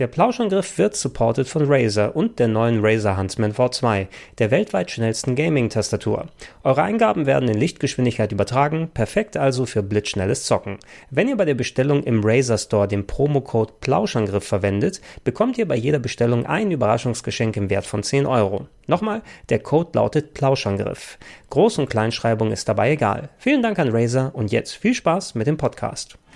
Der Plauschangriff wird supported von Razer und der neuen Razer Huntsman V2, der weltweit schnellsten Gaming-Tastatur. Eure Eingaben werden in Lichtgeschwindigkeit übertragen, perfekt also für blitzschnelles Zocken. Wenn ihr bei der Bestellung im Razer Store den Promocode Plauschangriff verwendet, bekommt ihr bei jeder Bestellung ein Überraschungsgeschenk im Wert von 10 Euro. Nochmal, der Code lautet Plauschangriff. Groß- und Kleinschreibung ist dabei egal. Vielen Dank an Razer und jetzt viel Spaß mit dem Podcast.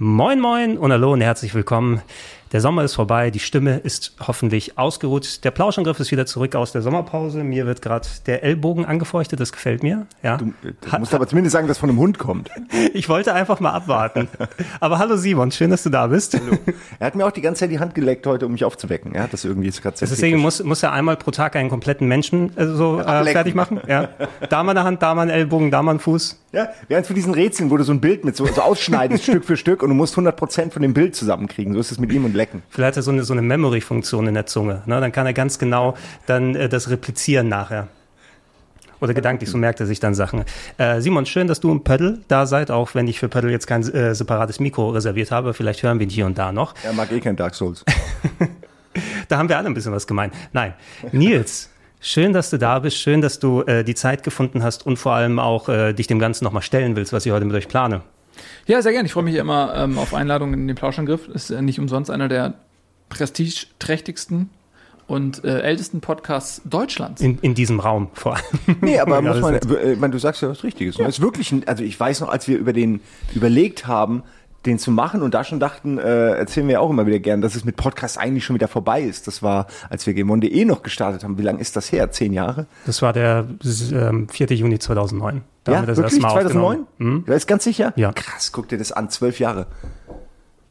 Moin moin und hallo und herzlich willkommen der Sommer ist vorbei, die Stimme ist hoffentlich ausgeruht. Der Plauschangriff ist wieder zurück aus der Sommerpause. Mir wird gerade der Ellbogen angefeuchtet, das gefällt mir. Ja. Du, du musst aber zumindest sagen, dass von einem Hund kommt. Ich wollte einfach mal abwarten. Aber hallo Simon, schön, dass du da bist. Hallo. Er hat mir auch die ganze Zeit die Hand geleckt heute, um mich aufzuwecken. Er hat das irgendwie jetzt gerade Deswegen muss, muss er einmal pro Tag einen kompletten Menschen äh, so äh, fertig machen. Ja. Da mal eine Hand, da mal ein Ellbogen, da mal ein Fuß. Ja, während für diesen Rätseln, wo du so ein Bild mit so, so ausschneidest, Stück für Stück, und du musst 100 Prozent von dem Bild zusammenkriegen. So ist es mit ihm und Lecken. Vielleicht hat er so eine, so eine Memory-Funktion in der Zunge. Ne? Dann kann er ganz genau dann äh, das replizieren nachher. Oder gedanklich, so merkt er sich dann Sachen. Äh, Simon, schön, dass du im Pöddel da seid, auch wenn ich für Pöddel jetzt kein äh, separates Mikro reserviert habe. Vielleicht hören wir ihn hier und da noch. Er mag eh kein Dark Souls. da haben wir alle ein bisschen was gemeint. Nein, Nils. Schön, dass du da bist. Schön, dass du äh, die Zeit gefunden hast und vor allem auch äh, dich dem Ganzen nochmal stellen willst, was ich heute mit euch plane. Ja, sehr gerne. Ich freue mich immer ähm, auf Einladungen in den Plauschangriff. Ist äh, nicht umsonst einer der prestigeträchtigsten und äh, ältesten Podcasts Deutschlands. In, in diesem Raum vor allem. Nee, aber muss man, äh, man, du sagst ja was Richtiges. Ne? Ja. ist wirklich, ein, also ich weiß noch, als wir über den überlegt haben, den zu machen und da schon dachten, äh, erzählen wir ja auch immer wieder gern, dass es mit Podcast eigentlich schon wieder vorbei ist. Das war, als wir Gemon.de noch gestartet haben. Wie lange ist das her? Zehn Jahre? Das war der ähm, 4. Juni 2009. Da ja, haben wir das wirklich? 2009? Hm? Du bist ganz sicher? Ja. Krass, guck dir das an, zwölf Jahre.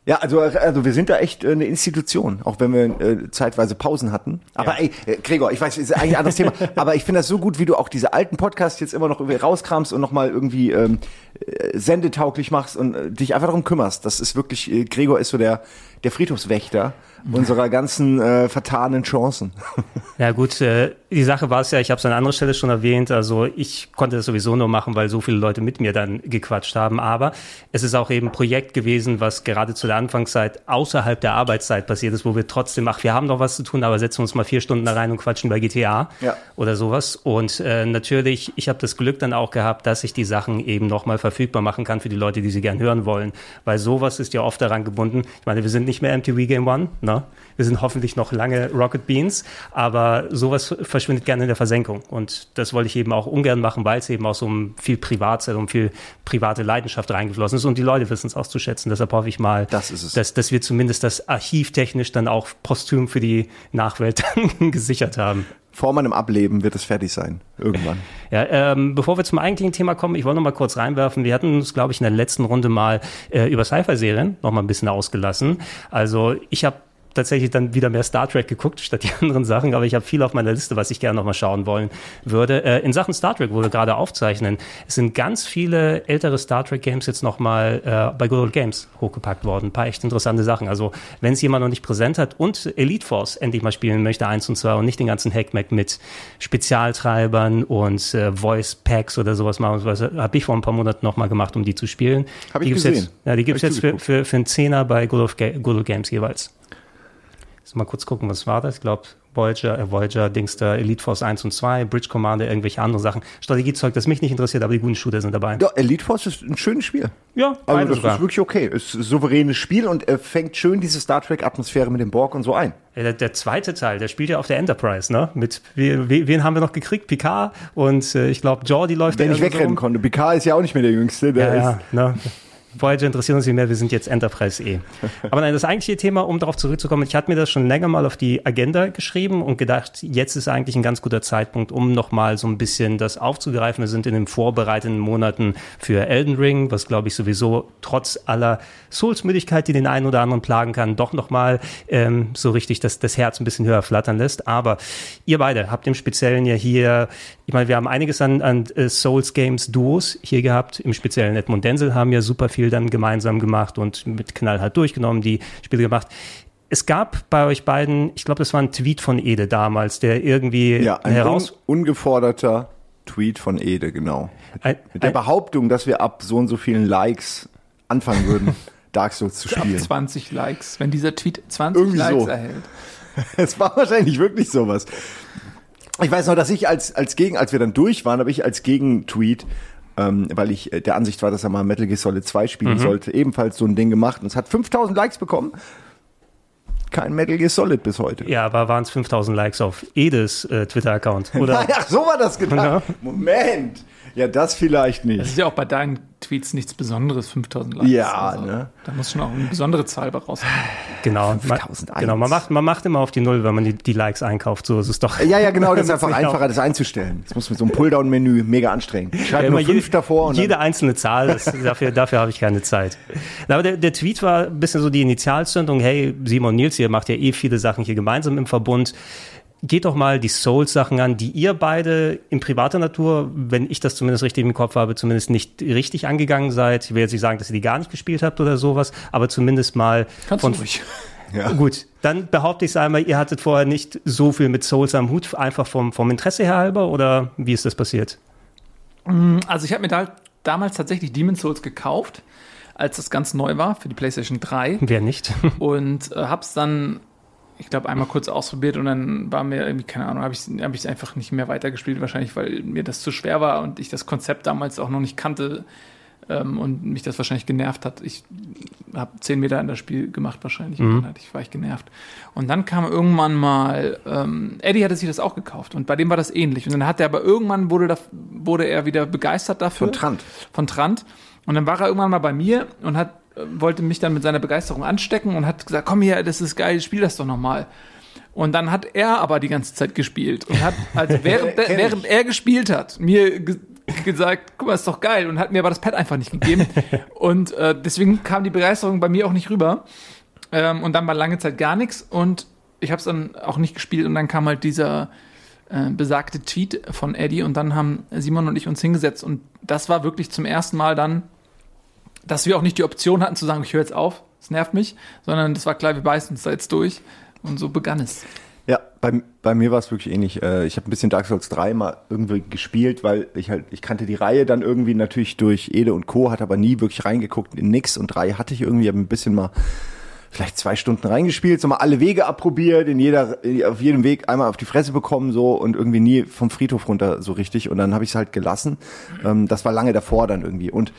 Ja, also, also wir sind da echt äh, eine Institution, auch wenn wir äh, zeitweise Pausen hatten. Aber ja. ey, äh, Gregor, ich weiß, ist eigentlich ein anderes Thema, aber ich finde das so gut, wie du auch diese alten Podcasts jetzt immer noch irgendwie rauskramst und nochmal irgendwie ähm, äh, sendetauglich machst und äh, dich einfach darum kümmerst. Das ist wirklich, äh, Gregor ist so der, der Friedhofswächter unserer ganzen äh, vertanen Chancen. Ja gut, äh, die Sache war es ja, ich habe es an anderer Stelle schon erwähnt, also ich konnte das sowieso nur machen, weil so viele Leute mit mir dann gequatscht haben, aber es ist auch eben ein Projekt gewesen, was gerade zu der Anfangszeit außerhalb der Arbeitszeit passiert ist, wo wir trotzdem, ach, wir haben noch was zu tun, aber setzen uns mal vier Stunden da rein und quatschen bei GTA ja. oder sowas. Und äh, natürlich, ich habe das Glück dann auch gehabt, dass ich die Sachen eben nochmal verfügbar machen kann für die Leute, die sie gern hören wollen, weil sowas ist ja oft daran gebunden. Ich meine, wir sind nicht mehr MTV Game One, ne? Wir sind hoffentlich noch lange Rocket Beans, aber sowas verschwindet gerne in der Versenkung. Und das wollte ich eben auch ungern machen, weil es eben auch so um viel Privatzeit, um viel private Leidenschaft reingeflossen ist. Und die Leute wissen es auszuschätzen. Deshalb hoffe ich mal, das. Dass, dass wir zumindest das archivtechnisch dann auch posthum für die Nachwelt gesichert haben vor meinem Ableben wird es fertig sein. Irgendwann. Ja, ähm, bevor wir zum eigentlichen Thema kommen, ich wollte noch mal kurz reinwerfen. Wir hatten uns, glaube ich, in der letzten Runde mal äh, über Sci-Fi-Serien noch mal ein bisschen ausgelassen. Also ich habe tatsächlich dann wieder mehr Star Trek geguckt, statt die anderen Sachen, aber ich habe viel auf meiner Liste, was ich gerne nochmal schauen wollen würde. Äh, in Sachen Star Trek, wo wir gerade aufzeichnen, es sind ganz viele ältere Star Trek Games jetzt nochmal äh, bei Good Old Games hochgepackt worden. Ein paar echt interessante Sachen. Also, wenn es jemand noch nicht präsent hat und Elite Force endlich mal spielen möchte, eins und zwei, und nicht den ganzen Hackmack mit Spezialtreibern und äh, Voice Packs oder sowas machen, habe ich vor ein paar Monaten nochmal gemacht, um die zu spielen. Habe ich gesehen. Jetzt, ja, die gibt es jetzt für, für, für einen Zehner bei Good Old, Good Old Games jeweils. Jetzt mal kurz gucken, was war das? Ich glaube, Voyager, äh, Voyager, Dings da, Elite Force 1 und 2, Bridge Commander, irgendwelche andere Sachen. Strategiezeug, das mich nicht interessiert, aber die guten Shooter sind dabei. Ja, Elite Force ist ein schönes Spiel. Ja, also das sogar. ist wirklich okay. Es ist ein souveränes Spiel und äh, fängt schön diese Star Trek-Atmosphäre mit dem Borg und so ein. Der, der, zweite Teil, der spielt ja auf der Enterprise, ne? Mit wie, wen haben wir noch gekriegt? Picard und äh, ich glaube Jordi läuft Der nicht wegrennen so konnte. Picard ist ja auch nicht mehr der Jüngste. Der ja, ja, ne? Voyager interessiert uns nicht mehr, wir sind jetzt Enterprise E. Aber nein, das eigentliche Thema, um darauf zurückzukommen, ich hatte mir das schon länger mal auf die Agenda geschrieben und gedacht, jetzt ist eigentlich ein ganz guter Zeitpunkt, um nochmal so ein bisschen das aufzugreifen. Wir sind in den vorbereitenden Monaten für Elden Ring, was glaube ich sowieso trotz aller Souls-Müdigkeit, die den einen oder anderen plagen kann, doch nochmal ähm, so richtig das, das Herz ein bisschen höher flattern lässt. Aber ihr beide habt im Speziellen ja hier, ich meine, wir haben einiges an, an äh, Souls-Games-Duos hier gehabt. Im Speziellen Edmund Denzel haben ja super viel dann gemeinsam gemacht und mit Knall halt durchgenommen, die Spiele gemacht. Es gab bei euch beiden, ich glaube, das war ein Tweet von Ede damals, der irgendwie Ja, ein heraus... un ungeforderter Tweet von Ede, genau. Ein, Mit der ein, Behauptung, dass wir ab so und so vielen Likes anfangen würden, Dark Souls zu Ab spielen. 20 Likes. Wenn dieser Tweet 20 Irgendwie Likes so. erhält. Es war wahrscheinlich wirklich sowas. Ich weiß noch, dass ich als, als Gegen, als wir dann durch waren, habe ich als Gegentweet, ähm, weil ich äh, der Ansicht war, dass er mal Metal Gear Solid 2 spielen Mhm. sollte, ebenfalls so ein Ding gemacht und es hat 5000 Likes bekommen. Kein Metal Gear Solid bis heute. ja, aber waren es 5000 Likes auf Edes äh, Twitter-Account? Oder? Ach, so war das gedacht. Ja. Moment. Ja, das vielleicht Das nicht. ist ja auch bei deinen Tweets nichts Besonderes, 5000 Likes. Ja, ne? Da muss schon auch eine besondere Zahl bei rauskommen. Genau, man, 5001. genau man, macht, man macht immer auf die Null, wenn man die, die Likes einkauft. So ist es doch. Ja, ja, genau, das ist einfach einfacher, das einzustellen. Das muss mit so einem Pulldown-Menü mega anstrengend. Ich schreibe Ja, nur immer fünf jede, davor und jede einzelne Zahl, das, dafür, dafür habe ich keine Zeit. Aber der, der Tweet war ein bisschen so die Initialzündung, hey, Simon Nils, ihr macht ja eh viele Sachen hier gemeinsam im Verbund. Geht doch mal die Souls-Sachen an, die ihr beide in privater Natur, wenn ich das zumindest richtig im Kopf habe, zumindest nicht richtig angegangen seid. Ich will jetzt nicht sagen, dass ihr die gar nicht gespielt habt oder sowas, aber zumindest mal Kannst von, du ruhig. ja. Gut, dann behaupte ich es einmal, ihr hattet vorher nicht so viel mit Souls am Hut, einfach vom, vom Interesse her halber oder wie ist das passiert? Also ich habe mir da damals tatsächlich Demon's Souls gekauft, als das ganz neu war für die PlayStation 3 Wer nicht? und äh, hab's dann, ich glaube, einmal kurz ausprobiert und dann war mir irgendwie, keine Ahnung, habe ich es hab ich's einfach nicht mehr weitergespielt, wahrscheinlich, weil mir das zu schwer war und ich das Konzept damals auch noch nicht kannte ähm, und mich das wahrscheinlich genervt hat. Ich habe zehn Meter in das Spiel gemacht wahrscheinlich und dann hatte ich, war ich genervt. Und dann kam irgendwann mal, ähm, Eddie hatte sich das auch gekauft und bei dem war das ähnlich. Und dann hat er aber irgendwann wurde, da, wurde er wieder begeistert dafür. Von Trant. Von Trant. Und dann war er irgendwann mal bei mir und hat, wollte mich dann mit seiner Begeisterung anstecken und hat gesagt, komm hier, das ist geil, spiel das doch nochmal. Und dann hat er aber die ganze Zeit gespielt und hat, also während, während er gespielt hat, mir ge gesagt, guck mal, ist doch geil und hat mir aber das Pad einfach nicht gegeben. und äh, deswegen kam die Begeisterung bei mir auch nicht rüber. Ähm, und dann war lange Zeit gar nichts und ich habe es dann auch nicht gespielt und dann kam halt dieser äh, besagte Tweet von Eddie und dann haben Simon und ich uns hingesetzt und das war wirklich zum ersten Mal dann, dass wir auch nicht die Option hatten zu sagen, ich höre jetzt auf, es nervt mich, sondern das war klar, wir beißen uns da jetzt durch und so begann es. Ja, bei, bei mir war es wirklich ähnlich. Äh, Ich habe ein bisschen Dark Souls 3 mal irgendwie gespielt, weil ich halt, ich kannte die Reihe dann irgendwie natürlich durch Ede und Co., hatte aber nie wirklich reingeguckt in nix und drei hatte ich irgendwie, habe ein bisschen mal vielleicht zwei Stunden reingespielt, so mal alle Wege approbiert, in jeder, auf jedem Weg einmal auf die Fresse bekommen so und irgendwie nie vom Friedhof runter so richtig und dann habe ich es halt gelassen. Ähm, das war lange davor dann irgendwie und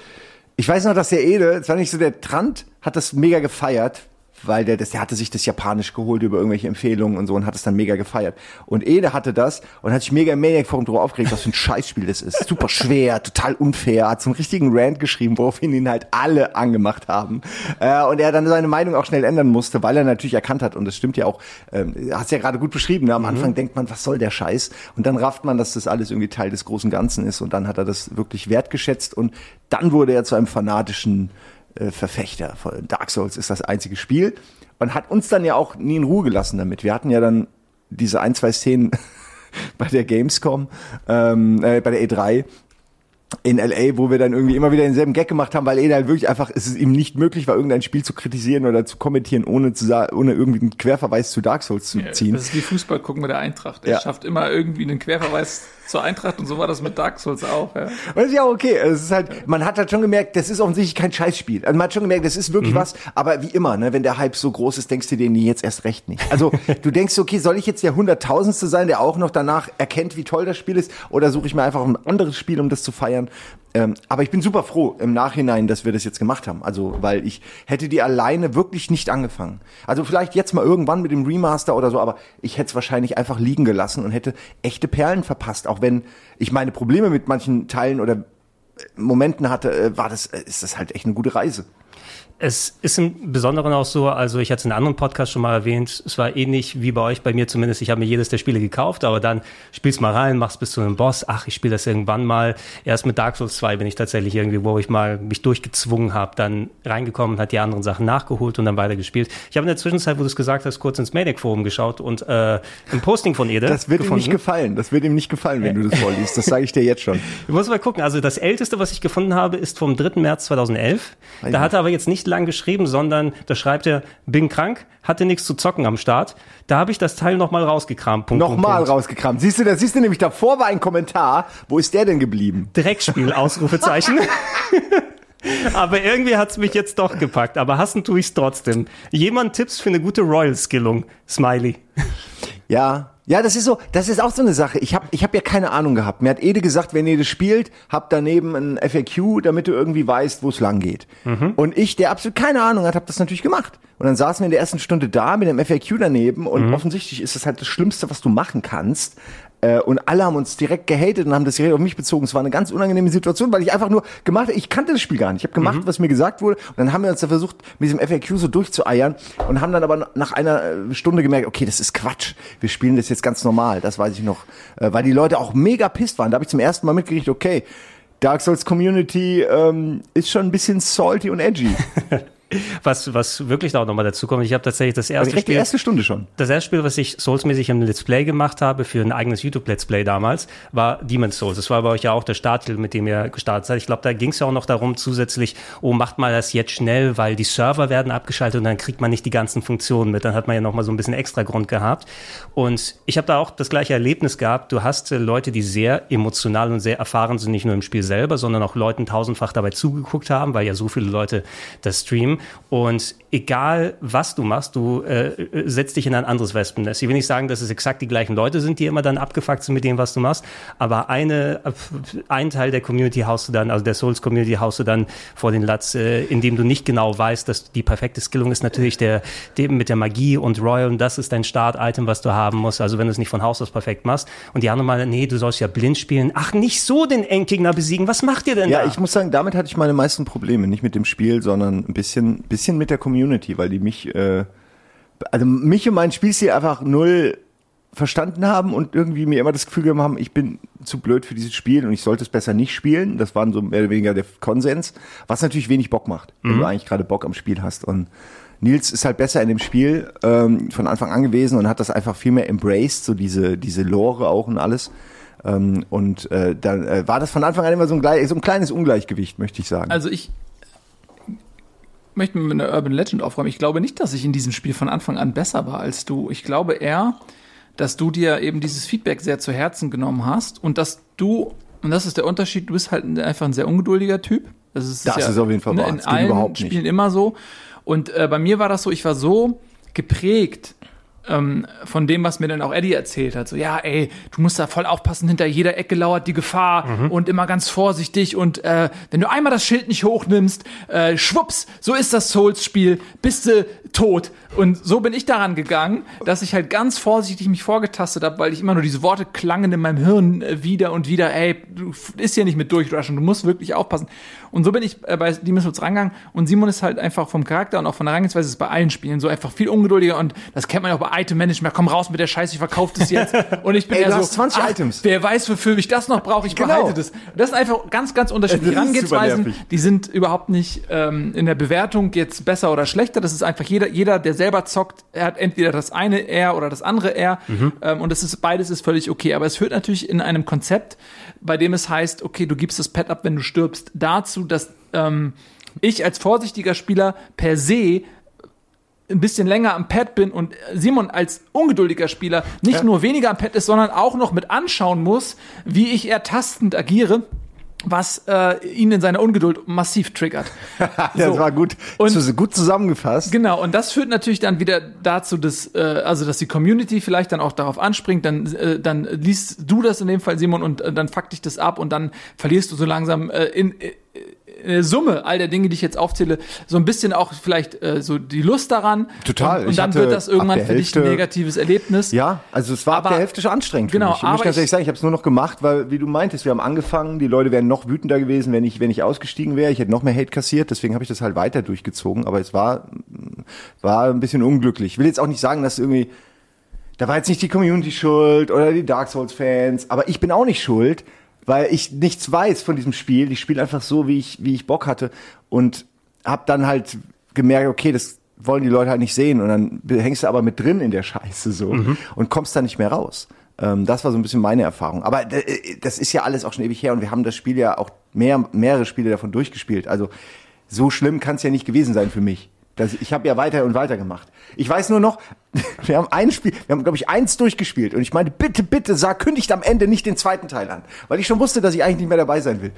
ich weiß noch, dass der Ede, es war nicht so, der Trant hat das mega gefeiert, weil der, das, der hatte sich das Japanisch geholt über irgendwelche Empfehlungen und so und hat es dann mega gefeiert. Und Ede hatte das und hat sich mega im Maniac Forum drüber aufgeregt, was für ein Scheißspiel das ist. Super schwer, total unfair, hat so einen richtigen Rant geschrieben, woraufhin ihn halt alle angemacht haben. Äh, und er dann seine Meinung auch schnell ändern musste, weil er natürlich erkannt hat, und das stimmt ja auch, ähm, hast ja gerade gut beschrieben, ne? am Anfang denkt man, was soll der Scheiß? Und dann rafft man, dass das alles irgendwie Teil des großen Ganzen ist und dann hat er das wirklich wertgeschätzt und dann wurde er zu einem fanatischen äh, Verfechter von Dark Souls ist das einzige Spiel und hat uns dann ja auch nie in Ruhe gelassen damit. Wir hatten ja dann diese ein, zwei Szenen bei der Gamescom, ähm, äh, bei der E3 in LA, wo wir dann irgendwie immer wieder denselben Gag gemacht haben, weil er halt wirklich einfach, es ist ihm nicht möglich war, irgendein Spiel zu kritisieren oder zu kommentieren, ohne zu ohne irgendwie einen Querverweis zu Dark Souls zu ziehen. Das ist wie Fußball gucken mit der Eintracht. Er Ja. schafft immer irgendwie einen Querverweis zur Eintracht und so war das mit Dark Souls auch. Ja. Und das ist ja okay. Es ist halt, man hat halt schon gemerkt, das ist offensichtlich kein Scheißspiel. Also man hat schon gemerkt, das ist wirklich was, aber wie immer, ne, wenn der Hype so groß ist, denkst du dir nie jetzt erst recht nicht. Also du denkst, okay, soll ich jetzt der Hunderttausendste sein, der auch noch danach erkennt, wie toll das Spiel ist, oder suche ich mir einfach ein anderes Spiel, um das zu feiern? Ähm, aber ich bin super froh im Nachhinein, dass wir das jetzt gemacht haben. Also, weil ich hätte die alleine wirklich nicht angefangen. Also vielleicht jetzt mal irgendwann mit dem Remaster oder so, aber ich hätte es wahrscheinlich einfach liegen gelassen und hätte echte Perlen verpasst. Auch wenn ich meine Probleme mit manchen Teilen oder Momenten hatte, äh, war das, äh, ist das halt echt eine gute Reise. Es ist im Besonderen auch so, also ich hatte es in einem anderen Podcast schon mal erwähnt, es war ähnlich wie bei euch, bei mir zumindest. Ich habe mir jedes der Spiele gekauft, aber dann spielst mal rein, machst bis zu einem Boss. Ach, ich spiele das irgendwann mal. Erst mit Dark Souls 2 bin ich tatsächlich irgendwie, wo ich mal mich durchgezwungen habe, dann reingekommen, hat die anderen Sachen nachgeholt und dann weitergespielt. Ich habe in der Zwischenzeit, wo du es gesagt hast, kurz ins Maniac Forum geschaut und äh, ein Posting von Ede. Das wird gefunden. ihm nicht gefallen. Das wird ihm nicht gefallen, wenn du das vorliest. Das sage ich dir jetzt schon. Du musst mal gucken. Also das älteste, was ich gefunden habe, ist vom 3. März 2011. Da hat er aber jetzt nicht lang geschrieben, sondern da schreibt er, bin krank, hatte nichts zu zocken am Start. Da habe ich das Teil nochmal rausgekramt. Punkt, Nochmal Punkt, rausgekramt. Siehst du, da siehst du nämlich, davor war ein Kommentar. Wo ist der denn geblieben? Dreckspiel, Ausrufezeichen. Aber irgendwie hat's mich jetzt doch gepackt. Aber hassen tue ich's trotzdem. Jemand Tipps für eine gute Royal-Skillung? Smiley. Ja, ja, das ist so, das ist auch so eine Sache. Ich habe ich hab ja keine Ahnung gehabt. Mir hat Ede gesagt, wenn ihr das spielt, habt daneben ein FAQ, damit du irgendwie weißt, wo es lang geht. Und ich, der absolut keine Ahnung hat, habe das natürlich gemacht. Und dann saßen wir in der ersten Stunde da mit dem FAQ daneben und offensichtlich ist das halt das Schlimmste, was du machen kannst. Äh, und alle haben uns direkt gehatet und haben das direkt auf mich bezogen. Es war eine ganz unangenehme Situation, weil ich einfach nur gemacht habe, ich kannte das Spiel gar nicht. Ich habe gemacht, was mir gesagt wurde. Und dann haben wir uns da versucht, mit diesem FAQ so durchzueiern und haben dann aber nach einer äh, Stunde gemerkt, okay, das ist Quatsch. Wir spielen das jetzt ganz normal. Das weiß ich noch. Äh, weil die Leute auch mega pisst waren. Da habe ich zum ersten Mal mitgekriegt, okay, Dark Souls Community ähm, ist schon ein bisschen salty und edgy. Was, was wirklich auch nochmal dazu kommt, ich habe tatsächlich das erste direkt die Spiel, erste Stunde schon. das erste Spiel, was ich Souls-mäßig im Let's Play gemacht habe, für ein eigenes YouTube-Let's Play damals, war Demon's Souls. Das war bei euch ja auch der Starttitel, mit dem ihr gestartet seid. Ich glaube, da ging es ja auch noch darum, zusätzlich, oh, macht mal das jetzt schnell, weil die Server werden abgeschaltet und dann kriegt man nicht die ganzen Funktionen mit. Dann hat man ja nochmal so ein bisschen extra Grund gehabt. Und ich habe da auch das gleiche Erlebnis gehabt. Du hast äh, Leute, die sehr emotional und sehr erfahren sind, nicht nur im Spiel selber, sondern auch Leuten tausendfach dabei zugeguckt haben, weil ja so viele Leute das streamen. Und egal was du machst, du äh, äh, setzt dich in ein anderes Wespennest. Ich will nicht sagen, dass es exakt die gleichen Leute sind, die immer dann abgefuckt sind mit dem, was du machst, aber eine, äh, ein Teil der Community haust du dann, also der Souls-Community haust du dann vor den Latz, äh, indem du nicht genau weißt, dass die perfekte Skillung ist natürlich der, dem mit der Magie und Royal und das ist dein Start-Item, was du haben musst, also wenn du es nicht von Haus aus perfekt machst. Und die anderen mal, nee, du sollst ja blind spielen. Ach, nicht so den Endgegner besiegen. Was macht ihr denn Ja, da? ich muss sagen, damit hatte ich meine meisten Probleme. Nicht mit dem Spiel, sondern ein bisschen, bisschen mit der Community, weil die mich, äh, also mich und mein Spielstil einfach null verstanden haben und irgendwie mir immer das Gefühl gegeben haben, ich bin zu blöd für dieses Spiel und ich sollte es besser nicht spielen. Das war so mehr oder weniger der Konsens, was natürlich wenig Bock macht, wenn du eigentlich gerade Bock am Spiel hast. Und Nils ist halt besser in dem Spiel ähm, von Anfang an gewesen und hat das einfach viel mehr embraced, so diese, diese Lore auch und alles. Ähm, und äh, dann äh, war das von Anfang an immer so ein, so ein kleines Ungleichgewicht, möchte ich sagen. Also ich möchte mit einer Urban Legend aufräumen. Ich glaube nicht, dass ich in diesem Spiel von Anfang an besser war als du. Ich glaube eher, dass du dir eben dieses Feedback sehr zu Herzen genommen hast und dass du, und das ist der Unterschied, du bist halt einfach ein sehr ungeduldiger Typ. Das ist, Das ist auf jeden Fall ne, wahr. in allen überhaupt nicht. Spielen immer so. Und äh, bei mir war das so, ich war so geprägt ähm, von dem, was mir dann auch Eddie erzählt hat. So, ja, ey, du musst da voll aufpassen, hinter jeder Ecke lauert die Gefahr Mhm. und immer ganz vorsichtig und äh, wenn du einmal das Schild nicht hochnimmst, äh, schwupps, so ist das Souls-Spiel, bist du tot. Und so bin ich daran gegangen, dass ich halt ganz vorsichtig mich vorgetastet habe, weil ich immer nur diese Worte klangen in meinem Hirn äh, wieder und wieder, ey, du ist hier nicht mit durchrushen, du musst wirklich aufpassen. Und so bin ich äh, bei Demon's Souls rangegangen und Simon ist halt einfach vom Charakter und auch von der Herangehensweise ist bei allen Spielen so einfach viel ungeduldiger und das kennt man ja auch bei Item Management, komm raus mit der Scheiße, ich verkaufe das jetzt. Und ich bin Ey, ja du so, hast 20 ach, Items. wer weiß, wofür ich das noch brauche, ich Genau. behalte das. Das sind einfach ganz, ganz unterschiedliche Herangehensweisen. Die sind überhaupt nicht ähm, in der Bewertung jetzt besser oder schlechter. Das ist einfach jeder, jeder, der selber zockt, er hat entweder das eine R oder das andere R. Ähm, und das ist beides ist völlig okay. Aber es führt natürlich in einem Konzept, bei dem es heißt, okay, du gibst das Pad ab, wenn du stirbst, dazu, dass ähm, ich als vorsichtiger Spieler per se ein bisschen länger am Pad bin und Simon als ungeduldiger Spieler nicht nur weniger am Pad ist, sondern auch noch mit anschauen muss, wie ich eher tastend agiere, was äh, ihn in seiner Ungeduld massiv triggert. das so. war gut, Und- zu, gut zusammengefasst. Genau, und das führt natürlich dann wieder dazu, dass, äh, also, dass die Community vielleicht dann auch darauf anspringt, dann, äh, dann liest du das in dem Fall, Simon, und äh, dann fuck dich das ab und dann verlierst du so langsam äh, in, äh, Summe all der Dinge, die ich jetzt aufzähle, so ein bisschen auch vielleicht äh, so die Lust daran. Total. Und, und dann wird das irgendwann ab für dich ein negatives Erlebnis. Ja, also es war ab Aber- der Hälfte schon anstrengend Genau, für mich. Ich muss ganz ehrlich ich- sagen, ich habe es nur noch gemacht, weil, wie du meintest, wir haben angefangen, die Leute wären noch wütender gewesen, wenn ich, wenn ich ausgestiegen wäre. Ich hätte noch mehr Hate kassiert, deswegen habe ich das halt weiter durchgezogen. Aber es war, war ein bisschen unglücklich. Ich will jetzt auch nicht sagen, dass irgendwie, da war jetzt nicht die Community schuld oder die Dark Souls Fans, aber ich bin auch nicht schuld, weil ich nichts weiß von diesem Spiel. Ich spiele einfach so, wie ich, wie ich Bock hatte und habe dann halt gemerkt, okay, das wollen die Leute halt nicht sehen und dann hängst du aber mit drin in der Scheiße so und kommst da nicht mehr raus. Ähm, das war so ein bisschen meine Erfahrung. Aber äh, das ist ja alles auch schon ewig her und wir haben das Spiel ja auch mehr, mehrere Spiele davon durchgespielt. Also so schlimm kann es ja nicht gewesen sein für mich. Das, ich habe ja weiter und weiter gemacht. Ich weiß nur noch, wir haben ein Spiel, wir haben glaube ich eins durchgespielt und ich meinte, bitte, bitte, sag, kündigt am Ende nicht den zweiten Teil an, weil ich schon wusste, dass ich eigentlich nicht mehr dabei sein will.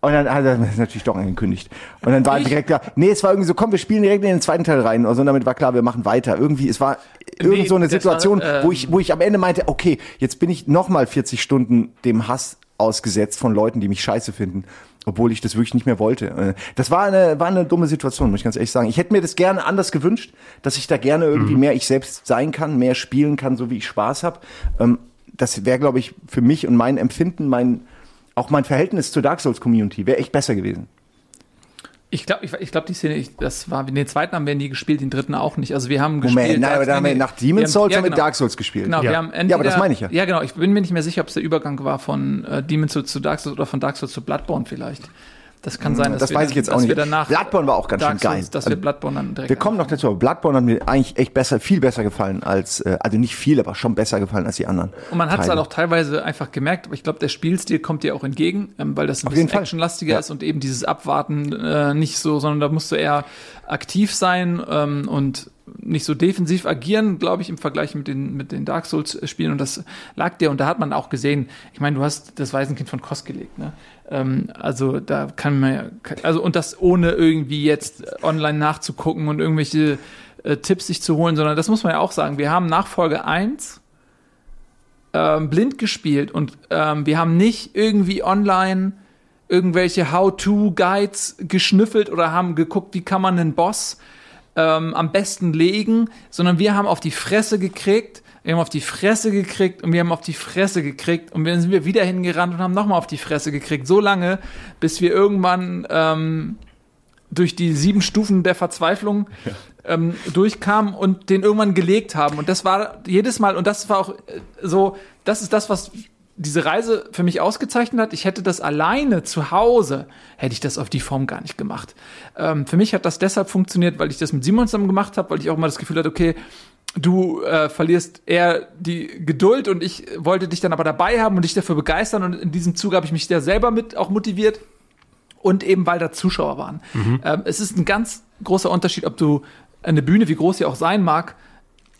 Und dann hat er natürlich doch angekündigt. Und dann war Ich? direkt klar, nee, es war irgendwie so, komm, wir spielen direkt in den zweiten Teil rein. Also damit war klar, wir machen weiter. Irgendwie, es war irgend so eine das war, Situation, wo ähm, ich, wo ich am Ende meinte, okay, jetzt bin ich nochmal 40 Stunden dem Hass ausgesetzt von Leuten, die mich scheiße finden. Obwohl ich das wirklich nicht mehr wollte. Äh, Das war eine, war eine dumme Situation, muss ich ganz ehrlich sagen. Ich hätte mir das gerne anders gewünscht, dass ich da gerne irgendwie mehr ich selbst sein kann, mehr spielen kann, so wie ich Spaß habe. Das wäre, glaube ich, für mich und mein Empfinden, mein, auch mein Verhältnis zur Dark Souls Community wäre echt besser gewesen. Ich glaube, ich, ich glaub, die Szene, ich, das war, den zweiten haben wir nie gespielt, den dritten auch nicht. Also wir haben Moment, gespielt. nein, aber da haben wir nach Demon's Souls haben wir Dark Souls gespielt. Genau, Ja. wir haben Ja, entweder, aber das meine ich ja. Ja, genau. Ich bin mir nicht mehr sicher, ob es der Übergang war von äh, Demon's Souls zu Dark Souls oder von Dark Souls zu Bloodborne vielleicht. Das kann sein, dass das wir weiß ich jetzt auch nicht. Danach Bloodborne war auch ganz Dark schön geil. Souls, dass Also, wir Bloodborne dann direkt Wir kommen noch dazu, aber Bloodborne hat mir eigentlich echt besser, viel besser gefallen als, äh, also nicht viel, aber schon besser gefallen als die anderen. Und man hat es halt auch teilweise einfach gemerkt, aber ich glaube, der Spielstil kommt dir auch entgegen, ähm, weil das ein Auf bisschen actionlastiger Ja. ist und eben dieses Abwarten äh, nicht so, sondern da musst du eher aktiv sein ähm, und nicht so defensiv agieren, glaube ich, im Vergleich mit den, mit den Dark Souls-Spielen. Und das lag dir. Und da hat man auch gesehen, ich meine, du hast das Waisenkind von Kost gelegt, ne? Ähm, also da kann man ja, also und das ohne irgendwie jetzt online nachzugucken und irgendwelche äh, Tipps sich zu holen, sondern das muss man ja auch sagen. Wir haben nach Folge 1 ähm, blind gespielt und ähm, wir haben nicht irgendwie online irgendwelche How-to-Guides geschnüffelt oder haben geguckt, wie kann man einen Boss ähm, am besten legen, sondern wir haben auf die Fresse gekriegt, wir haben auf die Fresse gekriegt und wir haben auf die Fresse gekriegt und dann sind wir wieder hingerannt und haben nochmal auf die Fresse gekriegt. So lange, bis wir irgendwann ähm, durch die sieben Stufen der Verzweiflung ähm, durchkamen und den irgendwann gelegt haben. Und das war jedes Mal, und das war auch äh, so, das ist das, was diese Reise für mich ausgezeichnet hat. Ich hätte das alleine zu Hause, hätte ich das auf die Form gar nicht gemacht. Ähm, für mich hat das deshalb funktioniert, weil ich das mit Simon zusammen gemacht habe, weil ich auch mal das Gefühl hatte, okay, du äh, verlierst eher die Geduld und ich wollte dich dann aber dabei haben und dich dafür begeistern und in diesem Zug habe ich mich da selber mit auch motiviert und eben weil da Zuschauer waren. Ähm, es ist ein ganz großer Unterschied, ob du eine Bühne, wie groß sie auch sein mag,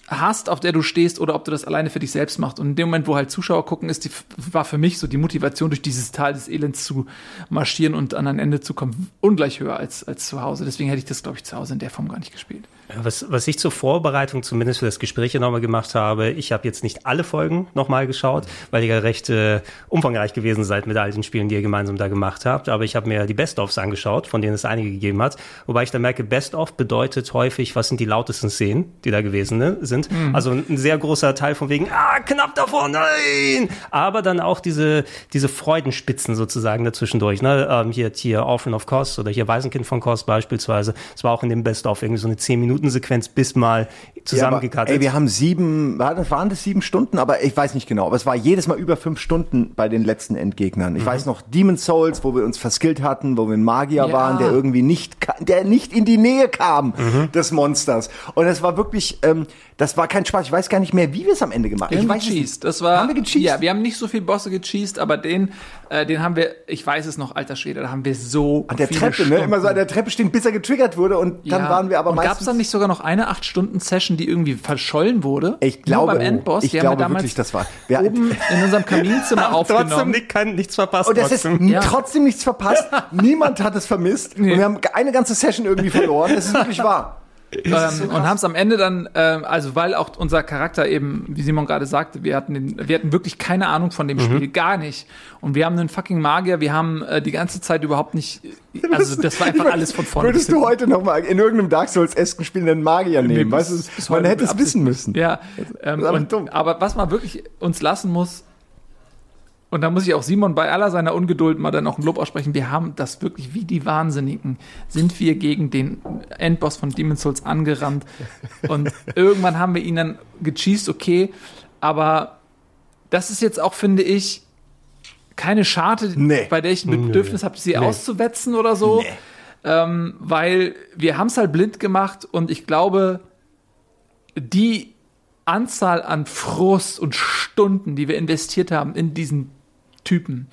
hast, auf der du stehst, oder ob du das alleine für dich selbst machst. Und in dem Moment, wo halt Zuschauer gucken, ist die, war für mich so die Motivation, durch dieses Tal des Elends zu marschieren und an ein Ende zu kommen, ungleich höher als, als zu Hause. Deswegen hätte ich das, glaube ich, zu Hause in der Form gar nicht gespielt. Was, was ich zur Vorbereitung zumindest für das Gespräch hier nochmal gemacht habe, ich habe jetzt nicht alle Folgen nochmal geschaut, weil ihr ja recht äh, umfangreich gewesen seid mit all den Spielen, die ihr gemeinsam da gemacht habt. Aber ich habe mir die Best-ofs angeschaut, von denen es einige gegeben hat. Wobei ich da merke, Best-of bedeutet häufig, was sind die lautesten Szenen, die da gewesen ne, sind. Also ein sehr großer Teil von wegen, ah, knapp davor, nein! Aber dann auch diese, diese Freudenspitzen sozusagen dazwischendurch. Ne? Ähm, hier Tier Orphan of Kos oder hier Waisenkind von Kos beispielsweise. Es war auch in dem Best-of irgendwie so eine 10 Minuten Sequenz bis mal zusammengekattet. ey, wir haben sieben, waren das, waren das sieben Stunden? Aber ich weiß nicht genau. Aber es war jedes Mal über fünf Stunden bei den letzten Endgegnern. Ich weiß noch Demon's Souls, wo wir uns verskillt hatten, wo wir ein Magier Ja. waren, der irgendwie nicht, der nicht in die Nähe kam des Monsters. Und es war wirklich, ähm, das war kein Spaß. Ich weiß gar nicht mehr, wie wir es am Ende gemacht Wir haben. haben weiß es gecheased. Das war, Haben wir gecheased? Ja, wir haben nicht so viel Bosse gecheased, aber den, äh, den haben wir, ich weiß es noch, alter Schwede, da haben wir so An der Treppe, ne? Stunden. Immer so an der Treppe stehen, bis er getriggert wurde und dann Ja. waren wir aber Und gab es meistens. dann nicht sogar noch eine 8-Stunden-Session, die irgendwie verschollen wurde? ich glaube, Nur beim Endboss. ich die glaube haben wir damals wirklich, das war. Wir, oben in unserem Kaminzimmer Trotzdem aufgenommen. nicht, kein, nichts verpasst. Und es ist trotzdem. Ja. trotzdem nichts verpasst. Niemand hat es vermisst. Und wir haben eine ganze Session irgendwie verloren. Es ist wirklich wahr. Ähm, und haben es am Ende dann, ähm, also weil auch unser Charakter eben, wie Simon gerade sagte, wir hatten, den, wir hatten wirklich keine Ahnung von dem Spiel, gar nicht. Und wir haben einen fucking Magier, wir haben äh, die ganze Zeit überhaupt nicht, also das war einfach alles von vorne. Würdest du heute noch mal in irgendeinem Dark Souls-esken Spiel einen Magier nehmen? bis- weißt du, man hätte es wissen müssen. Ja, ähm, aber und, aber was man wirklich uns lassen muss, und da muss ich auch Simon bei aller seiner Ungeduld mal dann auch ein Lob aussprechen, wir haben das wirklich wie die Wahnsinnigen, sind wir gegen den Endboss von Demon's Souls angerannt. Und irgendwann haben wir ihn dann gecheased, okay, aber das ist jetzt auch, finde ich, keine Scharte, Nee. bei der ich ein Bedürfnis habe, sie auszuwetzen oder so, ähm, weil wir haben es halt blind gemacht und ich glaube, die Anzahl an Frust und Stunden, die wir investiert haben in diesen Typen,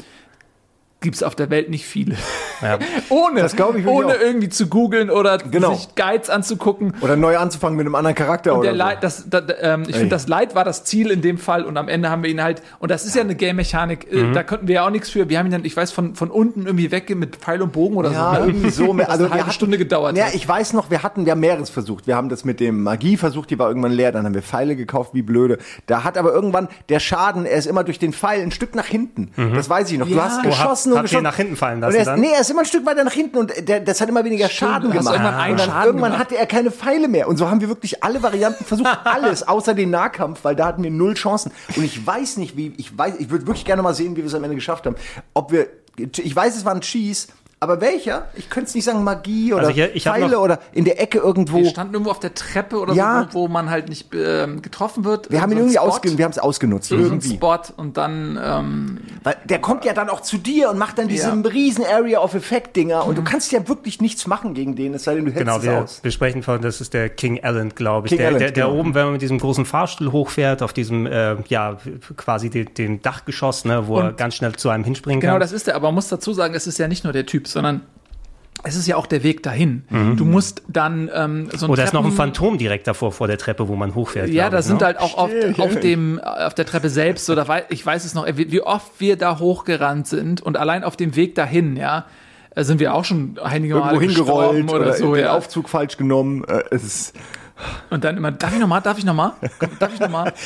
gibt es auf der Welt nicht viele. Ja. ohne Das ich ohne irgendwie zu googeln oder Genau. sich Guides anzugucken. Oder neu anzufangen mit einem anderen Charakter Und oder der so. Leid, das, da, da, ähm, ich finde, das Leid war das Ziel in dem Fall und am Ende haben wir ihn halt, und das ist ja eine Game-Mechanik, äh, Mhm. da könnten wir ja auch nichts für. Wir haben ihn dann, ich weiß, von, von unten irgendwie weg mit Pfeil und Bogen oder Ja, so. ne? irgendwie so. Das Also eine halbe hatten- Stunde gedauert. Ja, hat. ich weiß noch, wir hatten, haben mehreres versucht. Wir haben das mit dem Magie versucht, die war irgendwann leer. Dann haben wir Pfeile gekauft, wie blöde. Da hat aber irgendwann der Schaden, er ist immer durch den Pfeil ein Stück nach hinten. Das weiß ich noch. Du Ja. hast geschossen und habt geschossen. nach hinten fallen lassen er ist, dann? Nee, er ist immer ein Stück weiter nach hinten und der, das hat immer weniger Schaden du hast gemacht. irgendwann einen und dann Schaden irgendwann gemacht. hatte er keine Pfeile mehr. Und so haben wir wirklich alle Varianten versucht. Alles, außer den Nahkampf, weil da hatten wir null Chancen. Und ich weiß nicht, wie, ich weiß, ich würde wirklich gerne mal sehen, wie wir es am Ende geschafft haben. Ob wir, ich weiß, es war ein Cheese, aber welcher? Ich könnte es nicht sagen, Magie oder Also ich- ich hab Pfeile noch- oder in der Ecke irgendwo. wir standen irgendwo auf der Treppe oder Ja. so, wo, man halt nicht ähm, getroffen wird. Wir haben ihn irgendwie Spot. ausge wir haben es ausgenutzt. so irgendwie. Spot und dann ähm, Weil der kommt ja dann auch zu dir und macht dann diese Ja. riesen Area of Effect Dinger und du kannst ja wirklich nichts machen gegen den, es sei denn, du hältst Genau, es wir, aus. wir sprechen von, das ist der King Allen, glaube ich. King der, Allen, der, der genau. oben, wenn man mit diesem großen Fahrstuhl hochfährt, auf diesem, äh, ja, quasi den, den Dachgeschoss, ne, wo er Und- ganz schnell zu einem hinspringen Genau, kann. das ist der, aber man muss dazu sagen, es ist ja nicht nur der Typ, sondern es ist ja auch der Weg dahin. Du musst dann ähm, so ein Oder ist noch ein Treppen- Phantom direkt davor vor der Treppe, wo man hochfährt. Ja, da sind ne? halt auch auf, auf dem auf der Treppe selbst oder wei- ich weiß es noch, wie wie oft wir da hochgerannt sind und allein auf dem Weg dahin, ja, äh, sind wir auch schon einige Mal Irgendwo hingerollt gestorben oder, so, den ja. Aufzug falsch genommen. Äh, es ist, Und dann immer, darf ich noch mal, darf ich noch mal, darf ich noch mal?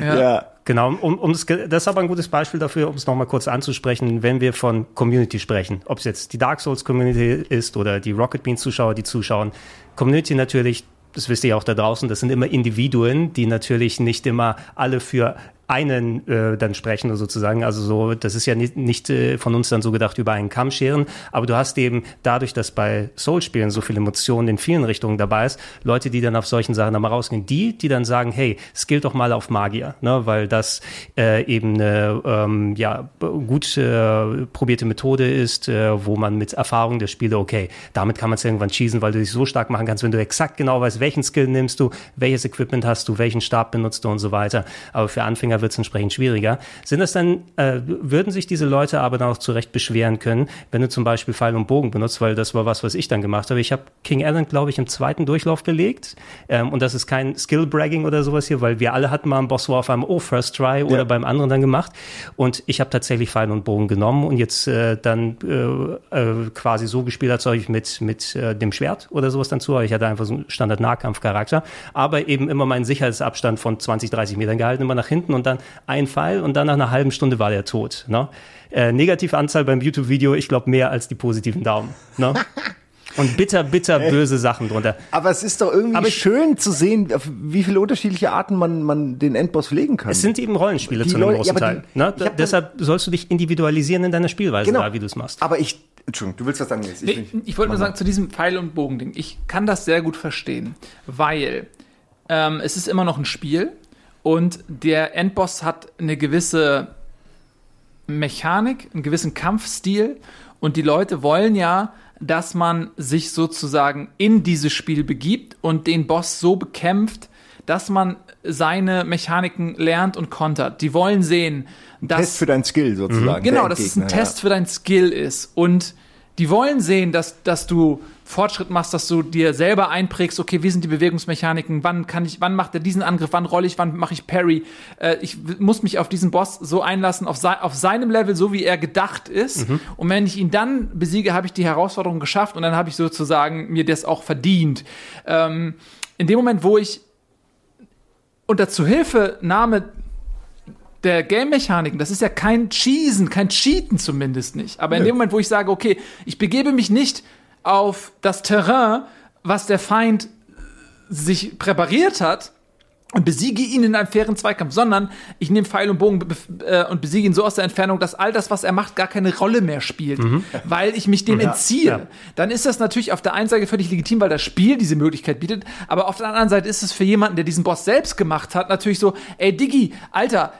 Ja. ja. Genau, um, um das, ist aber ein gutes Beispiel dafür, um es nochmal kurz anzusprechen, wenn wir von Community sprechen. Ob es jetzt die Dark Souls Community ist oder die Rocket Beans Zuschauer, die zuschauen. Community natürlich, das wisst ihr auch da draußen, das sind immer Individuen, die natürlich nicht immer alle für einen äh, dann sprechen sozusagen. Also so, das ist ja nicht, nicht äh, von uns dann so gedacht über einen Kamm scheren, aber du hast eben dadurch, dass bei Soul-Spielen so viel Emotionen in vielen Richtungen dabei ist, Leute, die dann auf solchen Sachen dann mal rausgehen, die, die dann sagen, hey, skill doch mal auf Magier, ne, weil das äh, eben eine ähm, ja, gut äh, probierte Methode ist, äh, wo man mit Erfahrung der Spiele, okay, damit kann man es irgendwann cheesen, weil du dich so stark machen kannst, wenn du exakt genau weißt, welchen Skill nimmst du, welches Equipment hast du, welchen Stab benutzt du und so weiter. Aber für Anfänger wird es entsprechend schwieriger. Sind das dann, äh, würden sich diese Leute aber dann auch zu Recht beschweren können, wenn du zum Beispiel Pfeil und Bogen benutzt, weil das war was, was ich dann gemacht habe. Ich habe King Allen, glaube ich, im zweiten Durchlauf gelegt. Ähm, und das ist kein Skill-Bragging oder sowas hier, weil wir alle hatten mal einen Boss War auf einem Oh, First Try oder Ja. beim anderen dann gemacht. Und ich habe tatsächlich Pfeil und Bogen genommen und jetzt äh, dann äh, äh, quasi so gespielt, als ob ich mit, mit äh, dem Schwert oder sowas dann zu. Ich hatte einfach so einen Standard-Nahkampf-Charakter, aber eben immer meinen Sicherheitsabstand von 20, 30 Metern gehalten, immer nach hinten und dann ein Pfeil und dann nach einer halben Stunde war der tot. Ne? Äh, negative Anzahl beim YouTube-Video, ich glaube mehr als die positiven Daumen. Ne? Und bitter, bitter böse Sachen drunter. Aber es ist doch irgendwie Aber ich- schön zu sehen, auf wie viele unterschiedliche Arten man, man den Endboss legen kann. Es sind eben Rollenspiele Die zu einem Leute- großen ja, Teil. die- Ne? ich Deshalb sollst du dich individualisieren in deiner Spielweise, Genau. da, wie du es machst. Aber ich, Entschuldigung, du willst was sagen jetzt? Nee, ich wollte nur sagen, zu diesem Pfeil- und Bogending, ich kann das sehr gut verstehen, weil ähm, es ist immer noch ein Spiel und der Endboss hat eine gewisse Mechanik, einen gewissen Kampfstil und die Leute wollen ja, dass man sich sozusagen in dieses Spiel begibt und den Boss so bekämpft, dass man seine Mechaniken lernt und kontert. Die wollen sehen, dass Test für deinen Skill sozusagen. Genau, dass es ein Test für dein Skill ist. Und Die wollen sehen, dass, dass du Fortschritt machst, dass du dir selber einprägst, okay, wie sind die Bewegungsmechaniken, wann kann ich, wann macht er diesen Angriff, wann rolle ich, wann mache ich Parry. Äh, ich muss mich auf diesen Boss so einlassen, auf, sei, auf seinem Level, so wie er gedacht ist. Mhm. Und wenn ich ihn dann besiege, habe ich die Herausforderung geschafft und dann habe ich sozusagen mir das auch verdient. Ähm, in dem Moment, wo ich unter Zuhilfenahme der Game-Mechaniken, das ist ja kein Cheesen, kein Cheaten zumindest nicht. Aber in Nö. dem Moment, wo ich sage, okay, ich begebe mich nicht auf das Terrain, was der Feind sich präpariert hat und besiege ihn in einem fairen Zweikampf, sondern ich nehme Pfeil und Bogen äh, und besiege ihn so aus der Entfernung, dass all das, was er macht, gar keine Rolle mehr spielt, weil ich mich dem entziehe. Ja. Dann ist das natürlich auf der einen Seite völlig legitim, weil das Spiel diese Möglichkeit bietet, aber auf der anderen Seite ist es für jemanden, der diesen Boss selbst gemacht hat, natürlich so, ey Diggi, Alter,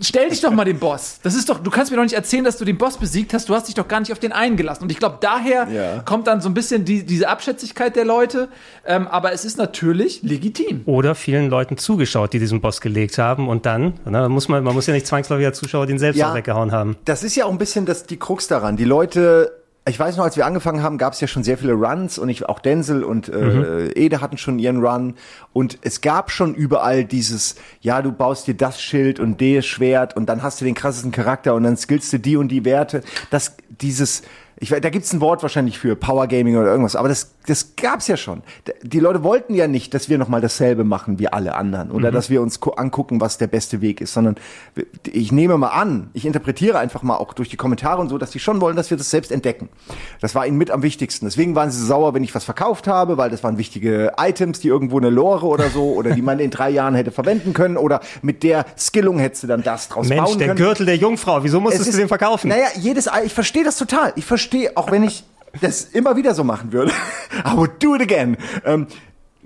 stell dich doch mal den Boss. Das ist doch, du kannst mir doch nicht erzählen, dass du den Boss besiegt hast. Du hast dich doch gar nicht auf den eingelassen. Und ich glaube, daher Ja. kommt dann so ein bisschen die, diese Abschätzigkeit der Leute. Ähm, aber es ist natürlich legitim. Oder vielen Leuten zugeschaut, die diesen Boss gelegt haben und dann, na, muss man, man muss ja nicht zwangsläufig als Zuschauer den selbst Ja. auch weggehauen haben. Das ist ja auch ein bisschen das, die Krux daran. Die Leute, ich weiß noch, als wir angefangen haben, gab es ja schon sehr viele Runs und ich, auch Denzel und äh, Ede hatten schon ihren Run und es gab schon überall dieses, ja, du baust dir das Schild und das Schwert und dann hast du den krassesten Charakter und dann skillst du die und die Werte. Das, dieses, ich, da gibt's ein Wort wahrscheinlich für Power Gaming oder irgendwas, aber das, das gab's ja schon. Die Leute wollten ja nicht, dass wir nochmal dasselbe machen wie alle anderen oder dass wir uns gu- angucken, was der beste Weg ist, sondern ich nehme mal an, ich interpretiere einfach mal auch durch die Kommentare und so, dass die schon wollen, dass wir das selbst entdecken. Das war ihnen mit am wichtigsten. Deswegen waren sie sauer, wenn ich was verkauft habe, weil das waren wichtige Items, die irgendwo eine Lore oder so oder die man in drei Jahren hätte verwenden können oder mit der Skillung hättest du dann das draus Mensch, bauen der können. Gürtel der Jungfrau, wieso musstest Es du den verkaufen? Naja, jedes ich verstehe das total. Ich verstehe, auch wenn ich das immer wieder so machen würde. I would do it again. Ähm,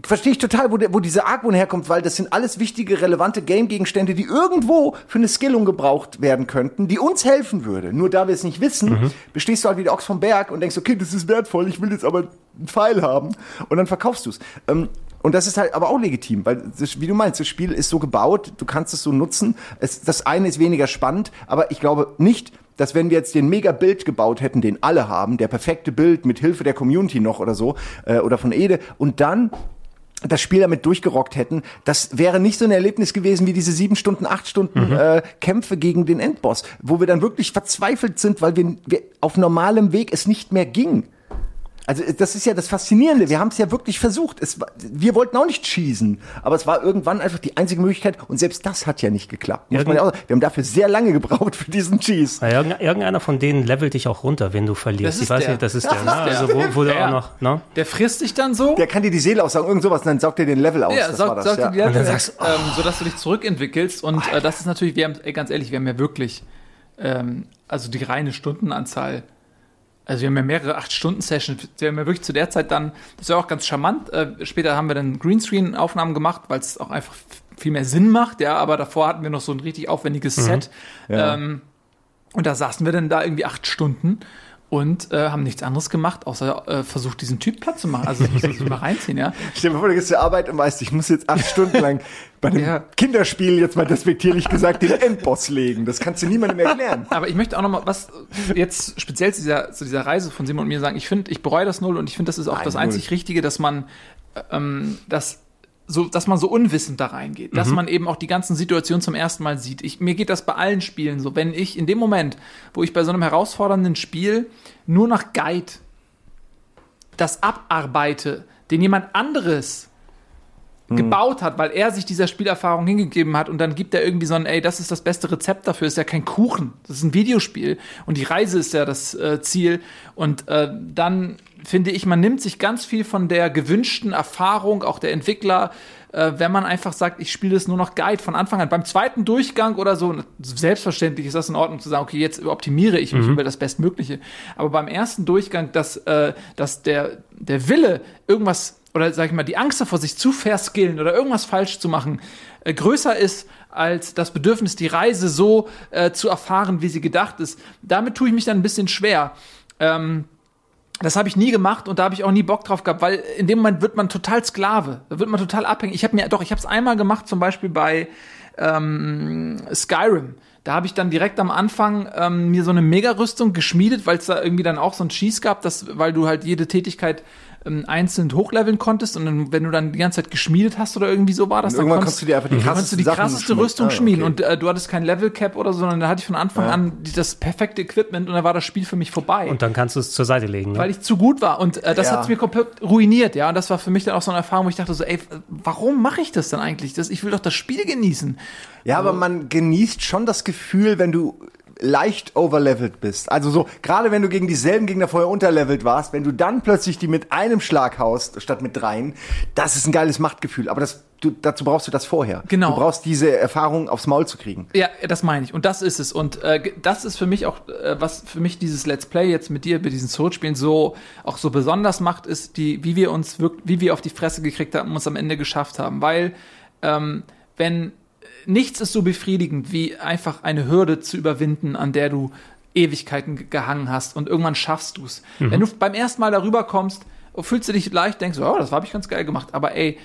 verstehe ich total, wo, der, wo diese Argwohn herkommt, weil das sind alles wichtige, relevante Game-Gegenstände, die irgendwo für eine Skillung gebraucht werden könnten, die uns helfen würde. Nur da wir es nicht wissen, bestehst du halt wie der Ochs vom Berg und denkst, okay, das ist wertvoll, ich will jetzt aber einen Pfeil haben. Und dann verkaufst du es. Ähm, und das ist halt aber auch legitim, weil, das, wie du meinst, das Spiel ist so gebaut, du kannst es so nutzen. Es, das eine ist weniger spannend, aber ich glaube nicht, dass wenn wir jetzt den Mega-Bild gebaut hätten, den alle haben, der perfekte Bild mit Hilfe der Community noch oder so, äh, oder von Ede, und dann das Spiel damit durchgerockt hätten, das wäre nicht so ein Erlebnis gewesen wie diese sieben Stunden, acht Stunden äh, Kämpfe gegen den Endboss, wo wir dann wirklich verzweifelt sind, weil wir, wir auf normalem Weg es nicht mehr ging. Also das ist ja das Faszinierende. Wir haben es ja wirklich versucht. Es, wir wollten auch nicht schießen, aber es war irgendwann einfach die einzige Möglichkeit. Und selbst das hat ja nicht geklappt. Muss man ja auch, wir haben dafür sehr lange gebraucht für diesen Cheese. Ja, irgende- irgendeiner von denen levelt dich auch runter, wenn du verlierst. Das ist ich weiß der. nicht, das ist der. Das Ne? ist der. Also wo, wo Ja. auch noch, ne? Der frisst dich dann so. Der kann dir die Seele aussaugen, irgend sowas, und dann saugt er den Level aus. Ja, das saugt, war das, saugt ja. die Level Und dann weg, sagst du, ähm, sodass du dich zurückentwickelst. Und äh, das ist natürlich, wir haben, ey, ganz ehrlich, wir haben ja wirklich, ähm, also die reine Stundenanzahl. Also wir haben ja mehrere 8-Stunden-Sessions. Wir haben ja wirklich zu der Zeit dann, das war auch ganz charmant, äh, später haben wir dann Greenscreen-Aufnahmen gemacht, weil es auch einfach viel mehr Sinn macht, ja, aber davor hatten wir noch so ein richtig aufwendiges Set. Ja. Ähm, und da saßen wir dann da irgendwie acht Stunden und äh, haben nichts anderes gemacht, außer äh, versucht, diesen Typ platt zu machen. Also das muss sich mal reinziehen, ja. Stell dir vor, du gehst zur Arbeit und weißt, ich muss jetzt acht Stunden lang bei einem Ja. Kinderspiel jetzt mal despektierlich gesagt den Endboss legen. Das kannst du niemandem erklären. Aber ich möchte auch noch mal was jetzt speziell zu dieser, zu dieser Reise von Simon und mir sagen. Ich finde, ich bereue das null und ich finde, das ist auch Nein, das null. einzig Richtige, dass man ähm, das so, dass man so unwissend da reingeht, dass man eben auch die ganzen Situationen zum ersten Mal sieht. Ich, mir geht das bei allen Spielen so. Wenn ich in dem Moment, wo ich bei so einem herausfordernden Spiel nur nach Guide das abarbeite, den jemand anderes gebaut hat, weil er sich dieser Spielerfahrung hingegeben hat und dann gibt er irgendwie so ein, ey, das ist das beste Rezept dafür, ist ja kein Kuchen, das ist ein Videospiel und die Reise ist ja das äh, Ziel und äh, dann finde ich, man nimmt sich ganz viel von der gewünschten Erfahrung, auch der Entwickler, äh, wenn man einfach sagt, ich spiele das nur noch Guide von Anfang an. Beim zweiten Durchgang oder so, selbstverständlich ist das in Ordnung zu sagen, okay, jetzt optimiere ich mich über das Bestmögliche. Aber beim ersten Durchgang, dass, äh, dass der, der Wille, irgendwas oder sag ich mal, die Angst davor, sich zu verskillen oder irgendwas falsch zu machen, äh, größer ist als das Bedürfnis, die Reise so äh, zu erfahren, wie sie gedacht ist. Damit tue ich mich dann ein bisschen schwer. Ähm, das habe ich nie gemacht und da habe ich auch nie Bock drauf gehabt, weil in dem Moment wird man total Sklave, da wird man total abhängig. Ich habe mir doch, ich habe es einmal gemacht, zum Beispiel bei ähm, Skyrim. Da habe ich dann direkt am Anfang ähm, mir so eine Mega-Rüstung geschmiedet, weil es da irgendwie dann auch so ein Schieß gab, dass, weil du halt jede Tätigkeit ähm, einzeln hochleveln konntest und dann, wenn du dann die ganze Zeit geschmiedet hast oder irgendwie so war das, Und dann konntest, kannst du dir einfach die konntest du krassesten die krasseste schmieden. Rüstung Ah, schmieden okay. und äh, du hattest kein Level Cap oder so, sondern da hatte ich von Anfang Ja. an das perfekte Equipment und dann war das Spiel für mich vorbei Und dann kannst du es zur Seite legen. Ne? weil ich zu gut war und äh, das Ja. hat's mir komplett ruiniert, ja. Und das war für mich dann auch so eine Erfahrung, wo ich dachte so, ey, warum mache ich das dann eigentlich? Das, ich will doch das Spiel genießen. Ja, aber man genießt schon das Gefühl, wenn du leicht overlevelt bist. Also so, gerade wenn du gegen dieselben Gegner vorher unterlevelt warst, wenn du dann plötzlich die mit einem Schlag haust, statt mit dreien, das ist ein geiles Machtgefühl. Aber das, du, dazu brauchst du das vorher. Genau. Du brauchst diese Erfahrung aufs Maul zu kriegen. Ja, das meine ich. Und das ist es. Und äh, das ist für mich auch, äh, was für mich dieses Let's Play jetzt mit dir, mit diesen Sword-Spielen so auch so besonders macht, ist die, wie wir uns wirklich, wie wir auf die Fresse gekriegt haben und uns am Ende geschafft haben. Weil ähm, wenn nichts ist so befriedigend, wie einfach eine Hürde zu überwinden, an der du Ewigkeiten ge- gehangen hast und irgendwann schaffst du es. Wenn du beim ersten Mal darüber kommst, fühlst du dich leicht, denkst, oh, das habe ich ganz geil gemacht. Aber ey,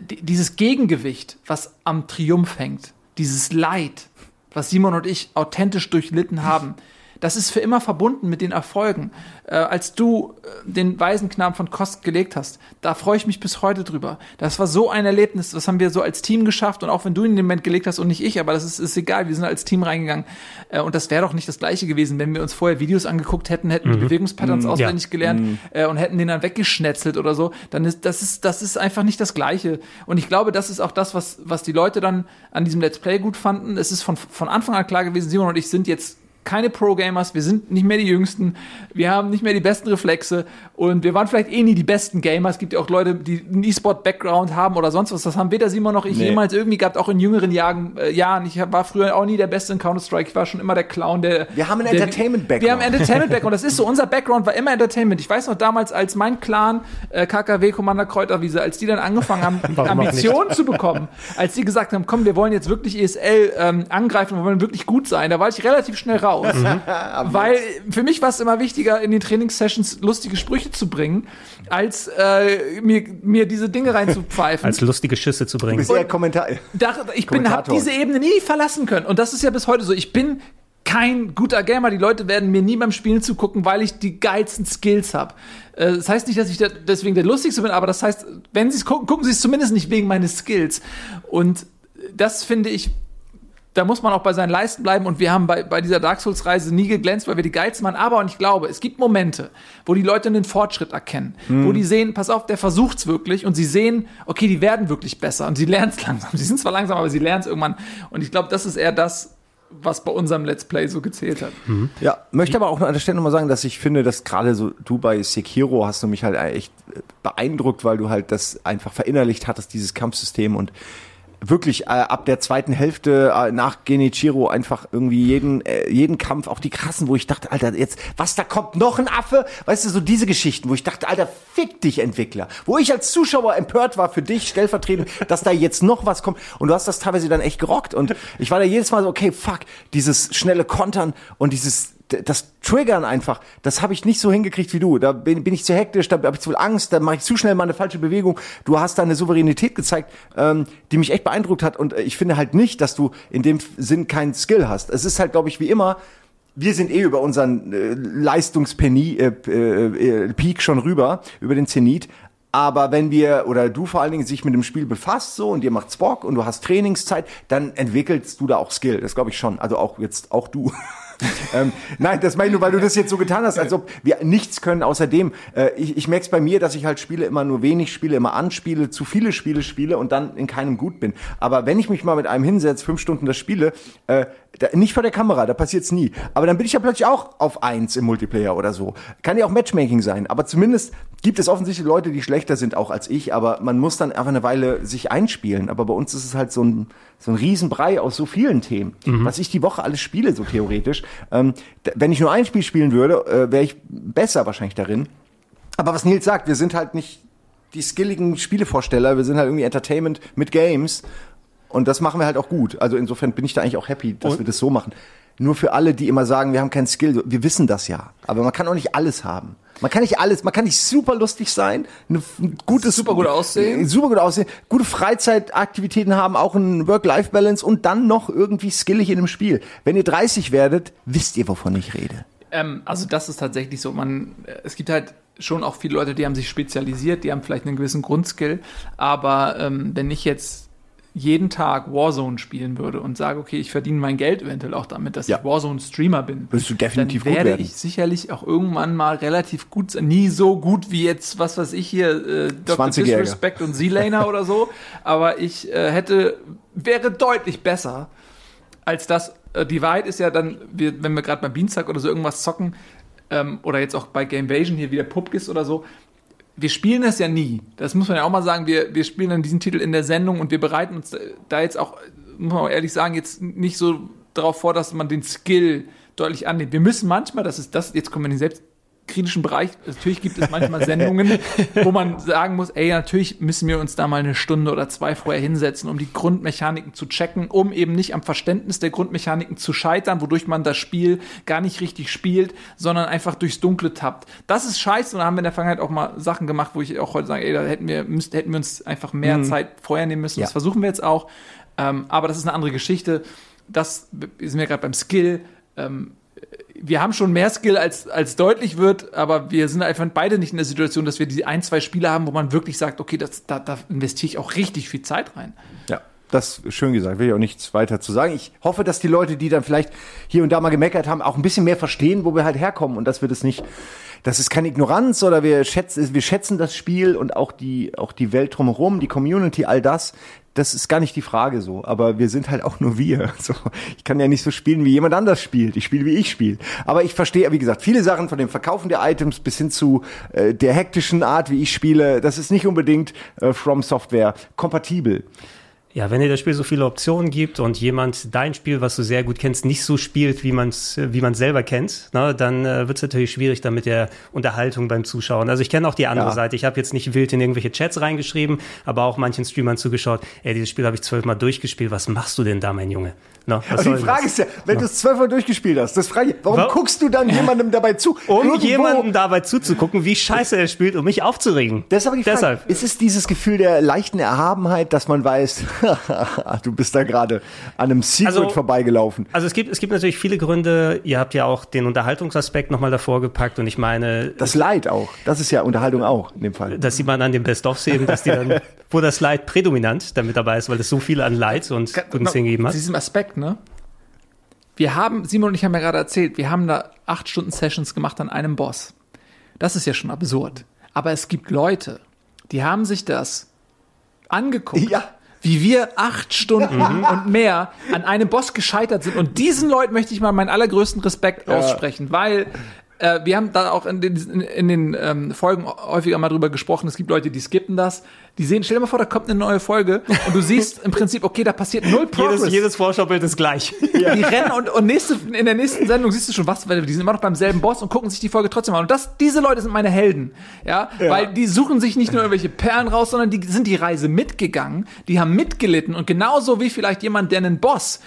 dieses Gegengewicht, was am Triumph hängt, dieses Leid, was Simon und ich authentisch durchlitten haben, das ist für immer verbunden mit den Erfolgen. Äh, als du äh, den Waisenknaben von Kost gelegt hast, da freue ich mich bis heute drüber. Das war so ein Erlebnis, das haben wir so als Team geschafft. Und auch wenn du in den Moment gelegt hast und nicht ich, aber das ist, ist egal, wir sind als Team reingegangen. Äh, und das wäre doch nicht das gleiche gewesen, wenn wir uns vorher Videos angeguckt hätten, hätten die Bewegungspatterns auswendig gelernt äh, und hätten den dann weggeschnetzelt oder so, dann ist das ist das ist einfach nicht das gleiche. Und ich glaube, das ist auch das, was was die Leute dann an diesem Let's Play gut fanden. Es ist von von Anfang an klar gewesen, Simon und ich sind jetzt keine Pro-Gamers, wir sind nicht mehr die Jüngsten, wir haben nicht mehr die besten Reflexe und wir waren vielleicht eh nie die besten Gamer. Es gibt ja auch Leute, die einen E-Sport-Background haben oder sonst was. Das haben weder Simon noch ich Nee. jemals irgendwie gehabt, auch in jüngeren Jahren. Äh, Jahren. Ich war früher auch nie der Beste in Counter-Strike. Ich war schon immer der Clown, der. Wir haben einen Entertainment-Background. Wir haben Entertainment-Background. Das ist so. Unser Background war immer Entertainment. Ich weiß noch damals, als mein Clan, äh, KKW, Commander Kräuterwiese, als die dann angefangen haben, Ambitionen zu bekommen, als die gesagt haben, komm, wir wollen jetzt wirklich ESL ähm, angreifen, wir wollen wirklich gut sein, da war ich relativ schnell raus. Weil für mich war es immer wichtiger, in den Trainingssessions lustige Sprüche zu bringen, als äh, mir, mir diese Dinge reinzupfeifen. als lustige Schüsse zu Du bringen. bist eher Kommentar. Da, ich bin, habe diese Ebene nie verlassen können. Und das ist ja bis heute so. Ich bin kein guter Gamer. Die Leute werden mir nie beim Spielen zugucken, weil ich die geilsten Skills habe. Äh, das heißt nicht, dass ich deswegen der Lustigste bin, aber das heißt, wenn sie es gucken, gucken sie es zumindest nicht wegen meines Skills. Und das finde ich, da muss man auch bei seinen Leisten bleiben. Und wir haben bei, bei dieser Dark Souls-Reise nie geglänzt, weil wir die geilsten waren. Aber, und ich glaube, es gibt Momente, wo die Leute einen Fortschritt erkennen. Wo die sehen, pass auf, der versucht's wirklich. Und sie sehen, okay, die werden wirklich besser. Und sie lernen es langsam. Sie sind zwar langsam, aber sie lernen es irgendwann. Und ich glaube, das ist eher das, was bei unserem Let's Play so gezählt hat. Ja, möchte aber auch an der Stelle nochmal sagen, dass ich finde, dass gerade so du bei Sekiro hast du mich halt echt beeindruckt, weil du halt das einfach verinnerlicht hattest, dieses Kampfsystem und wirklich äh, ab der zweiten Hälfte äh, nach Genichiro einfach irgendwie jeden äh, jeden Kampf, auch die krassen, wo ich dachte, Alter, jetzt was da kommt noch ein Affe, weißt du, so diese Geschichten, wo ich dachte, Alter, fick dich Entwickler, wo ich als Zuschauer empört war für dich stellvertretend, dass da jetzt noch was kommt. Und du hast das teilweise dann echt gerockt. Und ich war da jedes Mal so, okay, fuck, dieses schnelle Kontern und dieses das Triggern einfach, das habe ich nicht so hingekriegt wie du. Da bin, bin ich zu hektisch, da habe ich zu viel Angst, da mache ich zu schnell mal eine falsche Bewegung. Du hast da eine Souveränität gezeigt, ähm, die mich echt beeindruckt hat. Und äh, ich finde halt nicht, dass du in dem Sinn keinen Skill hast. Es ist halt, glaube ich, wie immer, wir sind eh über unseren äh, Leistungspeak äh, äh, Peak schon rüber, über den Zenit. Aber wenn wir, oder du vor allen Dingen sich mit dem Spiel befasst so und dir macht's Bock und du hast Trainingszeit, dann entwickelst du da auch Skill. Das glaube ich schon. Also auch jetzt, auch du. ähm, nein, das meine ich nur, weil du das jetzt so getan hast, als ob wir nichts können außerdem. Äh, ich ich merke es bei mir, dass ich halt Spiele immer nur wenig spiele, immer anspiele, zu viele Spiele spiele und dann in keinem gut bin. Aber wenn ich mich mal mit einem hinsetze, fünf Stunden das spiele, äh, da, nicht vor der Kamera, da passiert's nie. Aber dann bin ich ja plötzlich auch auf eins im Multiplayer oder so. Kann ja auch Matchmaking sein, aber zumindest gibt es offensichtlich Leute, die schlechter sind auch als ich, aber man muss dann einfach eine Weile sich einspielen. Aber bei uns ist es halt so ein, so ein Riesenbrei aus so vielen Themen, was ich die Woche alles spiele, so theoretisch. Ähm, wenn ich nur ein Spiel spielen würde, äh, wäre ich besser wahrscheinlich darin. Aber was Nils sagt, wir sind halt nicht die skilligen Spielevorsteller, wir sind halt irgendwie Entertainment mit Games und das machen wir halt auch gut. Also insofern bin ich da eigentlich auch happy, dass Und- wir das so machen. Nur für alle, die immer sagen, wir haben keinen Skill, wir wissen das ja. Aber man kann auch nicht alles haben. Man kann nicht alles, man kann nicht super lustig sein, eine, ein gutes, Super gut aussehen. super gut aussehen, gute Freizeitaktivitäten haben, auch ein Work-Life-Balance und dann noch irgendwie skillig in dem Spiel. Wenn ihr 30 werdet, wisst ihr, wovon ich rede. Ähm, also das ist tatsächlich so. Man, äh, es gibt halt schon auch viele Leute, die haben sich spezialisiert, die haben vielleicht einen gewissen Grundskill. Aber ähm, wenn ich jetzt jeden Tag Warzone spielen würde und sage, okay, ich verdiene mein Geld eventuell auch damit, dass Ja. ich Warzone-Streamer bin, Wirst du definitiv dann gut werde werden. ich sicherlich auch irgendwann mal relativ gut sein. Nie so gut wie jetzt, was weiß ich hier, äh, Dr. 20-Jähriger. Disrespect und Z-Laner oder so. Aber ich äh, hätte, wäre deutlich besser als das. Äh, die Wahrheit ist ja dann, wir, wenn wir gerade beim Dienstag oder so irgendwas zocken, ähm, oder jetzt auch bei Gamevasion hier wieder Pupkis oder so, wir spielen das ja nie. Das muss man ja auch mal sagen. Wir, wir spielen dann diesen Titel in der Sendung und wir bereiten uns da jetzt auch, muss man auch ehrlich sagen, jetzt nicht so darauf vor, dass man den Skill deutlich annimmt. Wir müssen manchmal, das ist das, jetzt kommen wir in den selbstkritischen Bereich, natürlich gibt es manchmal Sendungen, wo man sagen muss, ey, natürlich müssen wir uns da mal eine Stunde oder zwei vorher hinsetzen, um die Grundmechaniken zu checken, um eben nicht am Verständnis der Grundmechaniken zu scheitern, wodurch man das Spiel gar nicht richtig spielt, sondern einfach durchs Dunkle tappt. Das ist scheiße und da haben wir in der Vergangenheit auch mal Sachen gemacht, wo ich auch heute sage, ey, da hätten wir, müsst, hätten wir uns einfach mehr Zeit vorher nehmen müssen. Ja. Das versuchen wir jetzt auch. Ähm, aber das ist eine andere Geschichte. Das sind wir gerade beim Skill. Ähm, wir haben schon mehr Skill, als, als deutlich wird, aber wir sind einfach beide nicht in der Situation, dass wir die ein, zwei Spiele haben, wo man wirklich sagt, okay, das, da, da investiere ich auch richtig viel Zeit rein. Ja, das schön gesagt, will ich auch nichts weiter zu sagen. Ich hoffe, dass die Leute, die dann vielleicht hier und da mal gemeckert haben, auch ein bisschen mehr verstehen, wo wir halt herkommen und dass wir das nicht, das ist keine Ignoranz oder wir schätzen, wir schätzen das Spiel und auch die, auch die Welt drumherum, die Community, all das. Das ist gar nicht die Frage so, aber wir sind halt auch nur wir. So, ich kann ja nicht so spielen, wie jemand anders spielt. Ich spiele, wie ich spiele. Aber ich verstehe, wie gesagt, viele Sachen von dem Verkaufen der Items bis hin zu äh, der hektischen Art, wie ich spiele, das ist nicht unbedingt äh, From Software kompatibel. Ja, wenn dir das Spiel so viele Optionen gibt und jemand dein Spiel, was du sehr gut kennst, nicht so spielt, wie man es wie man selber kennt, ne, dann äh, wird es natürlich schwierig dann mit der Unterhaltung beim Zuschauen. Also ich kenne auch die andere Ja. Seite. Ich habe jetzt nicht wild in irgendwelche Chats reingeschrieben, aber auch manchen Streamern zugeschaut. Ey, dieses Spiel habe ich zwölfmal durchgespielt. Was machst du denn da, mein Junge? Ne, was soll die Frage das? ist ja, wenn du es zwölfmal durchgespielt hast, das frage ich, warum Warum? guckst du dann jemandem dabei zu? um Irgendwo- jemanden dabei zuzugucken, wie scheiße er spielt, um mich aufzuregen. Aber die Frage. Deshalb. Ist es dieses Gefühl der leichten Erhabenheit, dass man weiß, du bist da gerade an einem Secret Also- vorbeigelaufen? Also es gibt, es gibt natürlich viele Gründe. Ihr habt ja auch den Unterhaltungsaspekt nochmal davor gepackt und ich meine, Das Leid auch. Das ist ja Unterhaltung auch in dem Fall. das sieht man an den Best-ofs eben, dass die dann, wo das Leid prädominant damit dabei ist, weil es so viel an Leid und guten Szenen gegeben Zu hat. diesem Aspekt, ne? Wir haben, Simon und ich haben ja gerade erzählt, wir haben da acht Stunden Sessions gemacht an einem Boss. Das ist ja schon absurd. Aber es gibt Leute, die haben sich das angeguckt. Ja. Wie wir acht Stunden und mehr an einem Boss gescheitert sind. Und diesen Leuten möchte ich mal meinen allergrößten Respekt aussprechen, weil äh, wir haben da auch in den, in, in den ähm, Folgen häufiger mal drüber gesprochen. Es gibt Leute, die skippen das. Die sehen, stell dir mal vor, da kommt eine neue Folge und du siehst im Prinzip, okay, da passiert null Progress. Jedes, jedes Vorschaubild ist gleich. Die rennen und, und nächste, in der nächsten Sendung siehst du schon was, weil die sind immer noch beim selben Boss und gucken sich die Folge trotzdem an. Und das, diese Leute sind meine Helden. Ja, weil die suchen sich nicht nur irgendwelche Perlen raus, sondern die sind die Reise mitgegangen, die haben mitgelitten und genauso wie vielleicht jemand, der einen Boss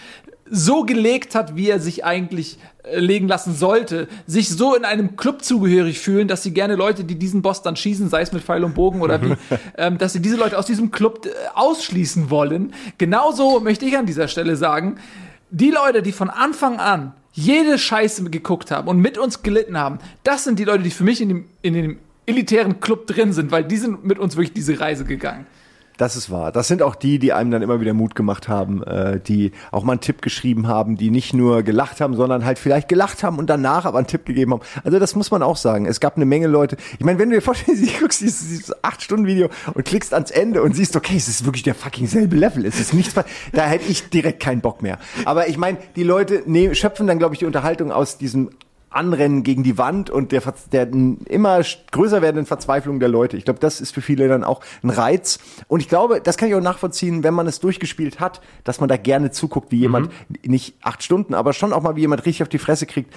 so gelegt hat, wie er sich eigentlich äh, legen lassen sollte, sich so in einem Club zugehörig fühlen, dass sie gerne Leute, die diesen Boss dann schießen, sei es mit Pfeil und Bogen oder wie, ähm, dass sie diese Leute aus diesem Club äh, ausschließen wollen. Genauso möchte ich an dieser Stelle sagen, die Leute, die von Anfang an jede Scheiße geguckt haben und mit uns gelitten haben, das sind die Leute, die für mich in dem, in dem elitären Club drin sind, weil die sind mit uns wirklich diese Reise gegangen. Das ist wahr. Das sind auch die, die einem dann immer wieder Mut gemacht haben, äh, die auch mal einen Tipp geschrieben haben, die nicht nur gelacht haben, sondern halt vielleicht gelacht haben und danach aber einen Tipp gegeben haben. Also das muss man auch sagen. Es gab eine Menge Leute. Ich meine, wenn du dir vorstellst, du guckst dieses, dieses acht Stunden Video und klickst ans Ende und siehst, okay, es ist wirklich der fucking selbe Level. Es ist nichts, da hätte ich direkt keinen Bock mehr. Aber ich meine, die Leute ne, schöpfen dann, glaube ich, die Unterhaltung aus diesem Anrennen gegen die Wand und der, der immer größer werdenden Verzweiflung der Leute. Ich glaube, das ist für viele dann auch ein Reiz. Und ich glaube, das kann ich auch nachvollziehen, wenn man es durchgespielt hat, dass man da gerne zuguckt, wie jemand nicht acht Stunden, aber schon auch mal wie jemand richtig auf die Fresse kriegt.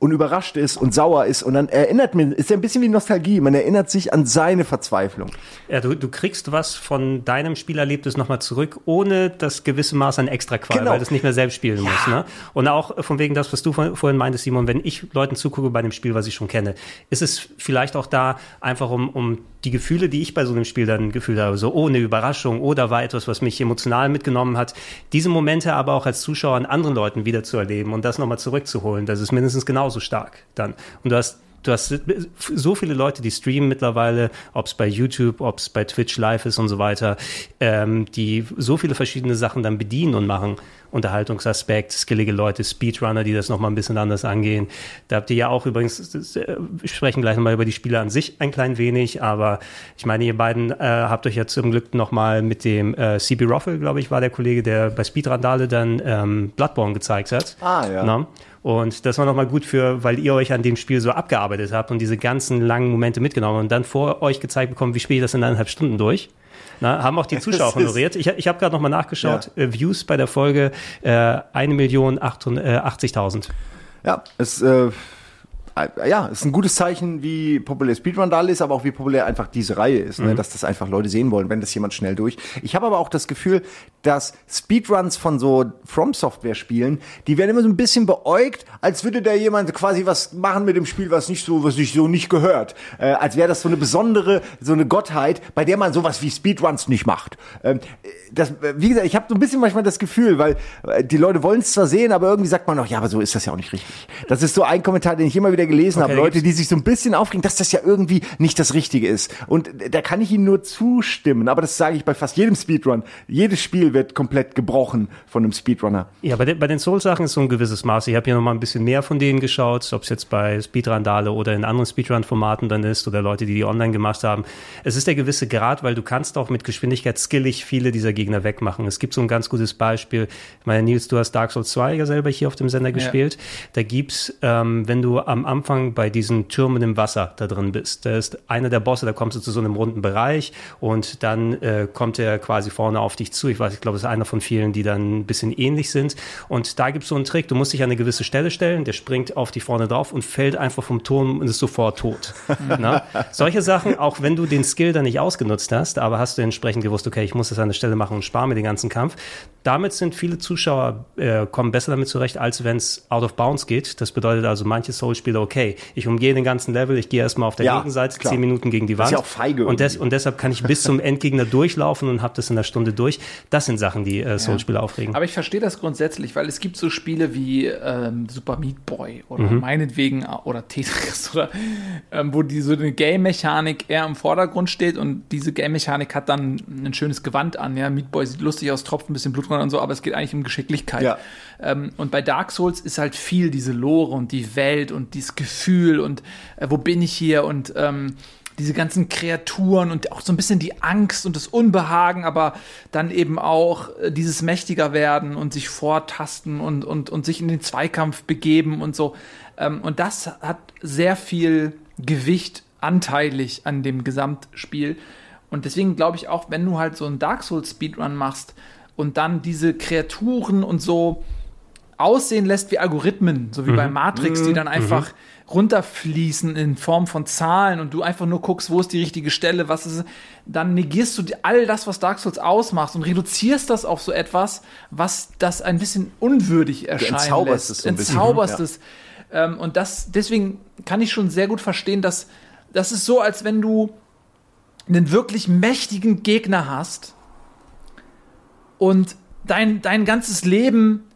Und überrascht ist und sauer ist und dann erinnert man, ist ja ein bisschen wie Nostalgie, man erinnert sich an seine Verzweiflung. Ja, du, du kriegst was von deinem Spielerlebnis nochmal zurück, ohne das gewisse Maß an Extraqual, Genau. weil du es nicht mehr selbst spielen musst. Ne? Und auch von wegen das, was du vor- vorhin meintest, Simon, wenn ich Leuten zugucke bei dem Spiel, was ich schon kenne, ist es vielleicht auch da einfach um, um die Gefühle, die ich bei so einem Spiel dann gefühlt habe, so ohne Überraschung oder war etwas, was mich emotional mitgenommen hat, diese Momente aber auch als Zuschauer an anderen Leuten wieder zu erleben und das nochmal zurückzuholen, das ist mindestens genauso stark dann. Und du hast du hast so viele Leute, die streamen mittlerweile, ob es bei YouTube, ob es bei Twitch live ist und so weiter, ähm, die so viele verschiedene Sachen dann bedienen und machen. Unterhaltungsaspekt, skillige Leute, Speedrunner, die das nochmal ein bisschen anders angehen. Da habt ihr ja auch übrigens, das, äh, wir sprechen gleich nochmal über die Spiele an sich ein klein wenig, aber ich meine, ihr beiden äh, habt euch ja zum Glück nochmal mit dem äh, CB Roffel, glaube ich, war der Kollege, der bei Speedrandale dann ähm, Bloodborne gezeigt hat. Ah, ja. Na? Und das war nochmal gut für, weil ihr euch an dem Spiel so abgearbeitet habt und diese ganzen langen Momente mitgenommen und dann vor euch gezeigt bekommen, wie spiele ich das in eineinhalb Stunden durch. Na, haben auch die Zuschauer honoriert. Ich, ich habe gerade nochmal nachgeschaut. Äh, Views bei der Folge äh, 1.880.000. Ja, es, äh, äh, ja, ist ein gutes Zeichen, wie populär Speedrun-Dal ist, aber auch wie populär einfach diese Reihe ist, ne? dass das einfach Leute sehen wollen, wenn das jemand schnell durch. Ich habe aber auch das Gefühl, dass Speedruns von so From-Software-Spielen, die werden immer so ein bisschen beäugt, als würde da jemand quasi was machen mit dem Spiel, was nicht so, was sich so nicht gehört. Äh, als wäre das so eine besondere, so eine Gottheit, bei der man sowas wie Speedruns nicht macht. Ähm, das, äh, wie gesagt, ich habe so ein bisschen manchmal das Gefühl, weil äh, die Leute wollen es zwar sehen, aber irgendwie sagt man noch, ja, aber so ist das ja auch nicht richtig. Das ist so ein Kommentar, den ich immer wieder gelesen habe. da Leute, die sich so ein bisschen aufregen, dass das ja irgendwie nicht das Richtige ist. Und da kann ich ihnen nur zustimmen. Aber das sage ich bei fast jedem Speedrun. Jedes Spiel wird komplett gebrochen von einem Speedrunner. Ja, bei den, bei den Souls-Sachen ist so ein gewisses Maß. Ich habe hier nochmal ein bisschen mehr von denen geschaut, ob es jetzt bei Speedrandale oder in anderen Speedrun-Formaten dann ist oder Leute, die die online gemacht haben. Es ist der gewisse Grad, weil du kannst auch mit Geschwindigkeit skillig viele dieser Gegner wegmachen. Es gibt so ein ganz gutes Beispiel. Ich meine, Nils, du hast Dark Souls 2 ja selber hier auf dem Sender gespielt. Da gibt's, ähm, wenn du am Anfang bei diesen Türmen im Wasser da drin bist, da ist einer der Bosse, da kommst du zu so einem runden Bereich und dann äh, kommt er quasi vorne auf dich zu. Ich weiß, ich glaube, es ist einer von vielen, die dann ein bisschen ähnlich sind. Und da gibt's so einen Trick, du musst dich an eine gewisse Stelle stellen, der springt auf dich vorne drauf und fällt einfach vom Turm und ist sofort tot. Solche Sachen, auch wenn du den Skill dann nicht ausgenutzt hast, aber hast du entsprechend gewusst, okay, ich muss das an der Stelle machen und spare mir den ganzen Kampf. Damit sind viele Zuschauer, äh, kommen besser damit zurecht, als wenn es out of bounds geht. Das bedeutet also, manche Soul-Spieler, okay, ich umgehe den ganzen Level, ich gehe erstmal auf der Ja, Gegenseite, klar. zehn Minuten gegen die Das Wand. ist ja auch feige und, des, und deshalb kann ich bis zum Endgegner durchlaufen und habe das in einer Stunde durch. Das sind Sachen, die äh, Soul-Spieler aufregen. Aber ich verstehe das grundsätzlich, weil es gibt so Spiele wie ähm, Super Meat Boy oder meinetwegen äh, oder Tetris oder ähm, wo die so eine Game-Mechanik eher im Vordergrund steht und diese Game-Mechanik hat dann ein schönes Gewand an. Ja, Meat Boy sieht lustig aus, tropft ein bisschen Blut runter und so, aber es geht eigentlich um Geschicklichkeit. Ja. Ähm, und bei Dark Souls ist halt viel diese Lore und die Welt und dieses Gefühl und äh, wo bin ich hier und ähm, diese ganzen Kreaturen und auch so ein bisschen die Angst und das Unbehagen, aber dann eben auch äh, dieses mächtiger werden und sich vortasten und, und, und sich in den Zweikampf begeben und so. Ähm, und das hat sehr viel Gewicht anteilig an dem Gesamtspiel. Und deswegen glaube ich auch, wenn du halt so einen Dark Souls Speedrun machst und dann diese Kreaturen und so aussehen lässt wie Algorithmen, so wie bei Matrix, die dann einfach runterfließen in Form von Zahlen und du einfach nur guckst, wo ist die richtige Stelle, was ist, dann negierst du all das, was Dark Souls ausmacht und reduzierst das auf so etwas, was das ein bisschen unwürdig erscheinen entzauberst lässt. es so ein bisschen, Entzauberst ja. es. Ähm, und das, deswegen kann ich schon sehr gut verstehen, dass das ist so, als wenn du einen wirklich mächtigen Gegner hast und dein, dein ganzes Leben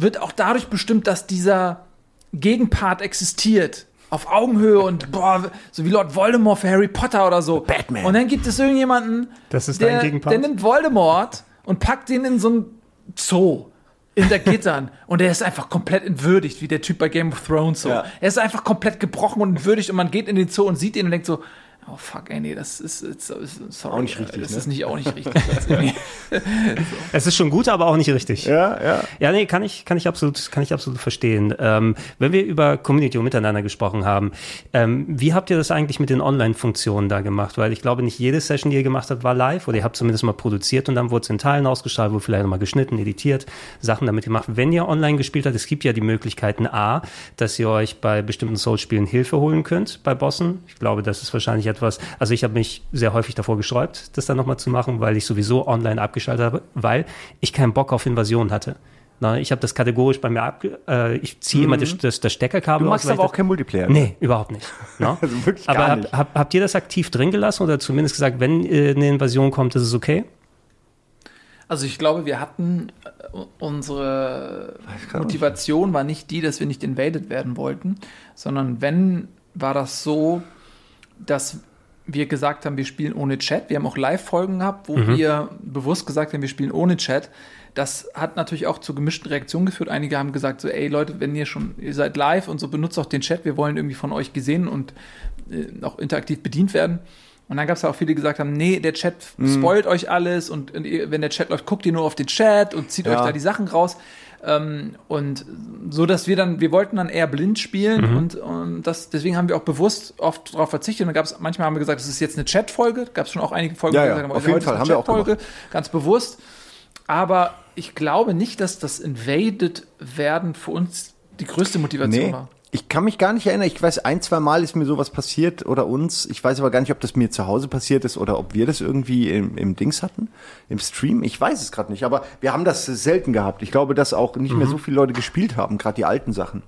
wird auch dadurch bestimmt, dass dieser Gegenpart existiert. Auf Augenhöhe und boah, so wie Lord Voldemort für Harry Potter oder so. Batman. Und dann gibt es irgendjemanden, Das ist dein der, Gegenpart? der nimmt Voldemort und packt den in so ein Zoo hinter Gittern und er ist einfach komplett entwürdigt, wie der Typ bei Game of Thrones so. Ja. Er ist einfach komplett gebrochen und entwürdigt und man geht in den Zoo und sieht ihn und denkt so, oh fuck, ey, nee, das ist, ist, ist sorry, Auch nicht richtig, Das ne? ist nicht auch nicht richtig. Es ist schon gut, aber auch nicht richtig. Ja, ja. Ja, nee, kann ich, kann ich absolut, kann ich absolut verstehen. Ähm, wenn wir über Community und miteinander gesprochen haben, ähm, wie habt ihr das eigentlich mit den Online-Funktionen da gemacht? Weil ich glaube, nicht jede Session, die ihr gemacht habt, war live oder ihr habt zumindest mal produziert und dann wurde es in Teilen ausgestrahlt, wurde vielleicht nochmal geschnitten, editiert, Sachen damit gemacht. Wenn ihr online gespielt habt, es gibt ja die Möglichkeiten A, dass ihr euch bei bestimmten Souls-Spielen Hilfe holen könnt bei Bossen. Ich glaube, das ist wahrscheinlich etwas, also ich habe mich sehr häufig davor gesträubt, das dann nochmal zu machen, weil ich sowieso online abgeschaltet habe, weil ich keinen Bock auf Invasion hatte. Na, ich habe das kategorisch bei mir abge... Äh, ich ziehe immer das, das, das Steckerkabel Du magst aus, aber auch kein Multiplayer. Nee, überhaupt nicht. No? Also wirklich Aber gar hab, nicht. hab, habt ihr das aktiv drin gelassen oder zumindest gesagt, wenn äh, eine Invasion kommt, ist es okay? Also ich glaube, wir hatten äh, unsere Motivation war nicht die, dass wir nicht invaded werden wollten, sondern wenn war das so, dass wir gesagt haben, wir spielen ohne Chat. Wir haben auch Live-Folgen gehabt, wo wir bewusst gesagt haben, wir spielen ohne Chat. Das hat natürlich auch zu gemischten Reaktionen geführt. Einige haben gesagt so, ey Leute, wenn ihr schon, ihr seid live und so benutzt auch den Chat, wir wollen irgendwie von euch gesehen und äh, auch interaktiv bedient werden. Und dann gab es auch viele, die gesagt haben, nee, der Chat Mhm. spoilt euch alles und, und wenn der Chat läuft, guckt ihr nur auf den Chat und zieht Ja. euch da die Sachen raus. Ähm, und so, dass wir dann, wir wollten dann eher blind spielen Mhm. und, und das, deswegen haben wir auch bewusst oft darauf verzichtet. Und dann gab's, manchmal haben wir gesagt, das ist jetzt eine Chat-Folge. Gab es schon auch einige Folgen, Ja, ja, gesagt auf jeden Fall, haben wir auch Chat-Folge, ganz bewusst. Aber ich glaube nicht, dass das Invaded werden für uns die größte Motivation Nee. war. Ich kann mich gar nicht erinnern. Ich weiß, ein, zwei Mal ist mir sowas passiert oder uns. Ich weiß aber gar nicht, ob das mir zu Hause passiert ist oder ob wir das irgendwie im, im Dings hatten, im Stream. Ich weiß es gerade nicht. Aber wir haben das selten gehabt. Ich glaube, dass auch nicht mehr Mhm. so viele Leute gespielt haben, gerade die alten Sachen.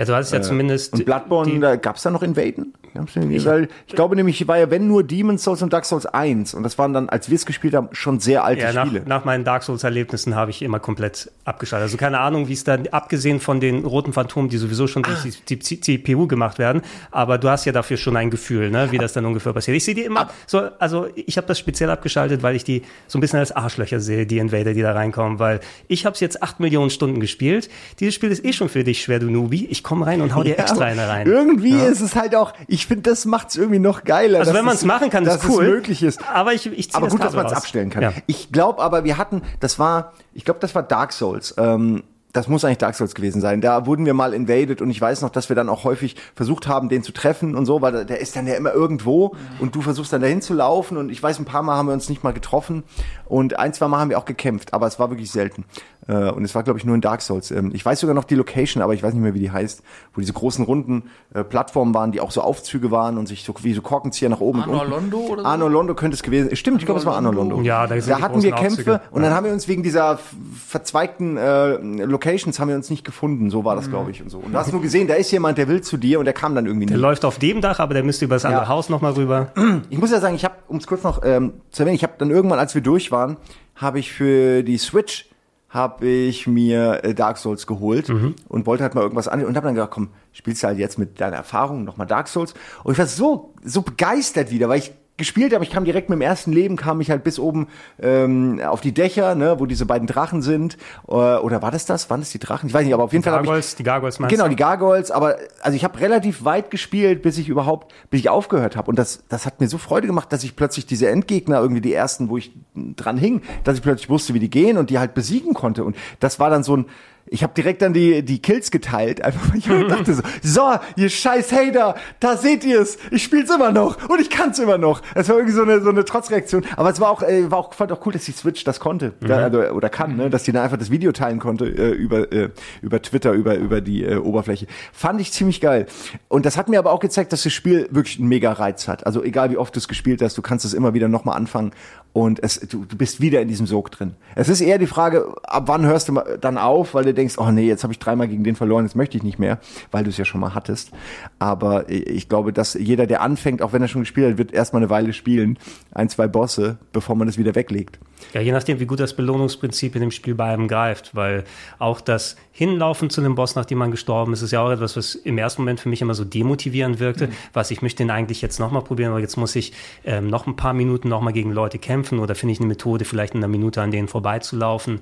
Ja, du hast ja zumindest. Äh, Und Bloodborne, die- da gab's da noch Invaden? Irgendwie- Weil ich glaube nämlich, war ja wenn nur Demon's Souls und Dark Souls 1. Und das waren dann, als wir es gespielt haben, schon sehr alte Ja, nach, Spiele. nach meinen Dark Souls-Erlebnissen habe ich immer komplett abgeschaltet. Also keine Ahnung, wie es dann, abgesehen von den roten Phantomen, die sowieso schon durch die, die CPU gemacht werden, aber du hast ja dafür schon ein Gefühl, ne, wie das dann ungefähr passiert. Ich sehe die immer so, also ich habe das speziell abgeschaltet, weil ich die so ein bisschen als Arschlöcher sehe, die Invader, die da reinkommen, weil ich habe es jetzt acht Millionen Stunden gespielt. Dieses Spiel ist eh schon für dich schwer, du Newbie. Ich komme rein und hau dir extra eine rein. Irgendwie ist es halt auch, ich finde, das macht's irgendwie noch geiler. Also wenn man es machen kann, dass ist cool. es möglich ist. Aber ich, ich ziehe Aber das gut, dass man es abstellen kann. Ja. Ich glaube aber, wir hatten, das war, ich glaube, das war Dark Souls. Ähm, das muss eigentlich Dark Souls gewesen sein. Da wurden wir mal invaded und ich weiß noch, dass wir dann auch häufig versucht haben, den zu treffen und so, weil der- der ist dann ja immer irgendwo und du versuchst dann dahin zu laufen und ich weiß, ein paar Mal haben wir uns nicht mal getroffen und ein, zwei Mal haben wir auch gekämpft, aber es war wirklich selten. Äh, Und es war, glaube ich, nur in Dark Souls. Ähm, Ich weiß sogar noch die Location, aber ich weiß nicht mehr, wie die heißt, wo diese großen runden äh, Plattformen waren, die auch so Aufzüge waren und sich so wie so Korkenzieher nach oben Arno und unten. Londo oder so? Arno Londo könnte es gewesen. Stimmt, ich glaube, es war Arno Londo. Ja, da da hatten wir Kämpfe Aufzüge. und dann haben wir uns wegen dieser verzweigten äh, Locations haben wir uns nicht gefunden. So war das, glaube ich, und so. Und du hast nur gesehen, da ist jemand, der will zu dir und der kam dann irgendwie Der nicht. läuft auf dem Dach, aber der müsste über das andere Ja. Haus nochmal rüber. Ich muss ja sagen, ich habe, um es kurz noch ähm, zu erwähnen, ich habe dann irgendwann, als wir durch waren, habe ich für die Switch habe ich mir äh, Dark Souls geholt Mhm. und wollte halt mal irgendwas an und habe dann gedacht, komm, spielst du halt jetzt mit deiner Erfahrung nochmal Dark Souls und ich war so so begeistert wieder, weil ich gespielt habe, ich kam direkt mit dem ersten Leben, kam ich halt bis oben ähm, auf die Dächer, ne, wo diese beiden Drachen sind äh, oder war das das? Waren das die Drachen? Ich weiß nicht, aber auf jeden Fall habe ich Gargoyles, die Gargoyles meinst Genau, die Gargoyles, aber also ich habe relativ weit gespielt, bis ich überhaupt, bis ich aufgehört habe. Und das, das hat mir so Freude gemacht, dass ich plötzlich diese Endgegner, irgendwie die ersten, wo ich dran hing, dass ich plötzlich wusste, wie die gehen und die halt besiegen konnte. Und das war dann so ein, ich habe direkt dann die, die Kills geteilt, einfach weil ich dachte so, so, ihr scheiß Hater, da seht ihr es, ich spiel's immer noch und ich kann's immer noch. Das war irgendwie so eine, so eine Trotzreaktion. Aber es war auch, äh, war auch, fand auch cool, dass die Switch das konnte, da, also, oder kann, ne, dass die dann einfach das Video teilen konnte äh, über, äh, über Twitter, über, über die äh, Oberfläche. Fand ich ziemlich geil. Und das hat mir aber auch gezeigt, dass das Spiel wirklich einen mega Reiz hat. Also egal wie oft du es gespielt hast, du kannst es immer wieder nochmal anfangen und es, du, du bist wieder in diesem Sog drin. Es ist eher die Frage, ab wann hörst du mal dann auf, weil du denkst, oh nee, jetzt habe ich dreimal gegen den verloren, jetzt möchte ich nicht mehr, weil du es ja schon mal hattest. Aber ich glaube, dass jeder, der anfängt, auch wenn er schon gespielt hat, wird erstmal eine Weile spielen, ein, zwei Bosse, bevor man das wieder weglegt. Ja, je nachdem, wie gut das Belohnungsprinzip in dem Spiel bei einem greift, weil auch das Hinlaufen zu einem Boss, nachdem man gestorben ist, ist ja auch etwas, was im ersten Moment für mich immer so demotivierend wirkte, mhm. was ich möchte den eigentlich jetzt nochmal probieren, aber jetzt muss ich ähm, noch ein paar Minuten nochmal gegen Leute kämpfen oder finde ich eine Methode, vielleicht in einer Minute an denen vorbeizulaufen.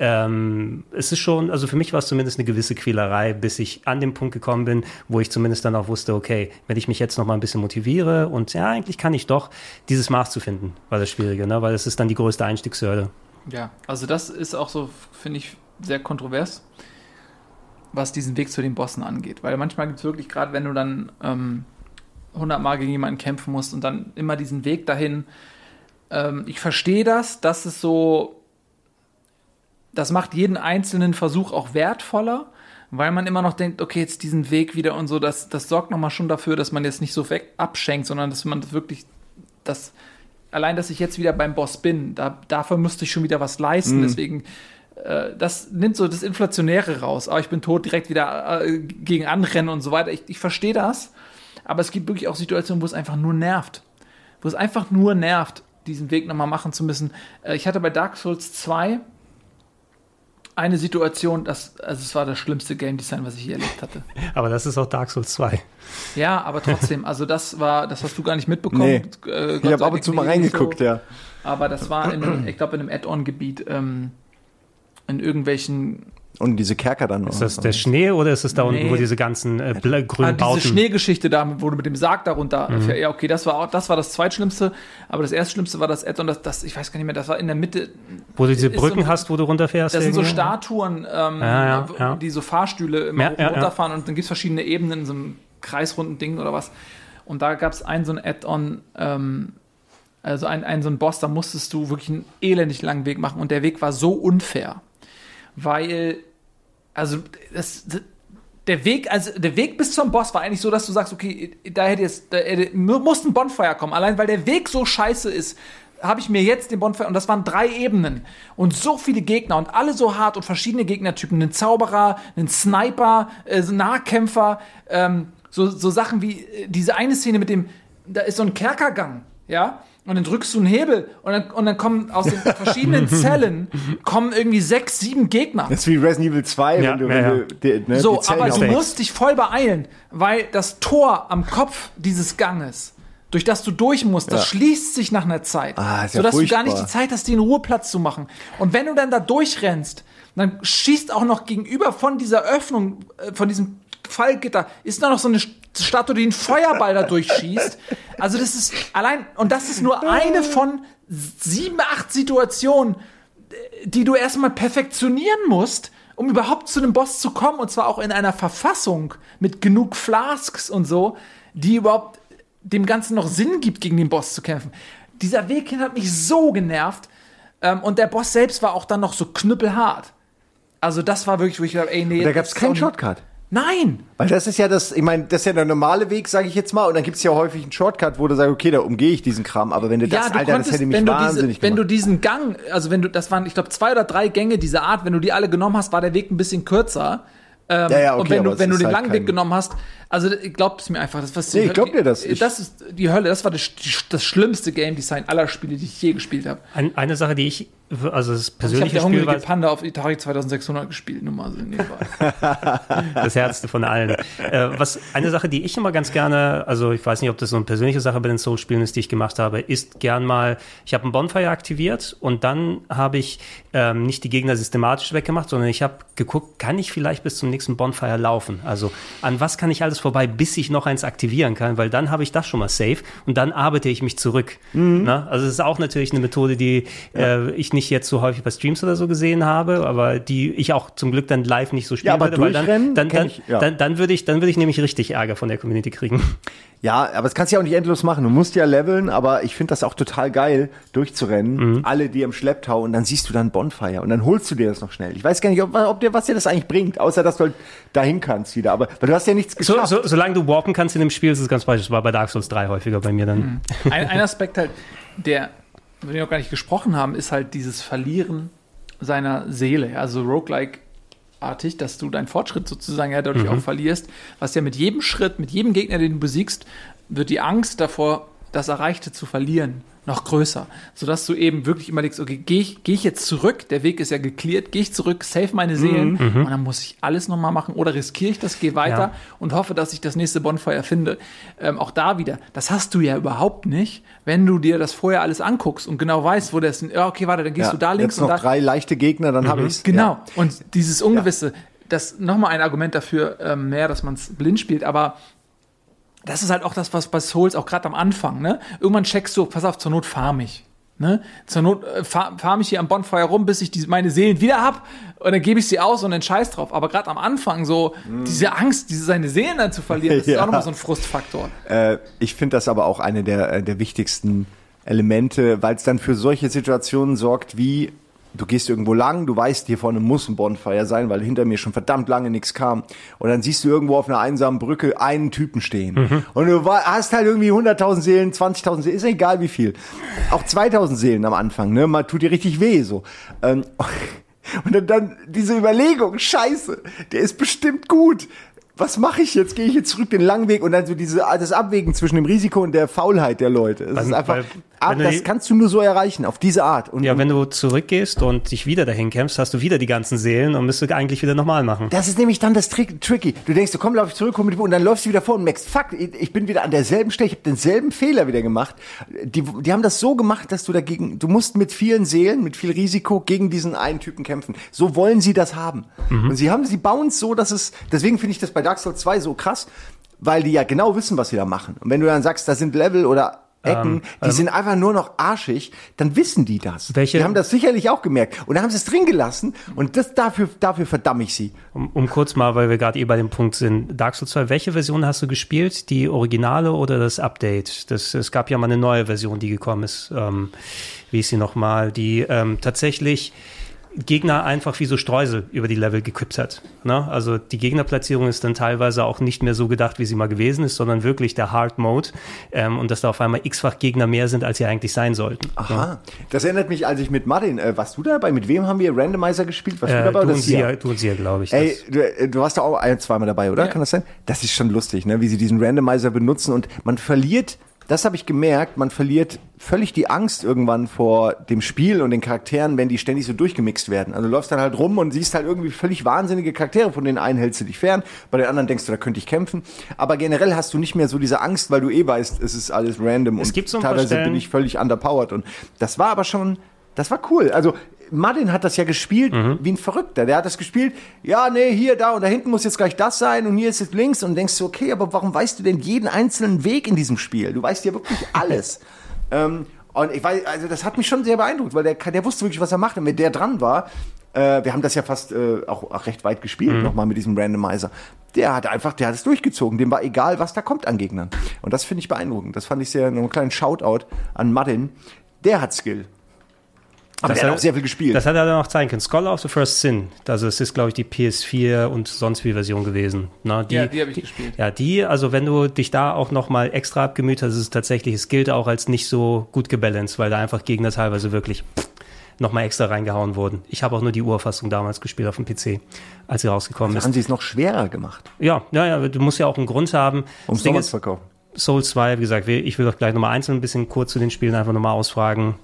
Ähm, es ist schon, also für mich war es zumindest eine gewisse Quälerei, bis ich an den Punkt gekommen bin, wo ich zumindest dann auch wusste, okay, wenn ich mich jetzt nochmal ein bisschen motiviere und ja, eigentlich kann ich doch dieses Maß zu finden, war das Schwierige, ne? weil es ist dann die größte Einstiegshürde. Ja, also das ist auch so, finde ich, sehr kontrovers was diesen Weg zu den Bossen angeht. Weil manchmal gibt es wirklich, gerade wenn du dann ähm, 100 Mal gegen jemanden kämpfen musst und dann immer diesen Weg dahin. Ähm, ich verstehe das, dass es so, das macht jeden einzelnen Versuch auch wertvoller, weil man immer noch denkt, okay, jetzt diesen Weg wieder und so, das, das sorgt nochmal schon dafür, dass man jetzt nicht so weg abschenkt, sondern dass man das wirklich, das, allein, dass ich jetzt wieder beim Boss bin, da, dafür müsste ich schon wieder was leisten, mhm. deswegen äh, das nimmt so das Inflationäre raus. Aber ich bin tot, direkt wieder äh, gegen anrennen und so weiter. Ich, ich verstehe das. Aber es gibt wirklich auch Situationen, wo es einfach nur nervt. Wo es einfach nur nervt, diesen Weg nochmal machen zu müssen. Äh, ich hatte bei Dark Souls 2 eine Situation, das, also es war das schlimmste Game Design, was ich je erlebt hatte. Aber das ist auch Dark Souls 2. Ja, aber trotzdem, also das war, das hast du gar nicht mitbekommen. Nee. Äh, ich habe ab und zu mal reingeguckt, so. ja. Aber das war in, ich glaube, in einem Add-on-Gebiet. Ähm, in irgendwelchen und diese Kerker dann. Ist das der Schnee oder ist es da nee. unten, wo diese ganzen äh, grünen ah, Bauten? Diese Schneegeschichte da, wo du mit dem Sarg darunter. Mhm. Ja, okay, das war auch, das war das zweitschlimmste. Aber das erstschlimmste war das Add-on, das, das, ich weiß gar nicht mehr, das war in der Mitte. Wo du diese Brücken so, hast, wo du runterfährst. Das sind so Statuen, ähm, ja, ja, die so Fahrstühle immer hoch und runterfahren und dann gibt es verschiedene Ebenen in so einem kreisrunden Ding oder was. Und da gab es ein so ein Add-on, ähm, also ein, ein so ein Boss, da musstest du wirklich einen elendig langen Weg machen und der Weg war so unfair weil, also, das, der Weg, also der Weg bis zum Boss war eigentlich so, dass du sagst, okay, da hätte jetzt, da hätte, muss ein Bonfire kommen. Allein weil der Weg so scheiße ist, habe ich mir jetzt den Bonfire, und das waren drei Ebenen. Und so viele Gegner und alle so hart und verschiedene Gegnertypen, einen Zauberer, einen Sniper, äh, Nahkämpfer, ähm, so, so Sachen wie äh, diese eine Szene mit dem, da ist so ein Kerkergang, ja, und dann drückst du einen Hebel und dann, und dann kommen aus den verschiedenen Zellen kommen irgendwie sechs, sieben Gegner. Das ist wie Resident Evil 2, ja, wenn du, wenn ja, du die, ne, so, aber du musst dich voll beeilen, weil das Tor am Kopf dieses Ganges, durch das du durch musst, das schließt sich nach einer Zeit, ah, sodass du gar nicht die Zeit hast, den Ruheplatz zu machen. Und wenn du dann da durchrennst, dann schießt auch noch gegenüber von dieser Öffnung, äh, von diesem Fallgitter, ist da noch so eine Statue, die einen Feuerball da durchschießt. Also das ist allein, und das ist nur eine von sieben, acht Situationen, die du erstmal perfektionieren musst, um überhaupt zu einem Boss zu kommen. Und zwar auch in einer Verfassung mit genug Flasks und so, die überhaupt dem Ganzen noch Sinn gibt, gegen den Boss zu kämpfen. Dieser Weg hin hat mich so genervt. Ähm, und der Boss selbst war auch dann noch so knüppelhart. Also das war wirklich, wo ich dachte, ey, nee. Und da gab es keinen Shortcut. Nein! Weil das ist ja das, ich meine, das ist ja der normale Weg, sage ich jetzt mal, und dann gibt es ja häufig einen Shortcut, wo du sagst, okay, da umgehe ich diesen Kram, aber wenn du ja, das, du Alter, konntest, das hätte mich wahnsinnig diese, Wenn du diesen Gang, also wenn du, das waren, ich glaube, zwei oder drei Gänge dieser Art, wenn du die alle genommen hast, war der Weg ein bisschen kürzer. Ähm, ja, ja, okay, und wenn du, wenn du den halt langen Weg genommen hast, also glaubt es mir einfach, das was nee, ich glaub dir das. Ich das ist die Hölle, das war das, das schlimmste Game Design aller Spiele, die ich je gespielt habe. Ein, eine Sache, die ich also das persönliche also ich habe der Spiel Panda auf Atari 2600 gespielt, nur mal so nebenbei. das Herzste von allen. Äh, was eine Sache, die ich immer ganz gerne, also ich weiß nicht, ob das so eine persönliche Sache bei den Soul-Spielen ist, die ich gemacht habe, ist gern mal, ich habe einen Bonfire aktiviert und dann habe ich ähm, nicht die Gegner systematisch weggemacht, sondern ich habe geguckt, kann ich vielleicht bis zum nächsten Bonfire laufen? Also an was kann ich alles vorbei, bis ich noch eins aktivieren kann, weil dann habe ich das schon mal safe und dann arbeite ich mich zurück. Mhm. Na? Also es ist auch natürlich eine Methode, die ja. äh, ich nicht jetzt so häufig bei Streams oder so gesehen habe, aber die ich auch zum Glück dann live nicht so spielen ja, aber würde, weil dann, dann, dann, ich, ja. dann, dann würde ich, dann würde ich nämlich richtig Ärger von der Community kriegen. Ja, aber das kannst du ja auch nicht endlos machen. Du musst ja leveln, aber ich finde das auch total geil, durchzurennen. Mhm. Alle die im Schlepptau und dann siehst du dann Bonfire und dann holst du dir das noch schnell. Ich weiß gar nicht, ob, ob dir, was dir das eigentlich bringt, außer dass du halt dahin kannst wieder. Aber weil du hast ja nichts geschafft. So, so, solange du warpen kannst in dem Spiel, ist es ganz beispielsweise war bei Dark Souls 3 häufiger bei mir dann. Mhm. Ein, ein Aspekt halt, der über den wir noch gar nicht gesprochen haben, ist halt dieses Verlieren seiner Seele. Also Roguelike artig, dass du deinen Fortschritt sozusagen ja dadurch mhm. auch verlierst. Was ja mit jedem Schritt, mit jedem Gegner, den du besiegst, wird die Angst davor, das Erreichte zu verlieren, noch größer, sodass du eben wirklich überlegst, okay, gehe ich, geh ich jetzt zurück, der Weg ist ja geklärt, gehe ich zurück, save meine Seelen Mhm. und dann muss ich alles nochmal machen oder riskiere ich das, gehe weiter Ja. und hoffe, dass ich das nächste Bonfire finde. Ähm, auch da wieder, das hast du ja überhaupt nicht, wenn du dir das vorher alles anguckst und genau weißt, wo das, ja, okay, warte, dann gehst du da links Jetzt noch und da, drei leichte Gegner, dann habe ich's. Genau. Ja. Und dieses Ungewisse, das nochmal ein Argument dafür ähm, mehr, dass man es blind spielt, aber das ist halt auch das, was bei Souls auch gerade am Anfang, ne? Irgendwann checkst du, pass auf, zur Not farm ich. Ne? Zur Not äh, farm, farm ich hier am Bonfire rum, bis ich die, meine Seelen wieder hab und dann gebe ich sie aus und dann scheiß drauf. Aber gerade am Anfang so diese Angst, diese seine Seelen dann zu verlieren, das ist Ja. auch nochmal so ein Frustfaktor. Äh, ich finde das aber auch eine der, äh, der wichtigsten Elemente, weil es dann für solche Situationen sorgt wie, du gehst irgendwo lang, du weißt, hier vorne muss ein Bonfire sein, weil hinter mir schon verdammt lange nichts kam. Und dann siehst du irgendwo auf einer einsamen Brücke einen Typen stehen. Und du hast halt irgendwie 100.000 Seelen, 20.000 Seelen, ist ja egal wie viel. Auch 2.000 Seelen am Anfang, ne? Mal tut dir richtig weh, so. Ähm, und dann, dann diese Überlegung, scheiße, der ist bestimmt gut. Was mache ich jetzt? Gehe ich jetzt zurück den langen Weg und dann so diese das Abwägen zwischen dem Risiko und der Faulheit der Leute. Das Weil- ist einfach, weil- ab, wenn du das kannst du nur so erreichen auf diese Art. Und, Ja, wenn du zurückgehst und dich wieder dahin kämpfst, hast du wieder die ganzen Seelen und müsst du eigentlich wieder normal machen. Das ist nämlich dann das Trick, Tricky. Du denkst, du komm, lauf ich zurück, komm mit dem- und dann läufst du wieder vor und merkst, fuck, ich bin wieder an derselben Stelle, ich habe denselben Fehler wieder gemacht. Die, die haben das so gemacht, dass du dagegen, du musst mit vielen Seelen, mit viel Risiko gegen diesen einen Typen kämpfen. So wollen sie das haben. Und sie haben, sie bauen es so, dass es, deswegen finde ich das bei Dark Souls 2 so krass, weil die ja genau wissen, was sie da machen. Und wenn du dann sagst, da sind Level oder Ecken, die sind einfach nur noch arschig, dann wissen die das. Welche- die haben das sicherlich auch gemerkt. Und dann haben sie es drin gelassen und das dafür, dafür verdamme ich sie. Um, um kurz mal, weil wir gerade eh bei dem Punkt sind, Dark Souls 2, welche Version hast du gespielt? Die Originale oder das Update? Das, es gab ja mal eine neue Version, die gekommen ist. Ähm, wie ist sie nochmal? Die ähm, tatsächlich Gegner einfach wie so Streusel über die Level gekippt hat. Ne? Also die Gegnerplatzierung ist dann teilweise auch nicht mehr so gedacht, wie sie mal gewesen ist, sondern wirklich der Hard Mode ähm, und dass da auf einmal x-fach Gegner mehr sind, als sie eigentlich sein sollten. Aha. Das erinnert mich, als ich mit Martin, äh, warst du dabei? Mit wem haben wir Randomizer gespielt? Warst du Äh, dabei? du, und sie, du und sie, glaube ich. Ey, du, du warst da auch ein, zweimal dabei, oder? Ja. Kann das sein? Das ist schon lustig, ne? wie sie diesen Randomizer benutzen und man verliert, das habe ich gemerkt, man verliert völlig die Angst irgendwann vor dem Spiel und den Charakteren, wenn die ständig so durchgemixt werden. Also du läufst dann halt rum und siehst halt irgendwie völlig wahnsinnige Charaktere, von denen einen hältst du dich fern, bei den anderen denkst du, da könnte ich kämpfen. Aber generell hast du nicht mehr so diese Angst, weil du eh weißt, es ist alles random Es und gibt so teilweise bin ich völlig underpowered und das war aber schon, das war cool. Also Martin hat das ja gespielt Mhm. wie ein Verrückter. Der hat das gespielt, ja, nee, hier, da und da hinten muss jetzt gleich das sein und hier ist jetzt links und denkst du, okay, aber warum weißt du denn jeden einzelnen Weg in diesem Spiel? Du weißt ja wirklich alles. ähm, und ich weiß, also das hat mich schon sehr beeindruckt, weil der, der wusste wirklich, was er macht. Und wenn der dran war, äh, wir haben das ja fast äh, auch, auch recht weit gespielt, Mhm. nochmal mit diesem Randomizer. Der hat einfach, der hat es durchgezogen. Dem war egal, was da kommt an Gegnern. Und das finde ich beeindruckend. Das fand ich sehr, noch einen kleinen Shoutout an Martin. Der hat Skill. Aber Das der hat hat- auch sehr viel gespielt. Das hat er dann auch zeigen können. Scholar of the First Sin. Also es ist, glaube ich, die PS4 und sonst wie Version gewesen. Na, die, Ja, die habe ich gespielt. Ja, die, also wenn du dich da auch noch mal extra abgemüht hast, ist es tatsächlich, es gilt auch als nicht so gut gebalanced, weil da einfach Gegner teilweise wirklich noch mal extra reingehauen wurden. Ich habe auch nur die Urfassung damals gespielt auf dem PC, als sie rausgekommen Da ist. haben sie es noch schwerer gemacht, Ja, ja, ja, du musst ja auch einen Grund haben. um ist, zu verkaufen. Soul 2, wie gesagt, ich will doch gleich nochmal einzeln ein bisschen kurz zu den Spielen einfach nochmal ausfragen.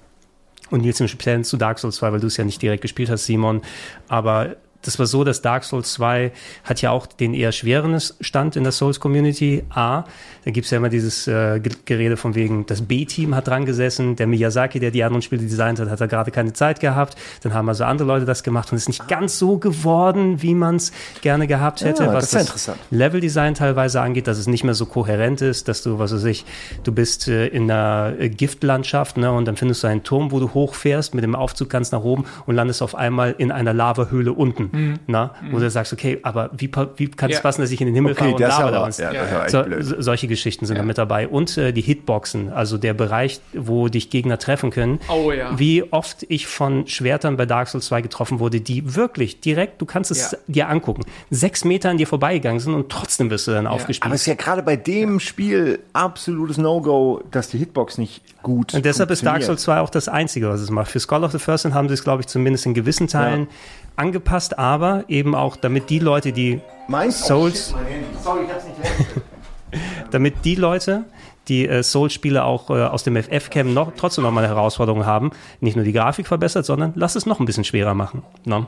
Und Nils im Speziellen zu Dark Souls 2, weil du es ja nicht direkt gespielt hast, Simon. Aber das war so, dass Dark Souls 2 hat ja auch den eher schweren Stand in der Souls-Community. A, da gibt's ja immer dieses äh, Ge- Gerede von wegen, das B-Team hat dran gesessen, der Miyazaki, der die anderen Spiele designt hat, hat da gerade keine Zeit gehabt. Dann haben also andere Leute das gemacht und es ist nicht ganz so geworden, wie man es gerne gehabt hätte, Ja, was das interessant. Leveldesign teilweise angeht, dass es nicht mehr so kohärent ist, dass du, was weiß ich, du bist äh, in einer äh, Giftlandschaft, ne, und dann findest du einen Turm, wo du hochfährst, mit dem Aufzug ganz nach oben und landest auf einmal in einer Lavahöhle unten, na, wo du sagst, okay, aber wie, wie kann es Ja. passen, dass ich in den Himmel Okay, fahre und das ist Lava aber- da ist? ja, aber echt so, solche Geschichten sind da mit dabei. Und äh, die Hitboxen, also der Bereich, wo dich Gegner treffen können. Oh ja. Wie oft ich von Schwertern bei Dark Souls 2 getroffen wurde, die wirklich direkt, du kannst es Ja. dir angucken, sechs Meter an dir vorbeigegangen sind und trotzdem wirst du dann Aber aufgespielt. es ist ja gerade bei dem Spiel absolutes No-Go, dass die Hitbox nicht gut Und deshalb ist Dark. Souls 2 auch das Einzige, was es macht. Für Skull of the First haben sie es, glaube ich, zumindest in gewissen Teilen angepasst, aber eben auch, damit die Leute, die Meins? Souls- Oh. Sorry, ich hab's nicht damit die Leute, die äh, Souls-Spiele auch äh, aus dem FF-Cam noch, trotzdem noch mal eine Herausforderung haben. Nicht nur die Grafik verbessert, sondern lass es noch ein bisschen schwerer machen. Ne?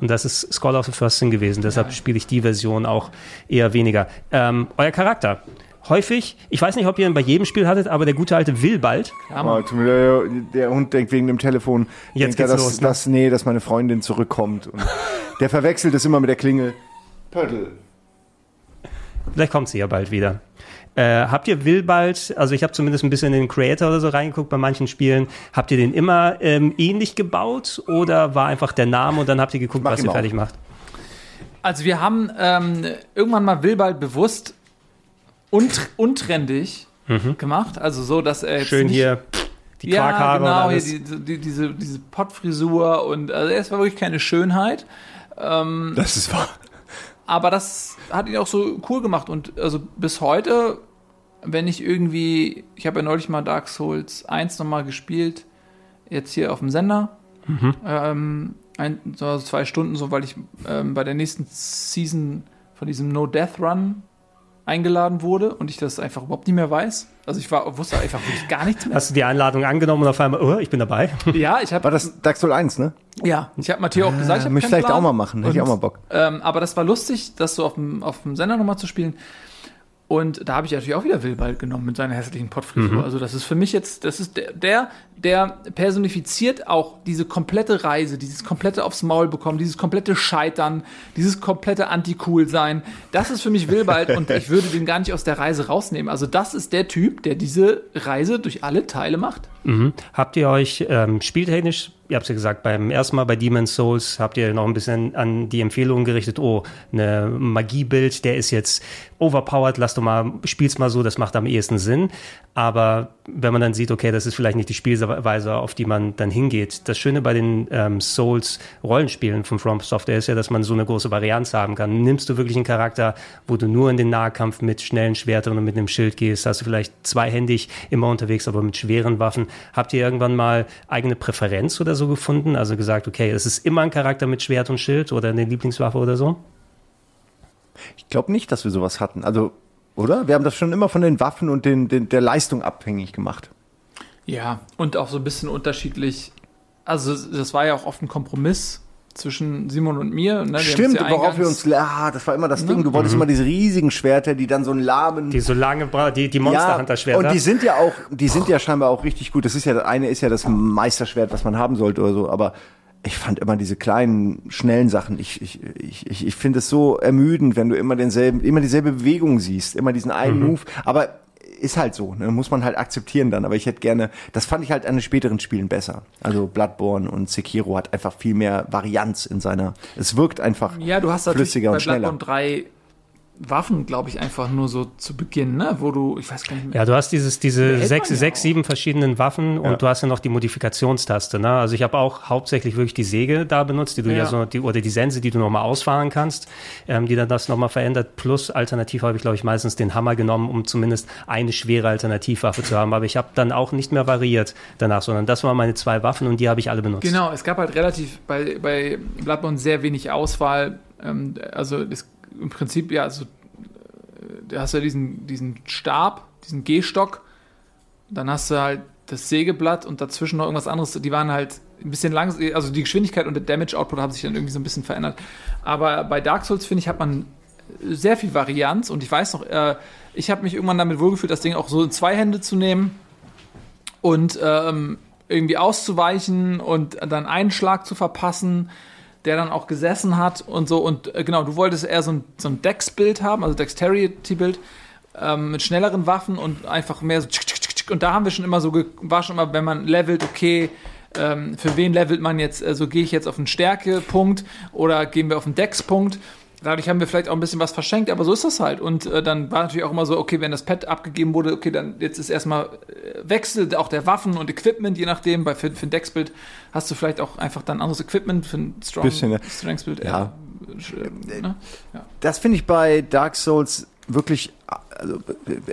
Und das ist Skull of the First Sin gewesen. Deshalb spiele ich die Version auch eher weniger. Ähm, euer Charakter. Häufig, ich weiß nicht, ob ihr ihn bei jedem Spiel hattet, aber der gute alte Willbald, Oh, der Hund denkt wegen dem Telefon, Jetzt denkt er, geht's dass, los, ne? dass, nee, dass meine Freundin zurückkommt. Und der verwechselt es immer mit der Klingel. Pöttl. vielleicht kommt sie ja bald wieder. Äh, habt ihr Willbald, also ich habe zumindest ein bisschen in den Creator oder so reingeguckt bei manchen Spielen, habt ihr den immer ähm, ähnlich gebaut oder war einfach der Name und dann habt ihr geguckt, was ihr auch. fertig macht? Also wir haben ähm, irgendwann mal Wilbald bewusst unt untrendig gemacht. Also so, dass er jetzt Schön nicht, hier die ja, Quarkhaare genau, und hier alles. die, die, diese, diese Pottfrisur und also es war wirklich keine Schönheit. Das ist wahr. Aber das hat ihn auch so cool gemacht und also bis heute, wenn ich irgendwie, ich habe ja neulich mal Dark Souls 1 nochmal gespielt, jetzt hier auf dem Sender, ähm, ein, so zwei Stunden so, weil ich ähm, bei der nächsten Season von diesem No Death Run eingeladen wurde und ich das einfach überhaupt nicht mehr weiß. Also ich war, wusste einfach wirklich gar nichts mehr. Hast du die Einladung angenommen und auf einmal, oh, ich bin dabei? Ja, ich habe War das Dark Souls 1, ne? ja, ich habe Matteo auch gesagt, ich habe möchte keinen vielleicht Plan. auch mal machen, hätte ich auch mal Bock. Ähm, aber das war lustig, das so auf dem, auf dem Sender nochmal zu spielen. Und da habe ich natürlich auch wieder Wilbald genommen mit seiner hässlichen Pottfrisur. Also das ist für mich jetzt, das ist der, der, der personifiziert auch diese komplette Reise, dieses komplette aufs Maul bekommen, dieses komplette Scheitern, dieses komplette Anti-Cool-Sein. Das ist für mich Wilbald und ich würde den gar nicht aus der Reise rausnehmen. Also das ist der Typ, der diese Reise durch alle Teile macht. Mhm. Habt ihr euch ähm, spieltechnisch, ihr habt es ja gesagt, beim ersten Mal bei Demon's Souls habt ihr noch ein bisschen an die Empfehlungen gerichtet, oh, eine Magiebild, der ist jetzt overpowered, lass doch mal, spiel's mal so, das macht am ehesten Sinn. Aber wenn man dann sieht, okay, das ist vielleicht nicht die Spielweise, auf die man dann hingeht. Das Schöne bei den ähm, Souls-Rollenspielen von From Software ist ja, dass man so eine große Varianz haben kann. Nimmst du wirklich einen Charakter, wo du nur in den Nahkampf mit schnellen Schwertern und mit einem Schild gehst, hast du vielleicht zweihändig immer unterwegs, aber mit schweren Waffen. Habt ihr irgendwann mal eigene Präferenz oder so gefunden? Also gesagt, okay, es ist immer ein Charakter mit Schwert und Schild oder eine Lieblingswaffe oder so? Ich glaube nicht, dass wir sowas hatten. Also, oder? Wir haben das schon immer von den Waffen und den, den, der Leistung abhängig gemacht. Ja, und auch so ein bisschen unterschiedlich. Also, das war ja auch oft ein Kompromiss zwischen Simon und mir. Ne? Wir Stimmt, ja worauf wir uns, ah, das war immer das Ding. Du wolltest immer diese riesigen Schwerter, die dann so einen lahmen. Die so lange, bra- die, die Monster Hunter Schwerter. und die sind ja auch, die sind ja scheinbar auch richtig gut. Das ist ja, das eine ist ja das Meisterschwert, was man haben sollte oder so, aber ich fand immer diese kleinen, schnellen Sachen, ich, ich, ich, ich, ich finde es so ermüdend, wenn du immer denselben, immer dieselbe Bewegung siehst, immer diesen einen Mhm. Move, aber ist halt so, ne? muss man halt akzeptieren dann, aber ich hätte gerne, das fand ich halt an den späteren Spielen besser. Also Bloodborne und Sekiro hat einfach viel mehr Varianz in seiner, es wirkt einfach Ja, du hast flüssiger bei und schneller. Bloodborne drei Waffen, glaube ich, einfach nur so zu Beginn, ne? wo du, ich weiß gar nicht mehr. Ja, du hast dieses, diese sechs, ja sechs, sieben verschiedenen Waffen und du hast ja noch die Modifikationstaste. Ne? Also ich habe auch hauptsächlich wirklich die Säge da benutzt, die du ja, Ja. so, die, oder die Sense, die du nochmal ausfahren kannst, ähm, die dann das nochmal verändert. Plus alternativ habe ich, glaube ich, meistens den Hammer genommen, um zumindest eine schwere Alternativwaffe zu haben. Aber ich habe dann auch nicht mehr variiert danach, sondern das waren meine zwei Waffen und die habe ich alle benutzt. Genau, es gab halt relativ bei, bei Bloodborne sehr wenig Auswahl. Ähm, also das, im Prinzip, ja, also, äh, du hast ja diesen, diesen Stab, diesen Gehstock, dann hast du halt das Sägeblatt und dazwischen noch irgendwas anderes. Die waren halt ein bisschen langsam, also die Geschwindigkeit und der Damage Output haben sich dann irgendwie so ein bisschen verändert. Aber bei Dark Souls, finde ich, hat man sehr viel Varianz und ich weiß noch, äh, ich habe mich irgendwann damit wohlgefühlt, das Ding auch so in zwei Hände zu nehmen und ähm, irgendwie auszuweichen und dann einen Schlag zu verpassen, der dann auch gesessen hat und so. Und äh, genau, du wolltest eher so ein, so ein Dex-Bild haben, also Dexterity-Bild, ähm, mit schnelleren Waffen und einfach mehr so. Und da haben wir schon immer so, war schon immer, wenn man levelt, okay, ähm, für wen levelt man jetzt, also gehe ich jetzt auf einen Stärkepunkt oder gehen wir auf einen Dex-Punkt. Dadurch haben wir vielleicht auch ein bisschen was verschenkt, aber so ist das halt. Und äh, dann war natürlich auch immer so, okay, wenn das Pad abgegeben wurde, okay, dann jetzt ist erstmal äh, Wechsel auch der Waffen und Equipment, je nachdem. Bei für, für ein Dex-Bild hast du vielleicht auch einfach dann anderes Equipment für ein Strong Bisschen, ne? Strengths-Bild. Ja. Äh, ne? Das finde ich bei Dark Souls wirklich, also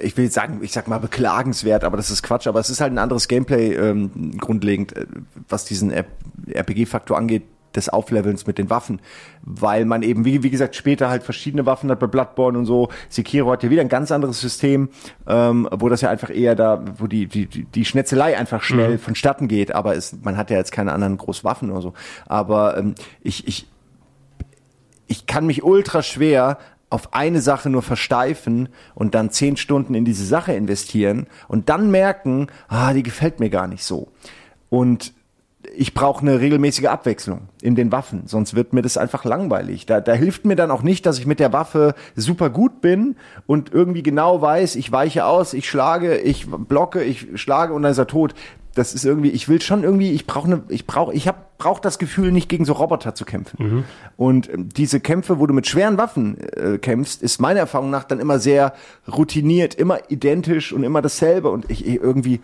ich will jetzt sagen, ich sag mal beklagenswert, aber das ist Quatsch, aber es ist halt ein anderes Gameplay ähm, grundlegend, äh, was diesen RPG-Faktor angeht, des Auflevelns mit den Waffen, weil man eben, wie, wie gesagt, später halt verschiedene Waffen hat bei Bloodborne und so. Sekiro hat ja wieder ein ganz anderes System, ähm, wo das ja einfach eher da, wo die, die, die Schnetzelei einfach schnell mhm. vonstatten geht, aber es, man hat ja jetzt keine anderen Großwaffen oder so. Aber ähm, ich, ich, ich kann mich ultra schwer auf eine Sache nur versteifen und dann zehn Stunden in diese Sache investieren und dann merken, ah, die gefällt mir gar nicht so. Und ich brauche eine regelmäßige Abwechslung in den Waffen, sonst wird mir das einfach langweilig. Da, da hilft mir dann auch nicht, dass ich mit der Waffe super gut bin und irgendwie genau weiß, ich weiche aus, ich schlage, ich blocke, ich schlage und dann ist er tot. Das ist irgendwie, ich will schon irgendwie, ich brauche eine, ich brauche, ich habe brauche das Gefühl, nicht gegen so Roboter zu kämpfen. Mhm. Und äh, diese Kämpfe, wo du mit schweren Waffen äh, kämpfst, ist meiner Erfahrung nach dann immer sehr routiniert, immer identisch und immer dasselbe und ich, ich irgendwie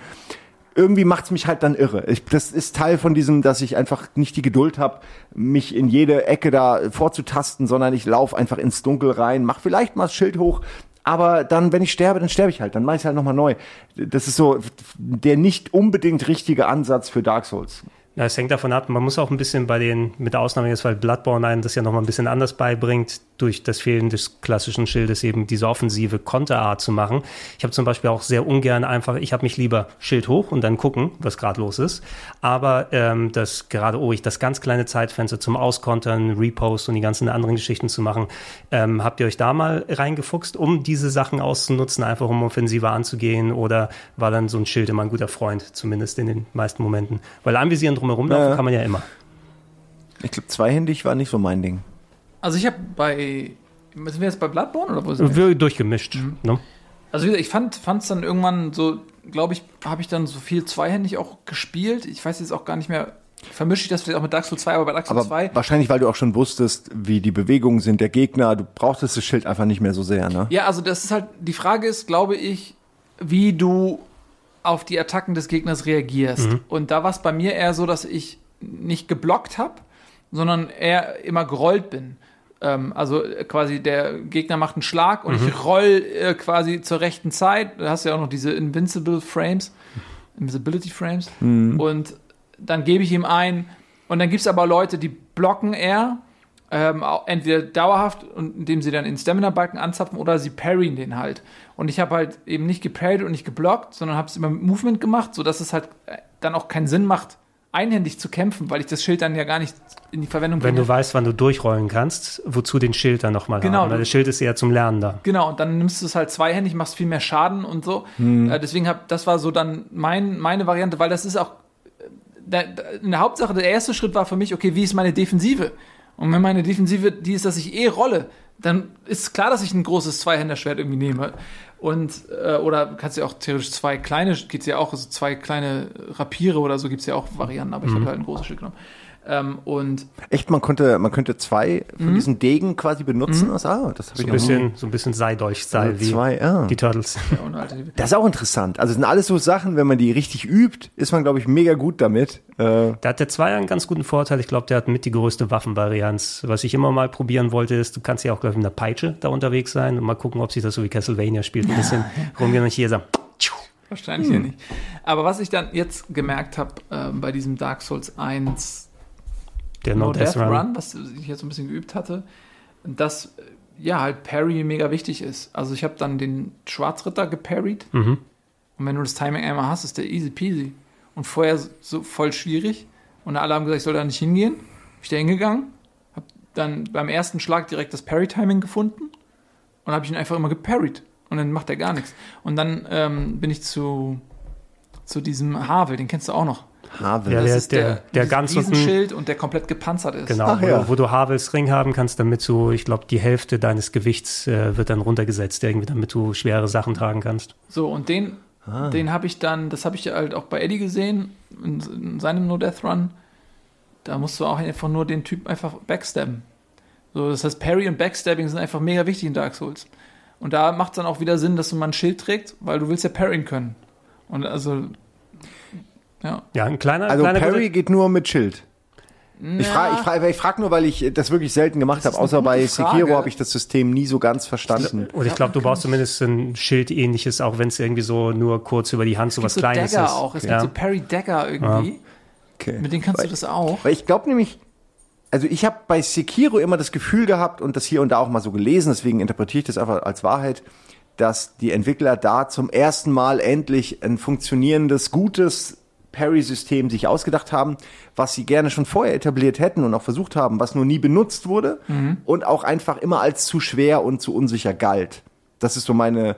irgendwie macht's mich halt dann irre. Ich, das ist Teil von diesem, dass ich einfach nicht die Geduld habe, mich in jede Ecke da vorzutasten, sondern ich laufe einfach ins Dunkel rein, mach vielleicht mal das Schild hoch, aber dann, wenn ich sterbe, dann sterbe ich halt, dann mache ich halt nochmal neu. Das ist so der nicht unbedingt richtige Ansatz für Dark Souls. Ja, es hängt davon ab, man muss auch ein bisschen bei den, mit der Ausnahme jetzt, weil Bloodborne einen das ja nochmal ein bisschen anders beibringt, durch das Fehlen des klassischen Schildes eben diese offensive Konterart zu machen. Ich habe zum Beispiel auch sehr ungern einfach, ich habe mich lieber Schild hoch und dann gucken, was gerade los ist. Aber ähm, das gerade, oh, ich das ganz kleine Zeitfenster zum Auskontern, Repost und die ganzen anderen Geschichten zu machen, ähm, habt ihr euch da mal reingefuchst, um diese Sachen auszunutzen, einfach um offensiver anzugehen? Oder war dann so ein Schild immer ein guter Freund, zumindest in den meisten Momenten? Weil anvisieren drumherum laufen ja. kann man ja immer. Ich glaube, zweihändig war nicht so mein Ding. Also ich habe bei, sind wir jetzt bei Bloodborne oder wo sind wir? Durchgemischt. Mhm. Ne? Also wie gesagt, ich fand es dann irgendwann so, glaube ich, habe ich dann so viel zweihändig auch gespielt. Ich weiß jetzt auch gar nicht mehr, vermische ich das vielleicht auch mit Dark Souls 2, aber bei Dark Souls aber 2. Wahrscheinlich, weil du auch schon wusstest, wie die Bewegungen sind der Gegner. Du brauchtest das Schild einfach nicht mehr so sehr, ne? Ja, also das ist halt, die Frage ist, glaube ich, wie du auf die Attacken des Gegners reagierst. Mhm. Und da war es bei mir eher so, dass ich nicht geblockt habe, sondern eher immer gerollt bin. Ähm, also äh, quasi der Gegner macht einen Schlag und mhm. ich roll äh, quasi zur rechten Zeit. Da hast du ja auch noch diese Invincible Frames, Invisibility Frames. Mhm. Und dann gebe ich ihm ein. Und dann gibt es aber Leute, die blocken eher. Ähm, entweder dauerhaft, indem sie dann den Stamina-Balken anzapfen, oder sie parryen den halt. Und ich habe halt eben nicht geparried und nicht geblockt, sondern habe es immer mit Movement gemacht, sodass es halt äh, dann auch keinen Sinn macht, einhändig zu kämpfen, weil ich das Schild dann ja gar nicht in die Verwendung bringe. Wenn du weißt, wann du durchrollen kannst, wozu den Schild dann nochmal genau, haben. Weil das Schild ist eher zum Lernen da. Genau, und dann nimmst du es halt zweihändig, machst viel mehr Schaden und so. Hm. Äh, deswegen hab, das war so dann mein, meine Variante, weil das ist auch äh, in der Hauptsache, der erste Schritt war für mich, okay, wie ist meine Defensive? Und wenn meine Defensive die ist, dass ich eh rolle, dann ist klar, dass ich ein großes Zweihänderschwert irgendwie nehme. Und, äh, oder kannst ja auch theoretisch zwei kleine, geht's ja auch, also zwei kleine Rapiere oder so gibt's ja auch Varianten, aber ich habe mhm. halt ein großes Stück genommen. Ähm, und Echt, man konnte, man könnte zwei von mhm. diesen Degen quasi benutzen. Also, ah, das so, ich ein bisschen, so ein bisschen Seidolch-Style also wie zwei, ah. die Turtles. das ist auch interessant. Also sind alles so Sachen, wenn man die richtig übt, ist man, glaube ich, mega gut damit. Äh, da hat der Zweier einen ganz guten Vorteil. Ich glaube, der hat mit die größte Waffenvarianz. Was ich immer mal probieren wollte, ist, du kannst ja auch, glaube ich, mit einer Peitsche da unterwegs sein und mal gucken, ob sich das so wie Castlevania spielt. Ein bisschen rumgehen und hier sagen, Wahrscheinlich hm. ja nicht. Aber was ich dann jetzt gemerkt habe äh, bei diesem Dark Souls 1, der No, no Death, Death Run. Run. was ich jetzt so ein bisschen geübt hatte, dass ja halt Parry mega wichtig ist. Also ich habe dann den Schwarzritter geparried mhm. und wenn du das Timing einmal hast, ist der easy peasy. Und vorher so voll schwierig und alle haben gesagt, ich soll da nicht hingehen. Bin ich da hingegangen, habe dann beim ersten Schlag direkt das Parry-Timing gefunden und habe ich ihn einfach immer geparried und dann macht er gar nichts. Und dann ähm, bin ich zu, zu diesem Havel, den kennst du auch noch. Havel. Ja, der, ist der, der, der ganz Schild und der komplett gepanzert ist. Genau, Ach, ja. wo, wo, du Havels Ring haben kannst, damit du, ich glaube, die Hälfte deines Gewichts äh, wird dann runtergesetzt, irgendwie, damit du schwere Sachen tragen kannst. So, und den, ah. den habe ich dann, das habe ich halt auch bei Eddie gesehen, in, in seinem No Death Run. Da musst du auch einfach nur den Typ einfach backstabben. So, das heißt, Parry und Backstabbing sind einfach mega wichtig in Dark Souls. Und da macht es dann auch wieder Sinn, dass du mal ein Schild trägst, weil du willst ja parryen können. Und also ja. ja, ein kleiner. Also kleiner Parry geht nur mit Schild. Ich frage ich frag, ich frag nur, weil ich das wirklich selten gemacht habe. Außer bei Sekiro habe ich das System nie so ganz verstanden. Und ich glaube, du brauchst zumindest ein Schild-ähnliches, auch wenn es irgendwie so nur kurz über die Hand so was so Kleines Dagger ist. auch. Es ja. gibt so Parry Dagger irgendwie. Ja. Okay. Mit denen kannst weil, du das auch. Weil ich glaube nämlich, also ich habe bei Sekiro immer das Gefühl gehabt und das hier und da auch mal so gelesen, deswegen interpretiere ich das einfach als Wahrheit, dass die Entwickler da zum ersten Mal endlich ein funktionierendes, gutes Parry-System sich ausgedacht haben, was sie gerne schon vorher etabliert hätten und auch versucht haben, was nur nie benutzt wurde und auch einfach immer als zu schwer und zu unsicher galt. Das ist so meine,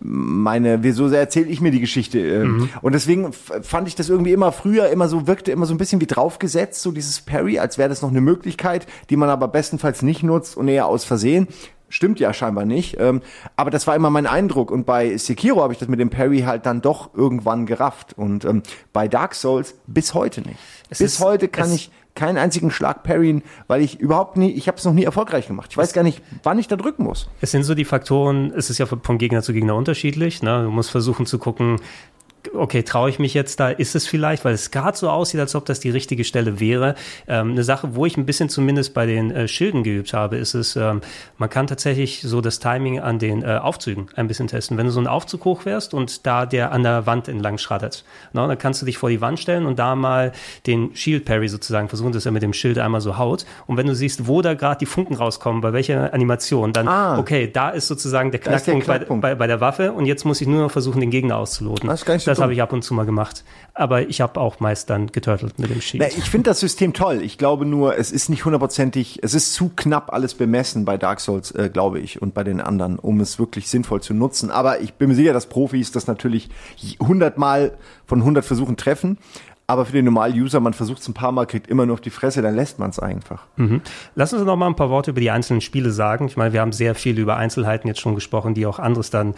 meine, wieso erzähle ich mir die Geschichte? äh, Und deswegen fand ich das irgendwie immer früher immer so, wirkte immer so ein bisschen wie draufgesetzt, so dieses Parry, als wäre das noch eine Möglichkeit, die man aber bestenfalls nicht nutzt und eher aus Versehen. Stimmt ja scheinbar nicht. Ähm, aber das war immer mein Eindruck. Und bei Sekiro habe ich das mit dem Parry halt dann doch irgendwann gerafft. Und ähm, bei Dark Souls bis heute nicht. Es bis ist- heute kann ich keinen einzigen Schlag parryen, weil ich überhaupt nie, ich habe es noch nie erfolgreich gemacht. Ich weiß gar nicht, wann ich da drücken muss. Es sind so die Faktoren, es ist ja von Gegner zu Gegner unterschiedlich. Ne? Du musst versuchen zu gucken, okay, traue ich mich jetzt da, ist es vielleicht, weil es gerade so aussieht, als ob das die richtige Stelle wäre. Ähm, eine Sache, wo ich ein bisschen zumindest bei den äh, Schilden geübt habe, ist es, ähm, man kann tatsächlich so das Timing an den äh, Aufzügen ein bisschen testen. Wenn du so einen Aufzug hochfährst und da der an der Wand entlang schrattert, ne, dann kannst du dich vor die Wand stellen und da mal den Shield Parry sozusagen versuchen, dass er mit dem Schild einmal so haut. Und wenn du siehst, wo da gerade die Funken rauskommen, bei welcher Animation, dann, Ah. okay, da ist sozusagen der ist der Knackpunkt, bei, Knackpunkt. bei, bei der Waffe und jetzt muss ich nur noch versuchen, den Gegner auszuloten. Das ist gar nicht so das habe ich ab und zu mal gemacht. Aber ich habe auch meist dann geturtelt mit dem Shield. Na, ich finde das System toll. Ich glaube nur, es ist nicht hundertprozentig, es ist zu knapp alles bemessen bei Dark Souls, äh, glaube ich, und bei den anderen, um es wirklich sinnvoll zu nutzen. Aber ich bin mir sicher, dass Profis das natürlich hundertmal von hundert Versuchen treffen. Aber für den normalen User, man versucht es ein paar Mal, kriegt immer nur auf die Fresse, dann lässt man es einfach. Lass uns noch mal ein paar Worte über die einzelnen Spiele sagen. Ich meine, wir haben sehr viel über Einzelheiten jetzt schon gesprochen, die auch anderes dann,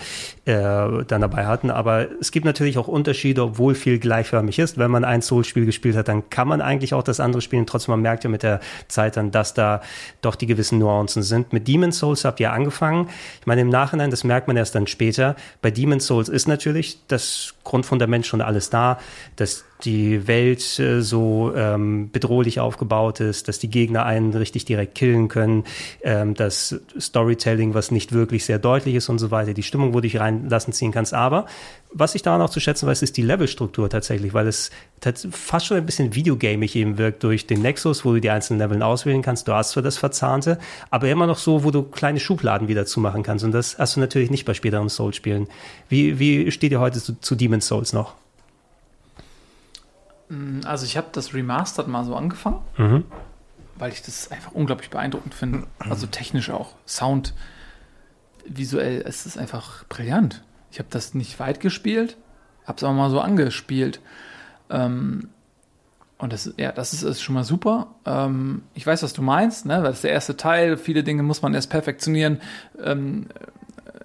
äh, dann dabei hatten. Aber es gibt natürlich auch Unterschiede, obwohl viel gleichförmig ist. Wenn man ein Souls-Spiel gespielt hat, dann kann man eigentlich auch das andere spielen. Trotzdem, man merkt ja mit der Zeit dann, dass da doch die gewissen Nuancen sind. Mit Demon's Souls habt ihr angefangen. Ich meine, im Nachhinein, das merkt man erst dann später. Bei Demon's Souls ist natürlich das Grundfundament schon alles da, dass die Welt äh, so ähm, bedrohlich aufgebaut ist, dass die Gegner einen richtig direkt killen können, ähm, das Storytelling, was nicht wirklich sehr deutlich ist und so weiter, die Stimmung, wo du dich reinlassen ziehen kannst. Aber was ich daran auch zu schätzen weiß, ist die Levelstruktur tatsächlich, weil es fast schon ein bisschen videogamig eben wirkt durch den Nexus, wo du die einzelnen Leveln auswählen kannst. Du hast zwar das Verzahnte, aber immer noch so, wo du kleine Schubladen wieder zumachen kannst. Und das hast du natürlich nicht bei späteren Souls-Spielen. Wie, wie steht ihr heute zu, zu Demon's Souls noch? Also ich habe das Remastered mal so angefangen, Mhm. weil ich das einfach unglaublich beeindruckend finde. Also technisch auch. Sound, visuell, es ist einfach brillant. Ich habe das nicht weit gespielt, habe es aber mal so angespielt. Ähm, und das, ja, das ist, ist schon mal super. Ähm, ich weiß, was du meinst, ne? weil das ist der erste Teil. Viele Dinge muss man erst perfektionieren. Ähm,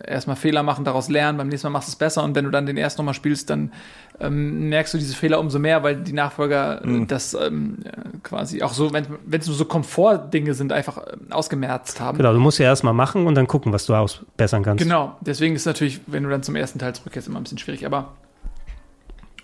erstmal Fehler machen, daraus lernen, beim nächsten Mal machst du es besser und wenn du dann den ersten nochmal spielst, dann ähm, merkst du diese Fehler umso mehr, weil die Nachfolger äh, das ähm, äh, quasi auch so, wenn es nur so Komfortdinge sind, einfach ähm, ausgemerzt haben. Genau, du musst ja erstmal machen und dann gucken, was du ausbessern kannst. Genau, deswegen ist natürlich, wenn du dann zum ersten Teil zurückkehrst, immer ein bisschen schwierig, aber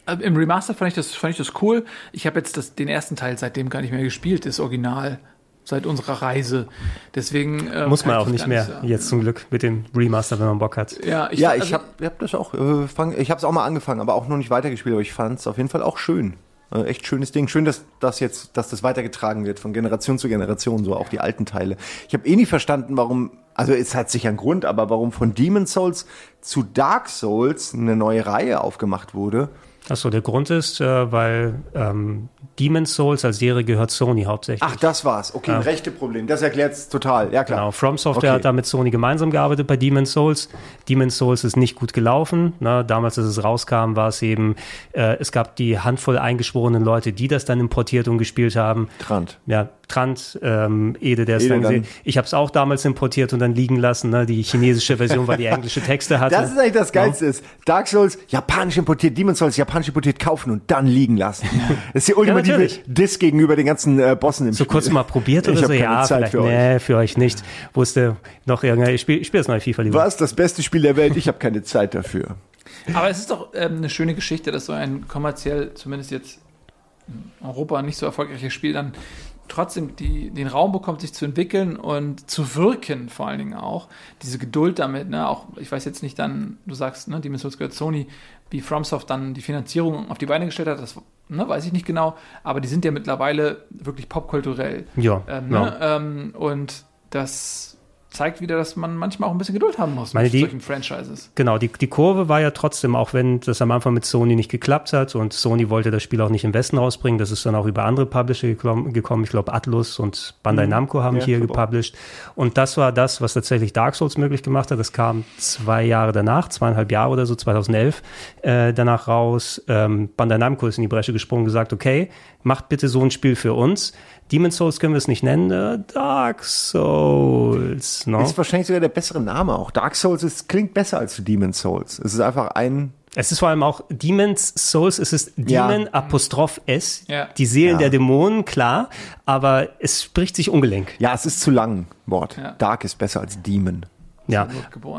äh, im Remaster fand ich das, fand ich das cool. Ich habe jetzt das, den ersten Teil seitdem gar nicht mehr gespielt, das Original, seit unserer Reise. Deswegen äh, Muss man auch ich nicht mehr, sagen. jetzt zum Glück, mit dem Remaster, wenn man Bock hat. Ja, ich, ja, also- ich habe hab das auch, äh, fang, ich habe es auch mal angefangen, aber auch noch nicht weitergespielt, aber ich fand es auf jeden Fall auch schön. Äh, echt schönes Ding. Schön, dass das jetzt, dass das weitergetragen wird von Generation zu Generation, so auch die alten Teile. Ich habe eh nie verstanden, warum, also es hat sicher einen Grund, aber warum von Demon Souls zu Dark Souls eine neue Reihe aufgemacht wurde. Achso, der Grund ist, äh, weil ähm, Demon's Souls als Serie gehört Sony hauptsächlich. Ach, das war's. Okay, ein rechte Problem. Das erklärt's total. Ja, klar. Genau, From Software Okay. hat da mit Sony gemeinsam gearbeitet bei Demon's Souls. Demon's Souls ist nicht gut gelaufen. Ne? Damals, als es rauskam, war es eben, äh, es gab die Handvoll eingeschworenen Leute, die das dann importiert und gespielt haben. Trant. Ja, Trant, ähm, Ede, der es dann dann. gesehen. Ich habe es auch damals importiert und dann liegen lassen. Ne? Die chinesische Version, weil die englische Texte hatte. Das ist eigentlich das Geilste ist. Dark Souls, japanisch importiert, Demon Souls, japanisch importiert, kaufen und dann liegen lassen. Das ist die ultimative natürlich. Diss gegenüber den ganzen äh, Bossen im so Spiel. kurz mal probiert oder Ich so, ja, Zeit für euch. nee, für euch nicht. Wusste noch irgendein, ich spiele spiel das neue FIFA lieber. Was? Das beste Spiel der Welt? Ich habe keine Zeit dafür. Aber es ist doch ähm, eine schöne Geschichte, dass so ein kommerziell, zumindest jetzt in Europa nicht so erfolgreiches Spiel dann trotzdem die, den Raum bekommt, sich zu entwickeln und zu wirken, vor allen Dingen auch. Diese Geduld damit, ne? Auch, ich weiß jetzt nicht dann, du sagst, ne, Demon's Souls gehört Sony, wie FromSoft dann die Finanzierung auf die Beine gestellt hat, das ne, weiß ich nicht genau, aber die sind ja mittlerweile wirklich popkulturell. Ja, Ähm, ne? ähm, und das zeigt wieder, dass man manchmal auch ein bisschen Geduld haben muss Meine, mit die- solchen Franchises. Genau, die, die Kurve war ja trotzdem, auch wenn das am Anfang mit Sony nicht geklappt hat und Sony wollte das Spiel auch nicht im Westen rausbringen, das ist dann auch über andere Publisher gekommen. Ich glaube, Atlus und Bandai Namco haben Ja, hier gepublished. Und das war das, was tatsächlich Dark Souls möglich gemacht hat. Das kam zwei Jahre danach, zweieinhalb Jahre oder so, 2011, äh, danach raus. Ähm, Bandai Namco ist in die Bresche gesprungen und gesagt, okay, macht bitte so ein Spiel für uns. Demon's Souls können wir es nicht nennen, äh, Dark Souls. No? Ist wahrscheinlich sogar der bessere Name auch. Dark Souls ist, klingt besser als Demon's Souls. Es ist einfach ein. Es ist vor allem auch Demon's Souls, es ist Ja. Demon Apostroph S, Ja. die Seelen Ja. der Dämonen, klar, aber es spricht sich ungelenk. Ja, es ist zu lang, Wort. Ja. Dark ist besser als Demon. Ja.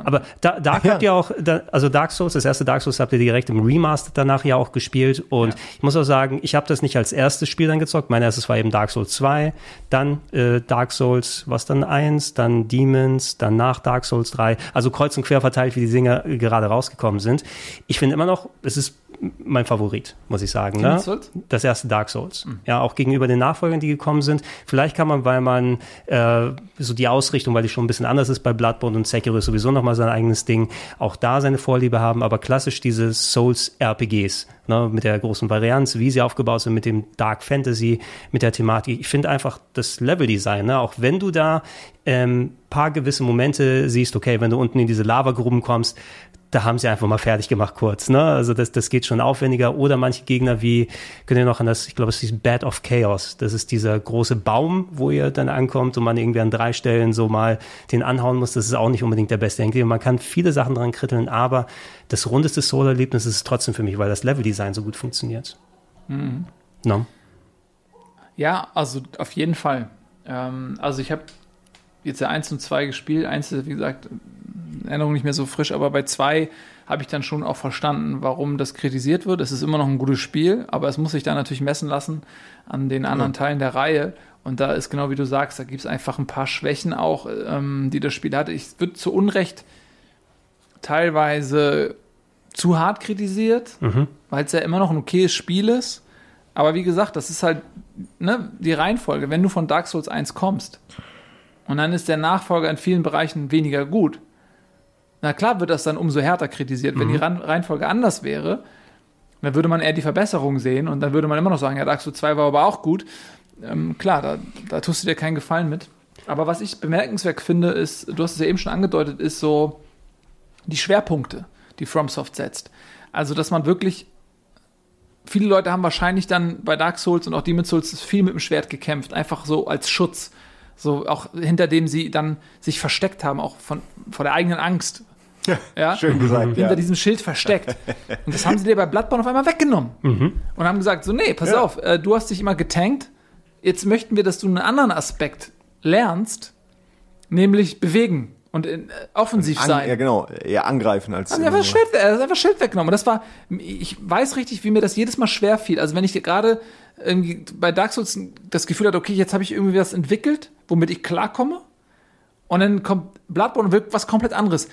Aber da, Dark Ja. habt ihr auch, da, also Dark Souls, das erste Dark Souls habt ihr direkt im Remaster danach ja auch gespielt. Und Ja. ich muss auch sagen, ich habe das nicht als erstes Spiel dann gezockt. Mein erstes war eben Dark Souls 2, dann äh, Dark Souls, was dann 1, dann Demons, dann nach Dark Souls 3. Also kreuz und quer verteilt, wie die Dinger äh, gerade rausgekommen sind. Ich finde immer noch, es ist mein Favorit, muss ich sagen. Ne? Das erste Dark Souls. Ja, auch gegenüber den Nachfolgern, die gekommen sind. Vielleicht kann man, weil man äh, so die Ausrichtung, weil die schon ein bisschen anders ist bei Bloodborne und Sekiro ist sowieso nochmal sein eigenes Ding, auch da seine Vorliebe haben, aber klassisch diese Souls-RPGs, ne, mit der großen Varianz, wie sie aufgebaut sind, mit dem Dark Fantasy, mit der Thematik. Ich finde einfach das Level-Design, ne, auch wenn du da ähm, paar gewisse Momente siehst, okay, wenn du unten in diese Lavagruben kommst, da haben sie einfach mal fertig gemacht kurz. Ne? Also das, das geht schon aufwendiger. Oder manche Gegner wie, könnt ihr noch an das, ich glaube, es ist Bad of Chaos. Das ist dieser große Baum, wo ihr dann ankommt und man irgendwie an drei Stellen so mal den anhauen muss. Das ist auch nicht unbedingt der beste Enkel. Man kann viele Sachen dran kritteln, aber das rundeste Soul-Erlebnis ist es trotzdem für mich, weil das Level-Design so gut funktioniert. No? Ja, also auf jeden Fall. Ähm, also ich habe jetzt ja 1 und 2 gespielt. Eins ist, wie gesagt, in Erinnerung nicht mehr so frisch, aber bei 2 habe ich dann schon auch verstanden, warum das kritisiert wird. Es ist immer noch ein gutes Spiel, aber es muss sich dann natürlich messen lassen an den anderen Teilen der Reihe. Und da ist genau wie du sagst, da gibt es einfach ein paar Schwächen auch, ähm, die das Spiel hat. Ich wird zu Unrecht teilweise zu hart kritisiert, weil es ja immer noch ein okayes Spiel ist. Aber wie gesagt, das ist halt ne, die Reihenfolge. Wenn du von Dark Souls 1 kommst und dann ist der Nachfolger in vielen Bereichen weniger gut, na klar wird das dann umso härter kritisiert. Wenn die Ran- Reihenfolge anders wäre, dann würde man eher die Verbesserung sehen und dann würde man immer noch sagen, ja, Dark Souls 2 war aber auch gut. Ähm, klar, da, da tust du dir keinen Gefallen mit. Aber was ich bemerkenswert finde, ist, du hast es ja eben schon angedeutet, ist so die Schwerpunkte, die FromSoft setzt. Also, dass man wirklich viele Leute haben wahrscheinlich dann bei Dark Souls und auch Demon's Souls viel mit dem Schwert gekämpft, einfach so als Schutz. So auch hinter dem sie dann sich versteckt haben, auch von, vor der eigenen Angst. Ja, Schön gesagt, Hinter ja. diesem Schild versteckt. Und das haben sie dir bei Bloodborne auf einmal weggenommen. Und haben gesagt, so, nee, pass Ja. auf, äh, du hast dich immer getankt. Jetzt möchten wir, dass du einen anderen Aspekt lernst, nämlich bewegen und äh, offensiv An, sein. ja, genau. Eher angreifen als. Haben sie einfach Schild, er hat einfach Schild weggenommen. Und das war, ich weiß richtig, wie mir das jedes Mal schwer fiel. Also wenn ich gerade irgendwie bei Dark Souls das Gefühl hatte, okay, jetzt habe ich irgendwie was entwickelt, womit ich klarkomme. Und dann kommt Bloodborne und wirkt was komplett anderes.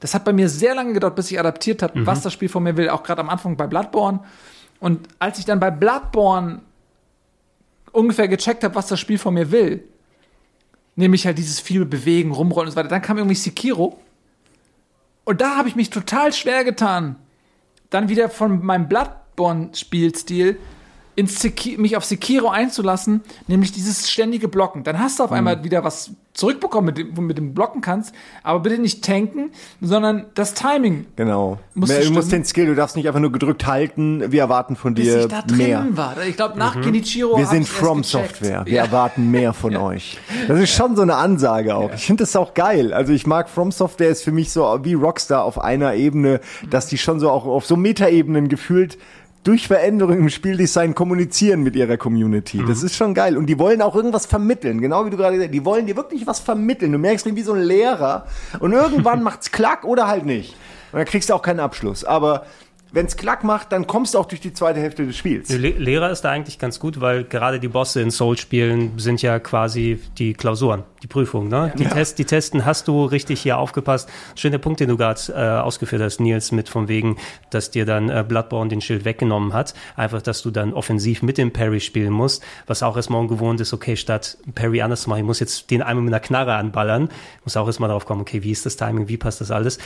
Das hat bei mir sehr lange gedauert, bis ich adaptiert habe, was das Spiel von mir will. Auch gerade am Anfang bei Bloodborne. Und als ich dann bei Bloodborne ungefähr gecheckt habe, was das Spiel von mir will, nämlich halt dieses viel Bewegen, Rumrollen und so weiter, dann kam irgendwie Sekiro. Und da habe ich mich total schwer getan, dann wieder von meinem Bloodborne-Spielstil mich auf Sekiro einzulassen, nämlich dieses ständige Blocken. Dann hast du auf Mhm. einmal wieder was zurückbekommen, mit dem, wo du mit dem Blocken kannst, aber bitte nicht tanken, sondern das Timing, Genau. Mehr- du musst den Skill, du darfst nicht einfach nur gedrückt halten. Wir erwarten von bis dir ich da drin mehr. war. Ich glaube, nach Genichiro Wir sind From. Software. Wir Ja. erwarten mehr von euch. Das ist schon so eine Ansage auch. Ich finde das auch geil. Also ich mag From Software ist für mich so wie Rockstar auf einer Ebene, dass die schon so auch auf so Metaebenen gefühlt durch Veränderungen im Spieldesign kommunizieren mit ihrer Community. Das ist schon geil. Und die wollen auch irgendwas vermitteln. Genau wie du gerade gesagt hast. Die wollen dir wirklich was vermitteln. Du merkst wie so ein Lehrer. Und irgendwann macht's klack oder halt nicht. Und dann kriegst du auch keinen Abschluss. Aber wenn's klack macht, dann kommst du auch durch die zweite Hälfte des Spiels. Le Lehrer ist da eigentlich ganz gut, weil gerade die Bosse in Soul-Spielen sind ja quasi die Klausuren, die Prüfungen. Ne? Die, Test, die Testen, hast du richtig hier aufgepasst? Schön der Punkt, den du gerade äh, ausgeführt hast, Nils, mit von wegen, dass dir dann äh, Bloodborne den Schild weggenommen hat. Einfach, dass du dann offensiv mit dem Parry spielen musst, was auch erstmal ungewohnt ist, okay, statt Parry anders zu machen, ich muss jetzt den einmal mit einer Knarre anballern, muss auch erstmal drauf kommen, okay, wie ist das Timing, wie passt das alles?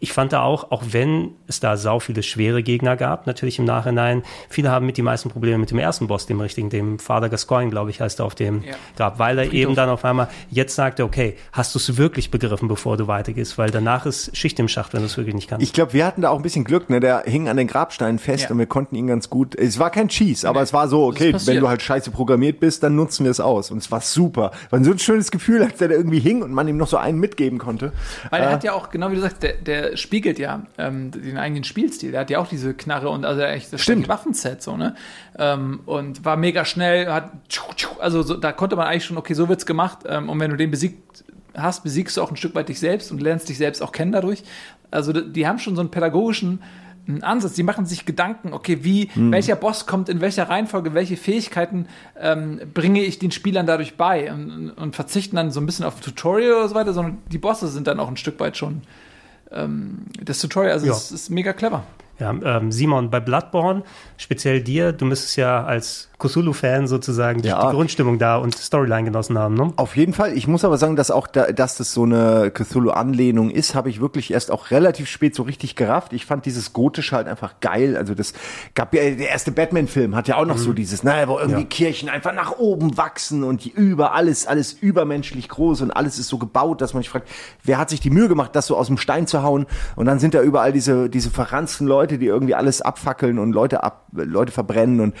Ich fand da auch, auch wenn es da sau viele schwere Gegner gab, natürlich im Nachhinein, viele haben mit die meisten Probleme mit dem ersten Boss, dem richtigen, dem Father Gascoigne, glaube ich, heißt er auf dem Ja. Grab, weil er eben dann auf einmal jetzt sagte, okay, hast du es wirklich begriffen, bevor du weitergehst, weil danach ist Schicht im Schacht, wenn du es wirklich nicht kannst. Ich glaube, wir hatten da auch ein bisschen Glück, ne? Der hing an den Grabsteinen fest Ja. und wir konnten ihn ganz gut. Es war kein Cheese, aber Nee, es war so, okay, wenn du halt scheiße programmiert bist, dann nutzen wir es aus. Und es war super. War so ein schönes Gefühl, als der da irgendwie hing und man ihm noch so einen mitgeben konnte. Weil er Äh, hat ja auch, genau wie du sagst, der, der spiegelt ja ähm, den eigenen Spielstil. Der hat ja auch diese Knarre und also echt das Stimmt. Waffenset so, ne? Ähm, und war mega schnell, hat also so, da konnte man eigentlich schon, okay, so wird's gemacht. Ähm, und wenn du den besiegt hast, besiegst du auch ein Stück weit dich selbst und lernst dich selbst auch kennen dadurch. Also die, haben schon so einen pädagogischen einen Ansatz, die machen sich Gedanken, okay, wie, Hm. welcher Boss kommt in welcher Reihenfolge, welche Fähigkeiten ähm, bringe ich den Spielern dadurch bei und, und verzichten dann so ein bisschen auf Tutorial oder so weiter, sondern die Bosse sind dann auch ein Stück weit schon ähm, das Tutorial, also Ja. es ist mega clever. Ja, ähm, Simon, bei Bloodborne, speziell dir, du müsstest ja als Cthulhu-Fan sozusagen die, Ja. die Grundstimmung da und Storyline genossen haben, ne? Auf jeden Fall. Ich muss aber sagen, dass auch da, dass das so eine Cthulhu-Anlehnung ist, habe ich wirklich erst auch relativ spät so richtig gerafft. Ich fand dieses Gotische halt einfach geil. Also das gab ja, der erste Batman-Film hat ja auch noch so dieses, naja, wo irgendwie Ja. Kirchen einfach nach oben wachsen und die über alles, alles übermenschlich groß und alles ist so gebaut, dass man sich fragt, wer hat sich die Mühe gemacht, das so aus dem Stein zu hauen? Und dann sind da überall diese, diese verranzten Leute, die irgendwie alles abfackeln und Leute ab, Leute verbrennen und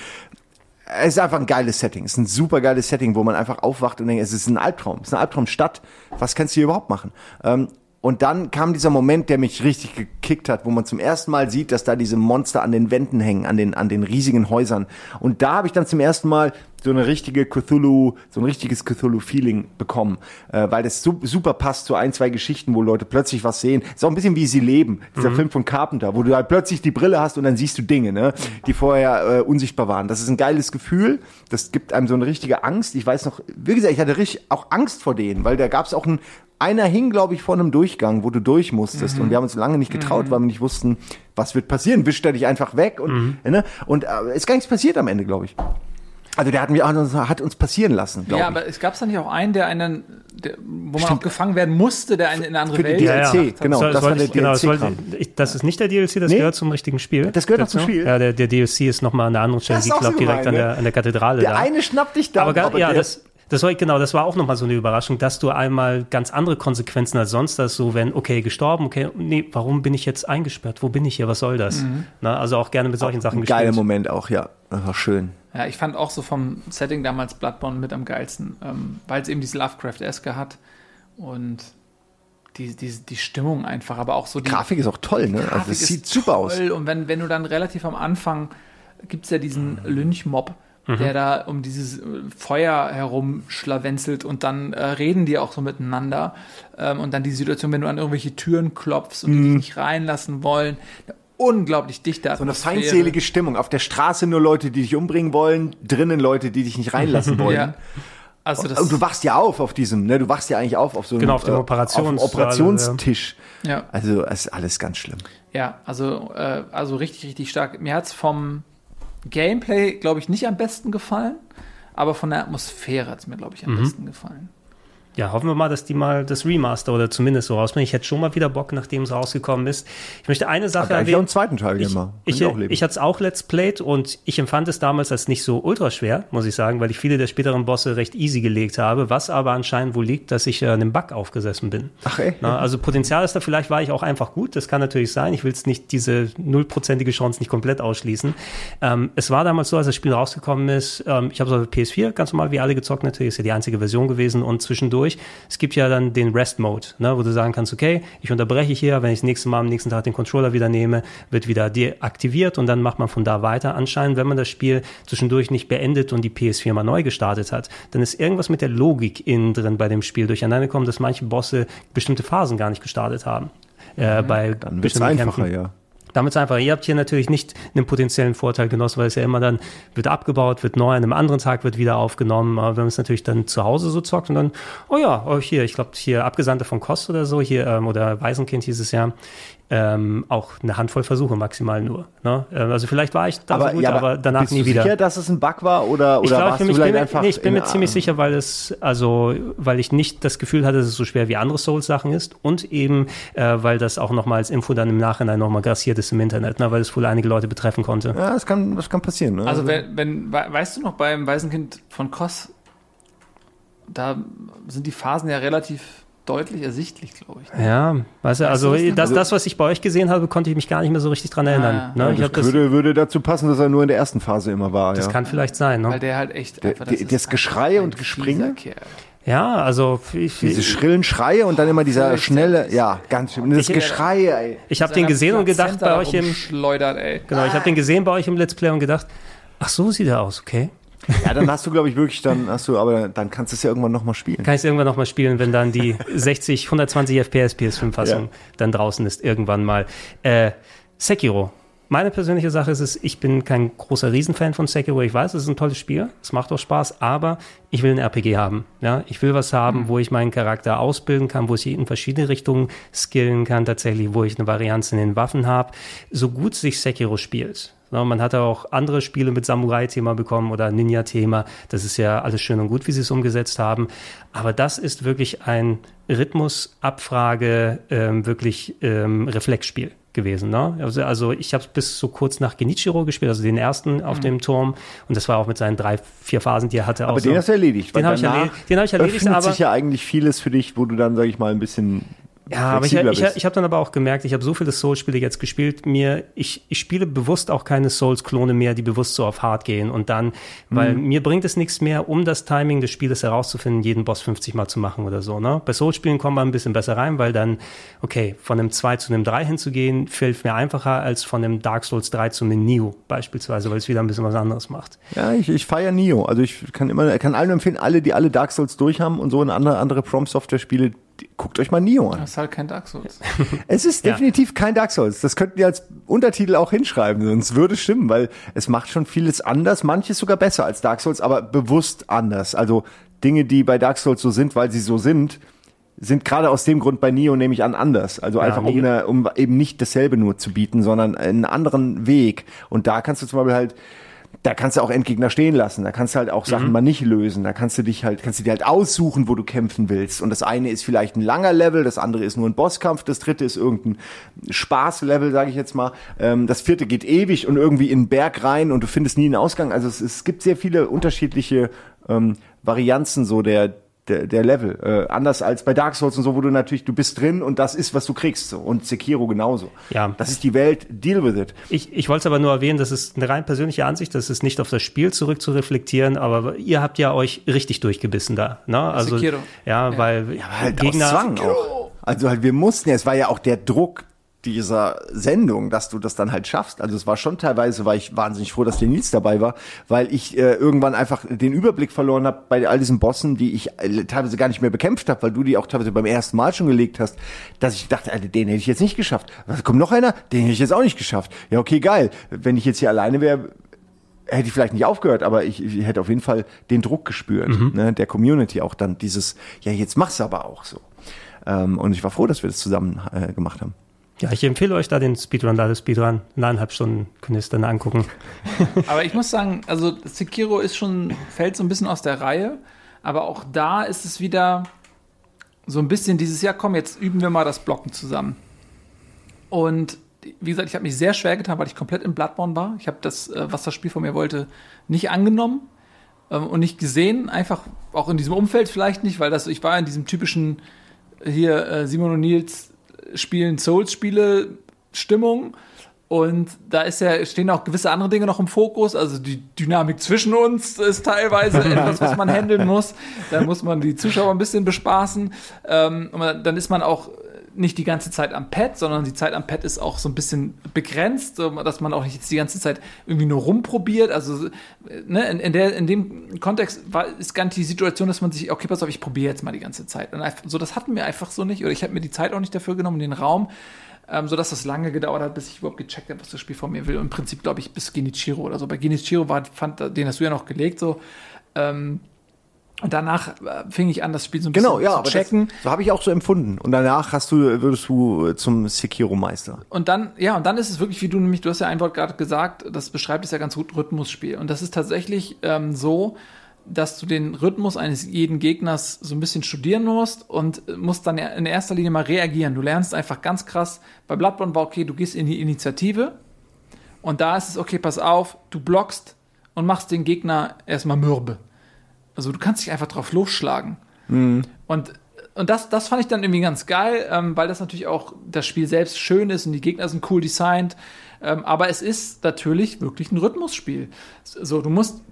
es ist einfach ein geiles Setting. Es ist ein super geiles Setting, wo man einfach aufwacht und denkt, es ist ein Albtraum. Es ist eine Albtraumstadt. Was kannst du hier überhaupt machen? Ähm, und dann kam dieser Moment, der mich richtig gekickt hat, wo man zum ersten Mal sieht, dass da diese Monster an den Wänden hängen, an den, an den riesigen Häusern. Und da habe ich dann zum ersten Mal so eine richtige Cthulhu, so ein richtiges Cthulhu-Feeling bekommen, äh, weil das su super passt zu ein, zwei Geschichten, wo Leute plötzlich was sehen. Ist auch ein bisschen wie sie leben, dieser Film von Carpenter, wo du halt plötzlich die Brille hast und dann siehst du Dinge, ne, die vorher äh, unsichtbar waren. Das ist ein geiles Gefühl, das gibt einem so eine richtige Angst. Ich weiß noch, wie gesagt, ich hatte richtig auch Angst vor denen, weil da gab es auch ein, einer hing, glaube ich, vor einem Durchgang, wo du durch musstest und wir haben uns lange nicht getraut, weil wir nicht wussten, was wird passieren. Wischt er dich einfach weg und, ne, und äh, ist gar nichts passiert am Ende, glaube ich. Also der hat, mir, hat, uns, passieren lassen, glaube Ja, ich. aber es gab da nicht auch einen, der einen, der, wo man auch gefangen werden musste, der einen in eine andere Für die Welt DLC, gebracht hat. genau. Soll- das war der ich- genau, das, wollte- ich, das ist nicht der DLC, das Nee. gehört zum richtigen Spiel. Das gehört noch zum Dazu. Spiel? Ja, der, der DLC ist nochmal an einer anderen Stelle, Das ich ist auch glaube so direkt an gemein, der, ne? an der Kathedrale Der da. eine schnappt dich dann, aber, gar, ja, der- das, das war genau, das war auch nochmal so eine Überraschung, dass du einmal ganz andere Konsequenzen als sonst hast, so wenn, okay, gestorben, okay, nee, warum bin ich jetzt eingesperrt? Wo bin ich hier? Was soll das? Na, also auch gerne mit solchen Sachen ein geiler gespielt. Moment auch, ja. Das war schön. Ja, ich fand auch so vom Setting damals Bloodborne mit am geilsten, ähm, weil es eben diese Lovecraft-eske hat und die, die, die Stimmung einfach, aber auch so die Grafik ist auch toll, ne? Grafik also es sieht super aus. toll. Und wenn, wenn du dann relativ am Anfang gibt es ja diesen Lynchmob, der da um dieses äh, Feuer herum schlawenzelt und dann äh, reden die auch so miteinander. Ähm, und dann die Situation, wenn du an irgendwelche Türen klopfst und die dich nicht reinlassen wollen. Eine unglaublich dichte So eine feindselige Stimmung. Auf der Straße nur Leute, die dich umbringen wollen, drinnen Leute, die dich nicht reinlassen wollen. Ja. Also das, Und du wachst ja auf auf diesem, ne? Du wachst ja eigentlich auf auf so einem Genau, auf dem äh, Operations- auf dem Operationstisch. ja. Also es ist alles ganz schlimm. Ja, also, äh, also richtig, richtig stark. Mir hat's vom Gameplay, glaube ich, nicht am besten gefallen, aber von der Atmosphäre hat's mir, glaube ich, am besten gefallen. Ja, hoffen wir mal, dass die mal das Remaster oder zumindest so rausbringen. Ich hätte schon mal wieder Bock, nachdem es rausgekommen ist. Ich möchte eine Sache Aber eigentlich auch einen erwähnen. zweiten Teil Ich, immer. ich, leben. ich hatte es auch Let's Played und ich empfand es damals als nicht so ultra schwer, muss ich sagen, weil ich viele der späteren Bosse recht easy gelegt habe, was aber anscheinend wohl liegt, dass ich äh, einem Bug aufgesessen bin. Ach, ey. Na, also Potenzial ist da, vielleicht war ich auch einfach gut, das kann natürlich sein. Ich will es nicht, diese nullprozentige Chance nicht komplett ausschließen. Ähm, es war damals so, als das Spiel rausgekommen ist, ähm, ich habe es auf der PS4 ganz normal wie alle gezockt natürlich, ist ja die einzige Version gewesen und zwischendurch, es gibt ja dann den Rest-Mode, ne, wo du sagen kannst, okay, ich unterbreche hier, wenn ich das nächste Mal am nächsten Tag den Controller wieder nehme, wird wieder deaktiviert und dann macht man von da weiter. Anscheinend, wenn man das Spiel zwischendurch nicht beendet und die PS4 mal neu gestartet hat, dann ist irgendwas mit der Logik innen drin bei dem Spiel durcheinander gekommen, dass manche Bosse bestimmte Phasen gar nicht gestartet haben. Äh, bei Dann wird's einfacher, Kämpfen. ja. Damit einfach, ihr habt hier natürlich nicht einen potenziellen Vorteil genossen, weil es ja immer dann wird abgebaut, wird neu, an einem anderen Tag wird wieder aufgenommen. Aber wenn man es natürlich dann zu Hause so zockt und dann, oh ja, oh hier, ich glaube hier Abgesandte von Kost oder so, hier, ähm, oder Waisenkind hieß es ja, ähm, auch eine Handvoll Versuche maximal nur. Ne? Ähm, also vielleicht war ich da aber, so gut, ja, aber danach bist nie du wieder. sicher, dass es ein Bug war oder, oder ich glaube, warst ich bin, du bin, einfach nee, ich bin mir ziemlich sicher, weil es, also, weil ich nicht das Gefühl hatte, dass es so schwer wie andere Souls-Sachen ist und eben, äh, weil das auch nochmal als Info dann im Nachhinein nochmal grassiert ist im Internet, ne, weil es wohl einige Leute betreffen konnte. Ja, das kann, das kann passieren. Ne? Also wenn, wenn, we- weißt du noch beim Waisenkind von Koss, da sind die Phasen ja relativ deutlich ersichtlich, glaube ich. ne? Ja, weißt du, also du das das, denn? das, was ich bei euch gesehen habe, konnte ich mich gar nicht mehr so richtig dran erinnern. Ah, ne? Ja, ich das hab das, würde, würde dazu passen, dass er nur in der ersten Phase immer war. das ja. kann vielleicht sein. Ne? Weil der halt echt Der- einfach, der- ist das einfach Geschrei ein und Gespringe? Ja, also ich, Diese schrillen Schreie und dann immer dieser schnelle, ja, ganz schön. Das Ich- Geschrei, ey. ich habe den gesehen und gedacht bei euch im, Schleudert, ey. genau, ich habe den gesehen bei euch im Let's Play und gedacht, ach so sieht er aus, okay. Ja, dann hast du, glaube ich, wirklich, dann hast du, aber dann kannst du es ja irgendwann nochmal spielen. Kann ich es irgendwann nochmal spielen, wenn dann die 60, 120 FPS PS5-Fassung Ja. dann draußen ist, irgendwann mal. Äh, Sekiro. Meine persönliche Sache ist es, ich bin kein großer Riesenfan von Sekiro. Ich weiß, es ist ein tolles Spiel, es macht auch Spaß, aber ich will ein RPG haben. Ja? Ich will was haben, wo ich meinen Charakter ausbilden kann, wo ich in verschiedene Richtungen skillen kann, tatsächlich, wo ich eine Varianz in den Waffen habe. So gut sich Sekiro spielt. Ja, man hat auch andere Spiele mit Samurai-Thema bekommen oder Ninja-Thema. Das ist ja alles schön und gut, wie sie es umgesetzt haben. Aber das ist wirklich ein Rhythmus-Abfrage, ähm, wirklich ähm, Reflexspiel gewesen. Ne? Also, also ich habe bis so kurz nach Genichiro gespielt, also den ersten auf dem Turm. Und das war auch mit seinen drei, vier Phasen, die er hatte. Aber auch den so. hast du erledigt. Den habe ich, erledigt, den hab ich erledigt, aber sich ja eigentlich vieles für dich, wo du dann, sag ich mal, ein bisschen Ja, aber ich, ich, ich habe dann aber auch gemerkt, ich habe so viele Souls-Spiele jetzt gespielt, mir, ich, ich spiele bewusst auch keine Souls-Klone mehr, die bewusst so auf Hard gehen und dann, weil Mhm. mir bringt es nichts mehr, um das Timing des Spieles herauszufinden, jeden Boss 50 Mal zu machen oder so, ne? Bei Souls-Spielen kommt man ein bisschen besser rein, weil dann, okay, von einem 2 zu einem 3 hinzugehen, fällt mir einfacher als von einem Dark Souls 3 zu einem Neo beispielsweise, weil es wieder ein bisschen was anderes macht. Ja, ich, ich feiere Nio. Also ich kann immer, kann allen empfehlen, alle, die alle Dark Souls durch haben und so und andere, andere From Software Spiele, die- guckt euch mal Nio an. Das ist halt kein Dark Souls. Es ist Ja. definitiv kein Dark Souls. Das könnten wir als Untertitel auch hinschreiben, sonst würde es stimmen, weil es macht schon vieles anders, manches sogar besser als Dark Souls, aber bewusst anders. Also Dinge, die bei Dark Souls so sind, weil sie so sind, sind gerade aus dem Grund bei Neo nehme ich an anders. Also Ja, einfach um, eine, um eben nicht dasselbe nur zu bieten, sondern einen anderen Weg. Und da kannst du zum Beispiel halt da kannst du auch Endgegner stehen lassen. Da kannst du halt auch Mhm. Sachen mal nicht lösen. Da kannst du dich halt, kannst du dir halt aussuchen, wo du kämpfen willst. Und das eine ist vielleicht ein langer Level, das andere ist nur ein Bosskampf, das dritte ist irgendein Spaßlevel, sage ich jetzt mal. Ähm, das vierte geht ewig und irgendwie in den Berg rein und du findest nie einen Ausgang. Also es, es gibt sehr viele unterschiedliche ähm, Varianzen so der der, der Level. Äh, anders als bei Dark Souls und so, wo du natürlich, du bist drin und das ist, was du kriegst. So. Und Sekiro genauso. Ja. Das ist die Welt, deal with it. Ich, ich wollte es aber nur erwähnen, das ist eine rein persönliche Ansicht, das ist nicht auf das Spiel zurück zu reflektieren, aber ihr habt ja euch richtig durchgebissen da. Ne? Also, Sekiro. ja, weil Aber halt Gegner. aus Zwang auch. Also halt, wir mussten ja, es war ja auch der Druck dieser Sendung, dass du das dann halt schaffst. Also es war schon teilweise, war ich wahnsinnig froh, dass der Nils dabei war, weil ich äh, irgendwann einfach den Überblick verloren habe bei all diesen Bossen, die ich äh, teilweise gar nicht mehr bekämpft habe, weil du die auch teilweise beim ersten Mal schon gelegt hast, dass ich dachte, Alter, den hätte ich jetzt nicht geschafft. Was kommt noch einer? Den hätte ich jetzt auch nicht geschafft. Ja, okay, geil. Wenn ich jetzt hier alleine wäre, hätte ich vielleicht nicht aufgehört, aber ich, ich hätte auf jeden Fall den Druck gespürt, ne, der Community auch dann dieses, ja, jetzt mach's aber auch so. Ähm, und ich war froh, dass wir das zusammen äh, gemacht haben. Ja, ich empfehle euch da den Speedrun, da das Speedrun. Eineinhalb Stunden könnt ihr es dann angucken. Aber ich muss sagen, also Sekiro ist schon, fällt so ein bisschen aus der Reihe, aber auch da ist es wieder so ein bisschen dieses Jahr, komm, jetzt üben wir mal das Blocken zusammen. Und wie gesagt, ich habe mich sehr schwer getan, weil ich komplett im Bloodborne war. Ich habe das, äh, was das Spiel von mir wollte, nicht angenommen ähm, und nicht gesehen. Einfach auch in diesem Umfeld vielleicht nicht, weil das, ich war in diesem typischen hier äh, Simon und Nils spielen Souls-Spiele Stimmung. Und da ist ja, stehen auch gewisse andere Dinge noch im Fokus. Also die Dynamik zwischen uns ist teilweise etwas, was man handeln muss. Da muss man die Zuschauer ein bisschen bespaßen. Ähm, dann ist man auch nicht die ganze Zeit am Pad, sondern die Zeit am Pad ist auch so ein bisschen begrenzt, dass man auch nicht jetzt die ganze Zeit irgendwie nur rumprobiert. Also äh, ne, in, in, der, in dem Kontext war, ist gar nicht die Situation, dass man sich, okay, pass auf, ich probiere jetzt mal die ganze Zeit. Und einfach, so, das hatten wir einfach so nicht. Oder ich habe mir die Zeit auch nicht dafür genommen, den Raum. ähm, sodass das lange gedauert hat, bis ich überhaupt gecheckt habe, was das Spiel von mir will. Und im Prinzip, glaube ich, bis Genichiro oder so. Bei Genichiro war, fand, den hast du ja noch gelegt, so. Ähm, und danach äh, fing ich an, das Spiel so ein Genau, bisschen ja, zu checken. das, so habe ich auch so empfunden. Und danach hast du, würdest du äh, zum Sekiro-Meister. Und dann, ja, und dann ist es wirklich, wie du nämlich, du hast ja ein Wort gerade gesagt, das beschreibt es ja ganz gut, Rhythmusspiel. Und das ist tatsächlich ähm, so, dass du den Rhythmus eines jeden Gegners so ein bisschen studieren musst und musst dann in erster Linie mal reagieren. Du lernst einfach ganz krass, bei Bloodborne war okay, du gehst in die Initiative und da ist es okay, pass auf, du blockst und machst den Gegner erstmal mürbe. Also du kannst dich einfach drauf losschlagen. Und, und das, das fand ich dann irgendwie ganz geil, ähm, weil das natürlich auch das Spiel selbst schön ist und die Gegner sind cool designt. Ähm, aber es ist natürlich wirklich ein Rhythmusspiel. So, du musst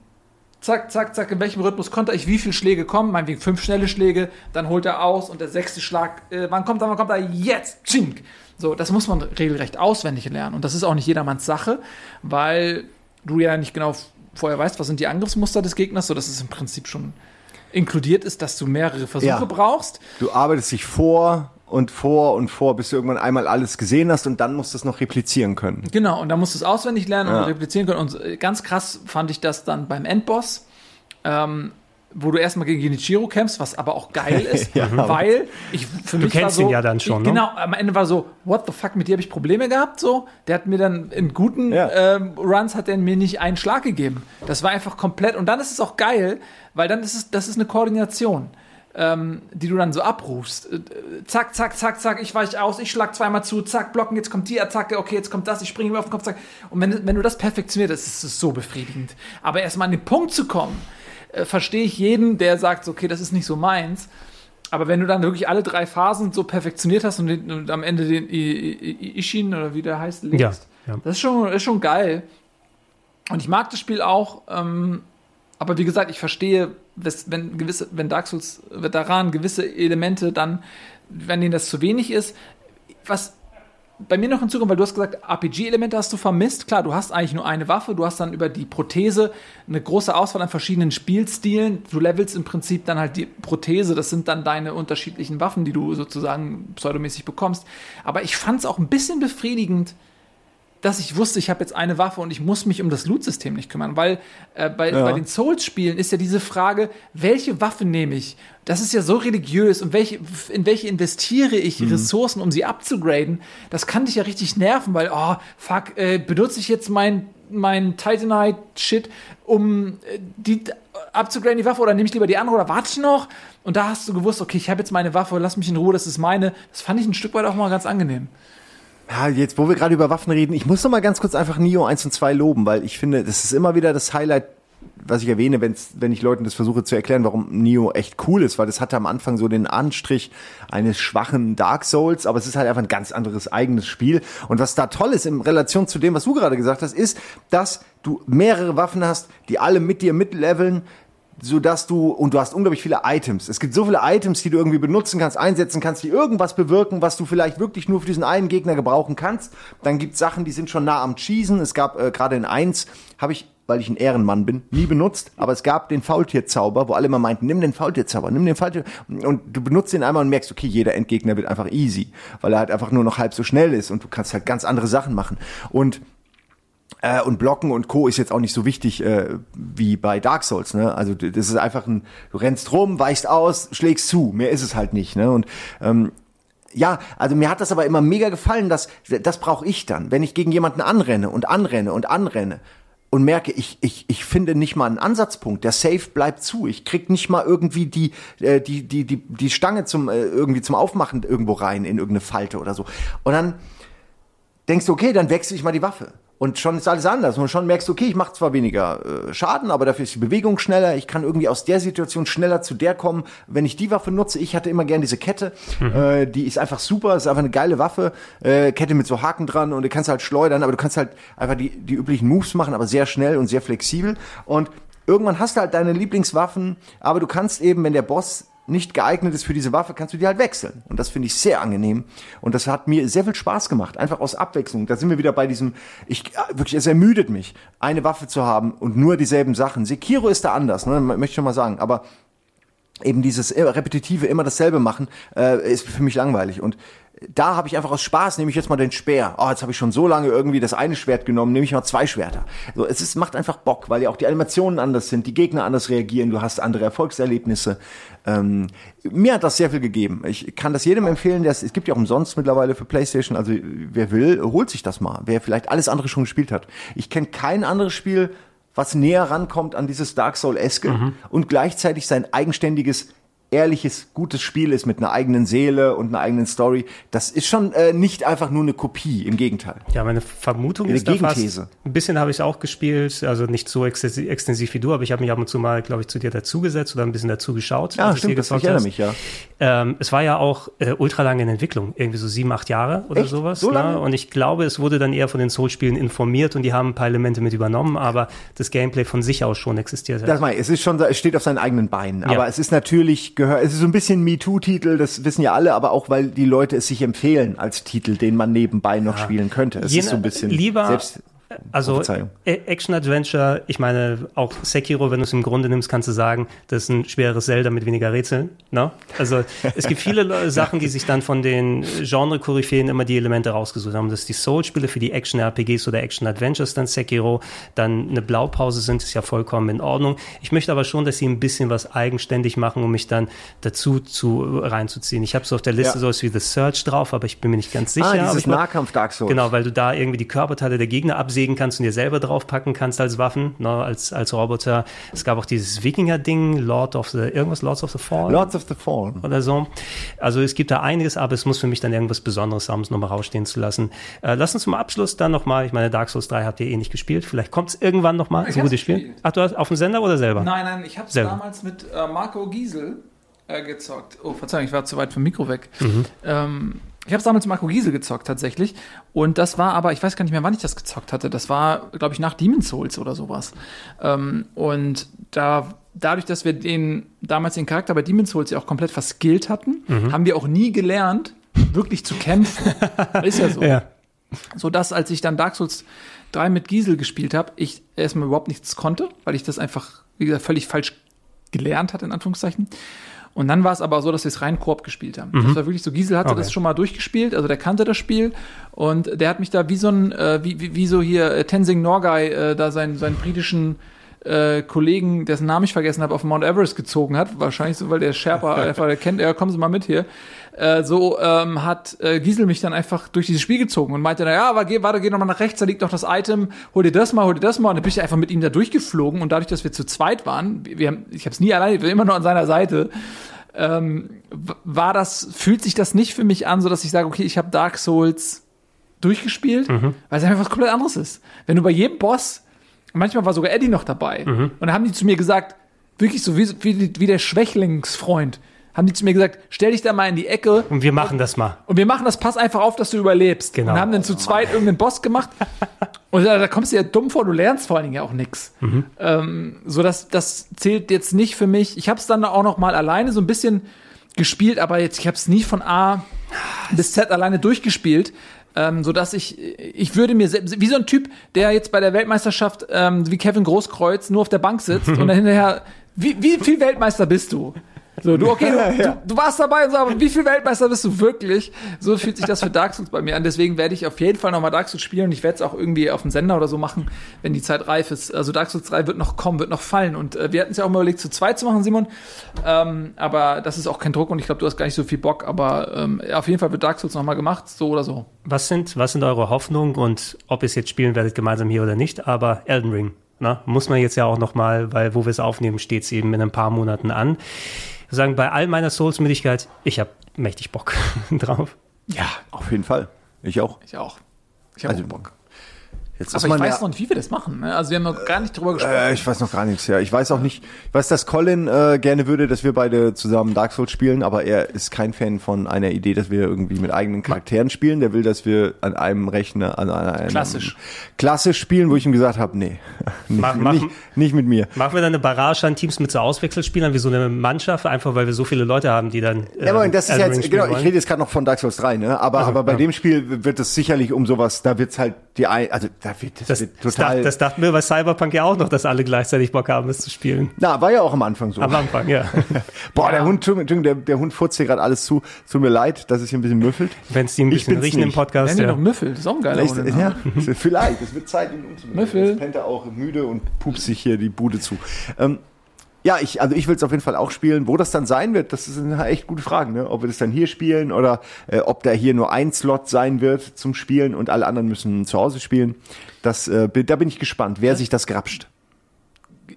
zack, zack, zack, in welchem Rhythmus konnte ich wie viele Schläge kommen, meinetwegen fünf schnelle Schläge, dann holt er aus und der sechste Schlag, äh, wann kommt er, wann kommt er, jetzt, tschink. So, das muss man regelrecht auswendig lernen und das ist auch nicht jedermanns Sache, weil du ja nicht genau vorher weißt, was sind die Angriffsmuster des Gegners, so dass es im Prinzip schon inkludiert ist, dass du mehrere Versuche Ja. brauchst. Du arbeitest dich vor und vor und vor, bis du irgendwann einmal alles gesehen hast und dann musst du es noch replizieren können. Genau, und da musst du es auswendig lernen und Ja. replizieren können. Und äh, ganz krass fand ich das dann beim Endboss, ähm, wo du erstmal gegen Genichiro kämpfst, was aber auch geil ist, weil ich für mich kennst war so, ihn ja dann schon, ich, ne? Genau, am Ende war so, what the fuck, mit dir habe ich Probleme gehabt, so. Der hat mir dann in guten Ja. ähm, Runs hat er mir nicht einen Schlag gegeben. Das war einfach komplett, und dann ist es auch geil, weil dann ist es, das ist eine Koordination. Ähm, die du dann so abrufst. Äh, Zack, zack, zack, zack, ich weiche aus, ich schlag zweimal zu, zack, blocken, jetzt kommt die Attacke, okay, jetzt kommt das, ich springe mir auf den Kopf, zack. Und wenn, wenn du das perfektioniert hast, ist es so befriedigend. Aber erstmal an den Punkt zu kommen, äh, verstehe ich jeden, der sagt, okay, das ist nicht so meins. Aber wenn du dann wirklich alle drei Phasen so perfektioniert hast und, den, und am Ende den Ishin oder wie der heißt, legst, Ja, ja. das ist schon, ist schon geil. Und ich mag das Spiel auch, ähm, aber wie gesagt, ich verstehe, wenn gewisse, wenn Dark Souls Veteranen gewisse Elemente dann, wenn denen das zu wenig ist, was bei mir noch hinzukommt, weil du hast gesagt, RPG-Elemente hast du vermisst. Klar, du hast eigentlich nur eine Waffe, du hast dann über die Prothese eine große Auswahl an verschiedenen Spielstilen. Du levelst im Prinzip dann halt die Prothese, das sind dann deine unterschiedlichen Waffen, die du sozusagen pseudomäßig bekommst. Aber ich fand es auch ein bisschen befriedigend, dass ich wusste, ich habe jetzt eine Waffe und ich muss mich um das Loot-System nicht kümmern, weil äh, bei, Ja. bei den Souls-Spielen ist ja diese Frage, welche Waffe nehme ich? Das ist ja so religiös und welche, in welche investiere ich Ressourcen, um sie abzugraden? Das kann dich ja richtig nerven, weil, oh, fuck, äh, benutze ich jetzt mein, mein Titanite-Shit, um äh, die abzugraden, die Waffe, oder nehme ich lieber die andere oder warte ich noch? Und da hast du gewusst, okay, ich habe jetzt meine Waffe, lass mich in Ruhe, das ist meine. Das fand ich ein Stück weit auch mal ganz angenehm. Ja, jetzt, wo wir gerade über Waffen reden, ich muss noch mal ganz kurz einfach Nio 1 und 2 loben, weil ich finde, das ist immer wieder das Highlight, was ich erwähne, wenn's, wenn ich Leuten das versuche zu erklären, warum Nio echt cool ist, weil das hatte am Anfang so den Anstrich eines schwachen Dark Souls, aber es ist halt einfach ein ganz anderes eigenes Spiel. Und was da toll ist in Relation zu dem, was du gerade gesagt hast, ist, dass du mehrere Waffen hast, die alle mit dir mitleveln, so dass du und du hast unglaublich viele Items. Es gibt so viele Items, die du irgendwie benutzen kannst, einsetzen kannst, die irgendwas bewirken, was du vielleicht wirklich nur für diesen einen Gegner gebrauchen kannst. Dann gibt's Sachen, die sind schon nah am Cheesen. Es gab äh, gerade in eins habe ich weil ich ein Ehrenmann bin, nie benutzt, aber es gab den Faultierzauber, wo alle immer meinten, nimm den Faultierzauber, nimm den Faultier und du benutzt den einmal und merkst, okay, jeder Endgegner wird einfach easy, weil er halt einfach nur noch halb so schnell ist und du kannst halt ganz andere Sachen machen und äh, und Blocken und Co. ist jetzt auch nicht so wichtig äh, wie bei Dark Souls. Ne? Also das ist einfach ein, du rennst rum, weichst aus, schlägst zu. Mehr ist es halt nicht. Ne? Und ähm, ja, also mir hat das aber immer mega gefallen, dass das brauche ich dann, wenn ich gegen jemanden anrenne und anrenne und anrenne und merke, ich, ich, ich finde nicht mal einen Ansatzpunkt. Der Safe bleibt zu. Ich krieg nicht mal irgendwie die, äh, die, die, die, die Stange zum, äh, irgendwie zum Aufmachen irgendwo rein in irgendeine Falte oder so. Und dann denkst du, okay, dann wechsle ich mal die Waffe. Und schon ist alles anders. Und schon merkst du, okay, ich mache zwar weniger äh, Schaden, aber dafür ist die Bewegung schneller. Ich kann irgendwie aus der Situation schneller zu der kommen, wenn ich die Waffe nutze. Ich hatte immer gern diese Kette. Äh, die ist einfach super, ist einfach eine geile Waffe. Äh, Kette mit so Haken dran und du kannst halt schleudern, aber du kannst halt einfach die, die üblichen Moves machen, aber sehr schnell und sehr flexibel. Und irgendwann hast du halt deine Lieblingswaffen, aber du kannst eben, wenn der Boss nicht geeignet ist für diese Waffe, kannst du die halt wechseln. Und das finde ich sehr angenehm. Und das hat mir sehr viel Spaß gemacht. Einfach aus Abwechslung. Da sind wir wieder bei diesem, ich, äh, wirklich, es ermüdet mich, eine Waffe zu haben und nur dieselben Sachen. Sekiro ist da anders, ne, möchte ich schon mal sagen. Aber eben dieses äh, repetitive, immer dasselbe machen, äh, ist für mich langweilig. Und da habe ich einfach aus Spaß, nehme ich jetzt mal den Speer. Oh, jetzt habe ich schon so lange irgendwie das eine Schwert genommen, nehme ich mal zwei Schwerter. So, es ist, macht einfach Bock, weil ja auch die Animationen anders sind, die Gegner anders reagieren, du hast andere Erfolgserlebnisse. Ähm, mir hat das sehr viel gegeben. Ich kann das jedem empfehlen, der es gibt ja auch umsonst mittlerweile für PlayStation. Also wer will, holt sich das mal. Wer vielleicht alles andere schon gespielt hat. Ich kenne kein anderes Spiel, was näher rankommt an dieses Dark Soul-eske Mhm. und gleichzeitig sein eigenständiges ehrliches, gutes Spiel ist mit einer eigenen Seele und einer eigenen Story, das ist schon äh, nicht einfach nur eine Kopie, im Gegenteil. Ja, meine Vermutung Eine ist da fast, Gegenthese. ein bisschen habe ich es auch gespielt, also nicht so extensiv, wie du, aber ich habe mich ab und zu mal, glaube ich, zu dir dazugesetzt oder ein bisschen dazu geschaut. Ja, stimmt, das, ich erinnere mich, ja. Ähm, es war ja auch äh, ultra lange in Entwicklung, irgendwie so sieben, acht Jahre oder Echt? sowas. So lange? Ne? Und ich glaube, es wurde dann eher von den Soul-Spielen informiert und die haben ein paar Elemente mit übernommen, aber das Gameplay von sich aus schon existiert. Das meine es ist schon, es steht auf seinen eigenen Beinen. Aber Ja. es ist natürlich, gehört, es ist so ein bisschen MeToo-Titel, das wissen ja alle, aber auch, weil die Leute es sich empfehlen als Titel, den man nebenbei noch spielen könnte. Es Jene- ist so ein bisschen lieber- selbst, Also Action-Adventure, ich meine, auch Sekiro, wenn du es im Grunde nimmst, kannst du sagen, das ist ein schwereres Zelda mit weniger Rätseln. Ne? Also es gibt viele Le- Sachen, die sich dann von den Genre-Koryphäen immer die Elemente rausgesucht haben. Dass die Soul-Spiele für die Action-RPGs oder Action-Adventures dann Sekiro dann eine Blaupause sind, ist ja vollkommen in Ordnung. Ich möchte aber schon, dass sie ein bisschen was eigenständig machen, um mich dann dazu zu reinzuziehen. Ich habe so auf der Liste Ja. sowas wie The Search drauf, aber ich bin mir nicht ganz sicher. ah, dieses ich mein- Nahkampf Dark Souls. Genau, weil du da irgendwie die Körperteile der Gegner absägen kannst und dir selber draufpacken kannst als Waffen, ne, als, als Roboter. Es gab auch dieses Wikinger-Ding, Lord of the, irgendwas, Lords of the Fallen Lords of the Fallen. oder so. Also es gibt da einiges, aber es muss für mich dann irgendwas Besonderes haben, es nochmal rausstehen zu lassen. Äh, lass uns zum Abschluss dann nochmal, ich meine, Dark Souls 3 habt ihr eh nicht gespielt, vielleicht kommt es irgendwann nochmal, so ein gutes Spiel. gespielt. Ach, du hast auf dem Sender oder selber? Nein, nein, ich habe es damals mit äh, Marco Giesel äh, gezockt. Oh, Verzeihung, ich war zu weit vom Mikro weg. Mhm. Ähm, ich habe es damals mit Marco Giesel gezockt, tatsächlich. Und das war aber, ich weiß gar nicht mehr, wann ich das gezockt hatte. Das war, glaube ich, nach Demon's Souls oder sowas. Ähm, und da, dadurch, dass wir den, damals den Charakter bei Demon's Souls ja auch komplett verskillt hatten, Mhm. haben wir auch nie gelernt, wirklich zu kämpfen. Ist ja so Ja. so dass als ich dann Dark Souls 3 mit Giesel gespielt habe, ich erstmal überhaupt nichts konnte, weil ich das einfach, wie gesagt, völlig falsch gelernt hatte, in Anführungszeichen. Und dann war es aber so, dass wir es rein Koop gespielt haben. Das war wirklich so, Giesel hatte Okay. das schon mal durchgespielt, also der kannte das Spiel und der hat mich da wie so ein, äh, wie, wie, wie so hier äh, Tenzing Norgay, äh, da seinen, seinen britischen äh, Kollegen, dessen Namen ich vergessen habe, auf Mount Everest gezogen hat. Wahrscheinlich so, weil der Sherpa einfach, der kennt, ja, kommen Sie mal mit hier. Äh, so ähm, hat äh, Giesel mich dann einfach durch dieses Spiel gezogen und meinte, na ja, aber geh, warte, geh noch mal nach rechts, da liegt noch das Item, hol dir das mal, hol dir das mal. Und dann bin ich einfach mit ihm da durchgeflogen und dadurch, dass wir zu zweit waren, wir haben, ich habe es nie alleine, ich bin immer nur an seiner Seite, ähm, war das, fühlt sich das nicht für mich an, so dass ich sage, okay, ich habe Dark Souls durchgespielt, weil es einfach was komplett anderes ist. Wenn du bei jedem Boss, manchmal war sogar Eddie noch dabei, und dann haben die zu mir gesagt, wirklich so wie, wie, wie der Schwächlingsfreund, haben die zu mir gesagt, stell dich da mal in die Ecke Und wir machen das mal. und wir machen das, pass einfach auf, dass du überlebst. Genau. Und haben dann zu zweit irgendeinen Boss gemacht. Und da, da kommst du ja dumm vor, du lernst vor allen Dingen ja auch nix. Ähm, so dass das zählt jetzt nicht für mich. Ich habe es dann auch noch mal alleine so ein bisschen gespielt, aber jetzt ich habe es nie von A bis Z alleine durchgespielt. Ähm, so dass ich, ich würde mir selbst, wie so ein Typ, der jetzt bei der Weltmeisterschaft, ähm, wie Kevin Großkreuz, nur auf der Bank sitzt und dann hinterher, wie, wie viel Weltmeister bist du? So, du, okay, du, du, du warst dabei und so, aber wie viel Weltmeister bist du wirklich? So fühlt sich das für Dark Souls bei mir an. Deswegen werde ich auf jeden Fall nochmal Dark Souls spielen und ich werde es auch irgendwie auf dem Sender oder so machen, wenn die Zeit reif ist. Also Dark Souls 3 wird noch kommen, wird noch fallen. Und äh, wir hatten es ja auch mal überlegt, zu zweit zu machen, Simon. Ähm, aber das ist auch kein Druck und ich glaube, du hast gar nicht so viel Bock. Aber ähm, auf jeden Fall wird Dark Souls nochmal gemacht, so oder so. Was sind, was sind eure Hoffnungen und ob ihr es jetzt spielen werdet gemeinsam hier oder nicht? Aber Elden Ring, ne? muss man jetzt ja auch noch mal, weil wo wir es aufnehmen, steht es eben in ein paar Monaten an. Ich würde sagen, bei all meiner Souls-Müdigkeit, ich habe mächtig Bock drauf. Ja, auf jeden Fall. Ich auch. Ich auch. Ich habe Also, auch Bock. Jetzt Aber ich weiß noch nicht, wie wir das machen. Ne? Also wir haben noch gar nicht drüber gesprochen. Äh, ich weiß noch gar nichts, ja. Ich weiß auch nicht, ich weiß, dass Colin äh, gerne würde, dass wir beide zusammen Dark Souls spielen, aber er ist kein Fan von einer Idee, dass wir irgendwie mit eigenen Charakteren spielen. Der will, dass wir an einem Rechner, an einem Klassisch. klassisch spielen, wo ich ihm gesagt habe, nee, nicht, Mach- mach- nicht, nicht mit mir. Machen wir dann eine Barrage an Teams mit so Auswechselspielern wie so eine Mannschaft, einfach weil wir so viele Leute haben, die dann. Ja, aber das ist ja jetzt, genau, ich rede jetzt gerade noch von Dark Souls 3, ne? Aber, Also, aber bei ja. dem Spiel wird es sicherlich um sowas, da wird's halt Die ein, also da wird, das, Das, wird das, total. dacht, das dachten wir bei Cyberpunk ja auch noch, dass alle gleichzeitig Bock haben, es zu spielen. na, war ja auch am Anfang so. Am Anfang, ja. Boah, der Hund, der, der Hund furzt hier gerade alles zu. Tut mir leid, dass es hier ein bisschen müffelt. Wenn es die ein Ich bisschen riechen im nicht. Podcast. Nennen die Ja. noch Müffel, das ist auch ein geiler Vielleicht, Hund. ja, vielleicht, es wird Zeit, ihn umzunehmen. Müffel. Jetzt pennt er auch müde und pupst sich hier die Bude zu. Ähm, ja, ich, also ich will es auf jeden Fall auch spielen. Wo das dann sein wird, das sind echt gute Fragen, ne? Ob wir das dann hier spielen oder äh, ob da hier nur ein Slot sein wird zum Spielen und alle anderen müssen zu Hause spielen. Das, äh, da bin ich gespannt, wer sich das grapscht.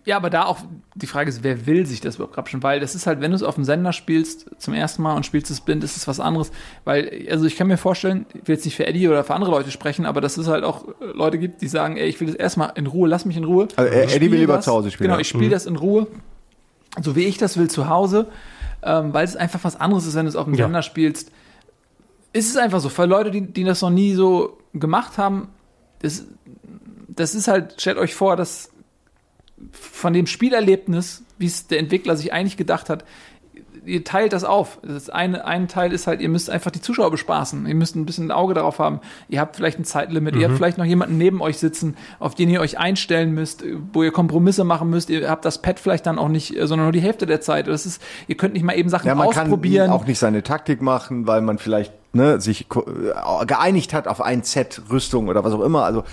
Ja, aber da auch die Frage ist, wer will sich das überhaupt grapschen? Weil das ist halt, wenn du es auf dem Sender spielst zum ersten Mal und spielst es blind, ist es was anderes. Weil, also ich kann mir vorstellen, ich will jetzt nicht für Eddie oder für andere Leute sprechen, aber dass es halt auch äh, Leute gibt, die sagen, ey, ich will das erstmal in Ruhe, lass mich in Ruhe. Also, äh, Eddie will lieber das. zu Hause spielen, Genau, ich spiele das in Ruhe, so wie ich das will, zu Hause, ähm, weil es einfach was anderes ist, wenn du es auf dem Ja. Sender spielst. Ist es einfach so. Für Leute, die, die das noch nie so gemacht haben, das, das ist halt, stellt euch vor, dass von dem Spielerlebnis, wie es der Entwickler sich eigentlich gedacht hat, ihr teilt das auf. Das eine, ein Teil ist halt, ihr müsst einfach die Zuschauer bespaßen. Ihr müsst ein bisschen ein Auge darauf haben. Ihr habt vielleicht ein Zeitlimit. Ihr habt vielleicht noch jemanden neben euch sitzen, auf den ihr euch einstellen müsst, wo ihr Kompromisse machen müsst. Ihr habt das Pad vielleicht dann auch nicht, äh, sondern nur die Hälfte der Zeit. Das ist, ihr könnt nicht mal eben Sachen Ja, man kann ausprobieren. auch nicht seine Taktik machen, weil man vielleicht ne, sich äh, geeinigt hat auf ein Set Rüstung oder was auch immer. Also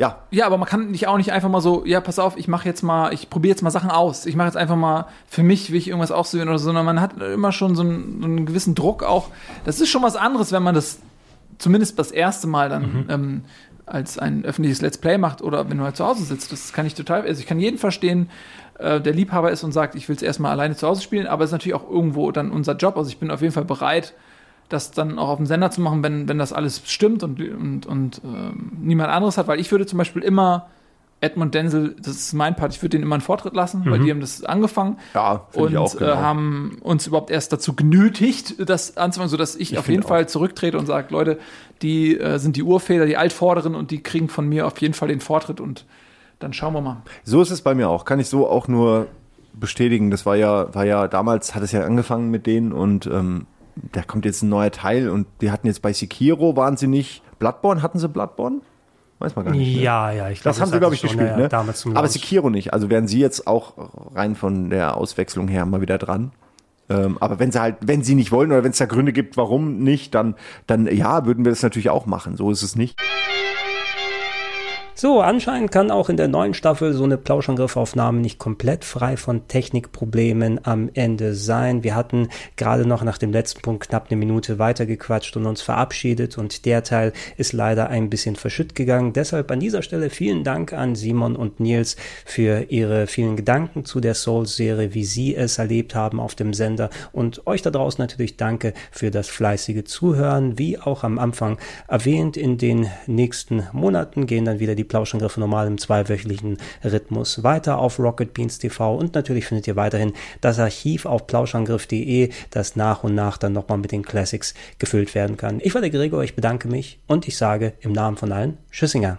ja, Ja, aber man kann nicht auch nicht einfach mal so, ja, pass auf, ich mache jetzt mal, ich probiere jetzt mal Sachen aus. Ich mache jetzt einfach mal, für mich will ich irgendwas ausprobieren oder so, sondern man hat immer schon so einen, so einen gewissen Druck auch. Das ist schon was anderes, wenn man das zumindest das erste Mal dann ähm, als ein öffentliches Let's Play macht oder wenn du halt zu Hause sitzt. Das kann ich total, also ich kann jeden verstehen, äh, der Liebhaber ist und sagt, ich will es erstmal alleine zu Hause spielen, aber es ist natürlich auch irgendwo dann unser Job. Also ich bin auf jeden Fall bereit, das dann auch auf dem Sender zu machen, wenn, wenn das alles stimmt und, und, und ähm, niemand anderes hat, weil ich würde zum Beispiel immer Edmund Denzel, das ist mein Part, ich würde den immer einen Vortritt lassen, weil die haben das angefangen Ja, und ich auch, genau. äh, haben uns überhaupt erst dazu genötigt, das anzufangen, sodass ich, auf finde jeden auch. Fall zurücktrete und sage, Leute, die äh, sind die Urväter, die Altvorderen und die kriegen von mir auf jeden Fall den Vortritt und dann schauen wir mal. So ist es bei mir auch. Kann ich so auch nur bestätigen. Das war ja, war ja damals hat es ja angefangen mit denen und ähm, da kommt jetzt ein neuer Teil und die hatten jetzt bei Sekiro waren sie nicht. Bloodborne hatten sie Bloodborne? Weiß man gar nicht. ne? Ja, ja, ich glaube, Das haben sie, glaube ich, gespielt, ne? Aber. Sekiro nicht. Also wären sie jetzt auch rein von der Auswechslung her mal wieder dran. Ähm, aber wenn sie halt, wenn sie nicht wollen oder wenn es da Gründe gibt, warum nicht, dann, dann ja, würden wir das natürlich auch machen. So ist es nicht. So, anscheinend kann auch in der neuen Staffel so eine Plauschangriffaufnahme nicht komplett frei von Technikproblemen am Ende sein. Wir hatten gerade noch nach dem letzten Punkt knapp eine Minute weitergequatscht und uns verabschiedet und der Teil ist leider ein bisschen verschütt gegangen. Deshalb an dieser Stelle vielen Dank an Simon und Nils für ihre vielen Gedanken zu der Souls-Serie, wie sie es erlebt haben auf dem Sender und euch da draußen natürlich danke für das fleißige Zuhören. Wie auch am Anfang erwähnt, in den nächsten Monaten gehen dann wieder die Plauschangriffe normal im zweiwöchentlichen Rhythmus weiter auf Rocket Beans TV und natürlich findet ihr weiterhin das Archiv auf plauschangriff.de, das nach und nach dann nochmal mit den Classics gefüllt werden kann. Ich war der Gregor, ich bedanke mich und ich sage im Namen von allen Tschüssinger.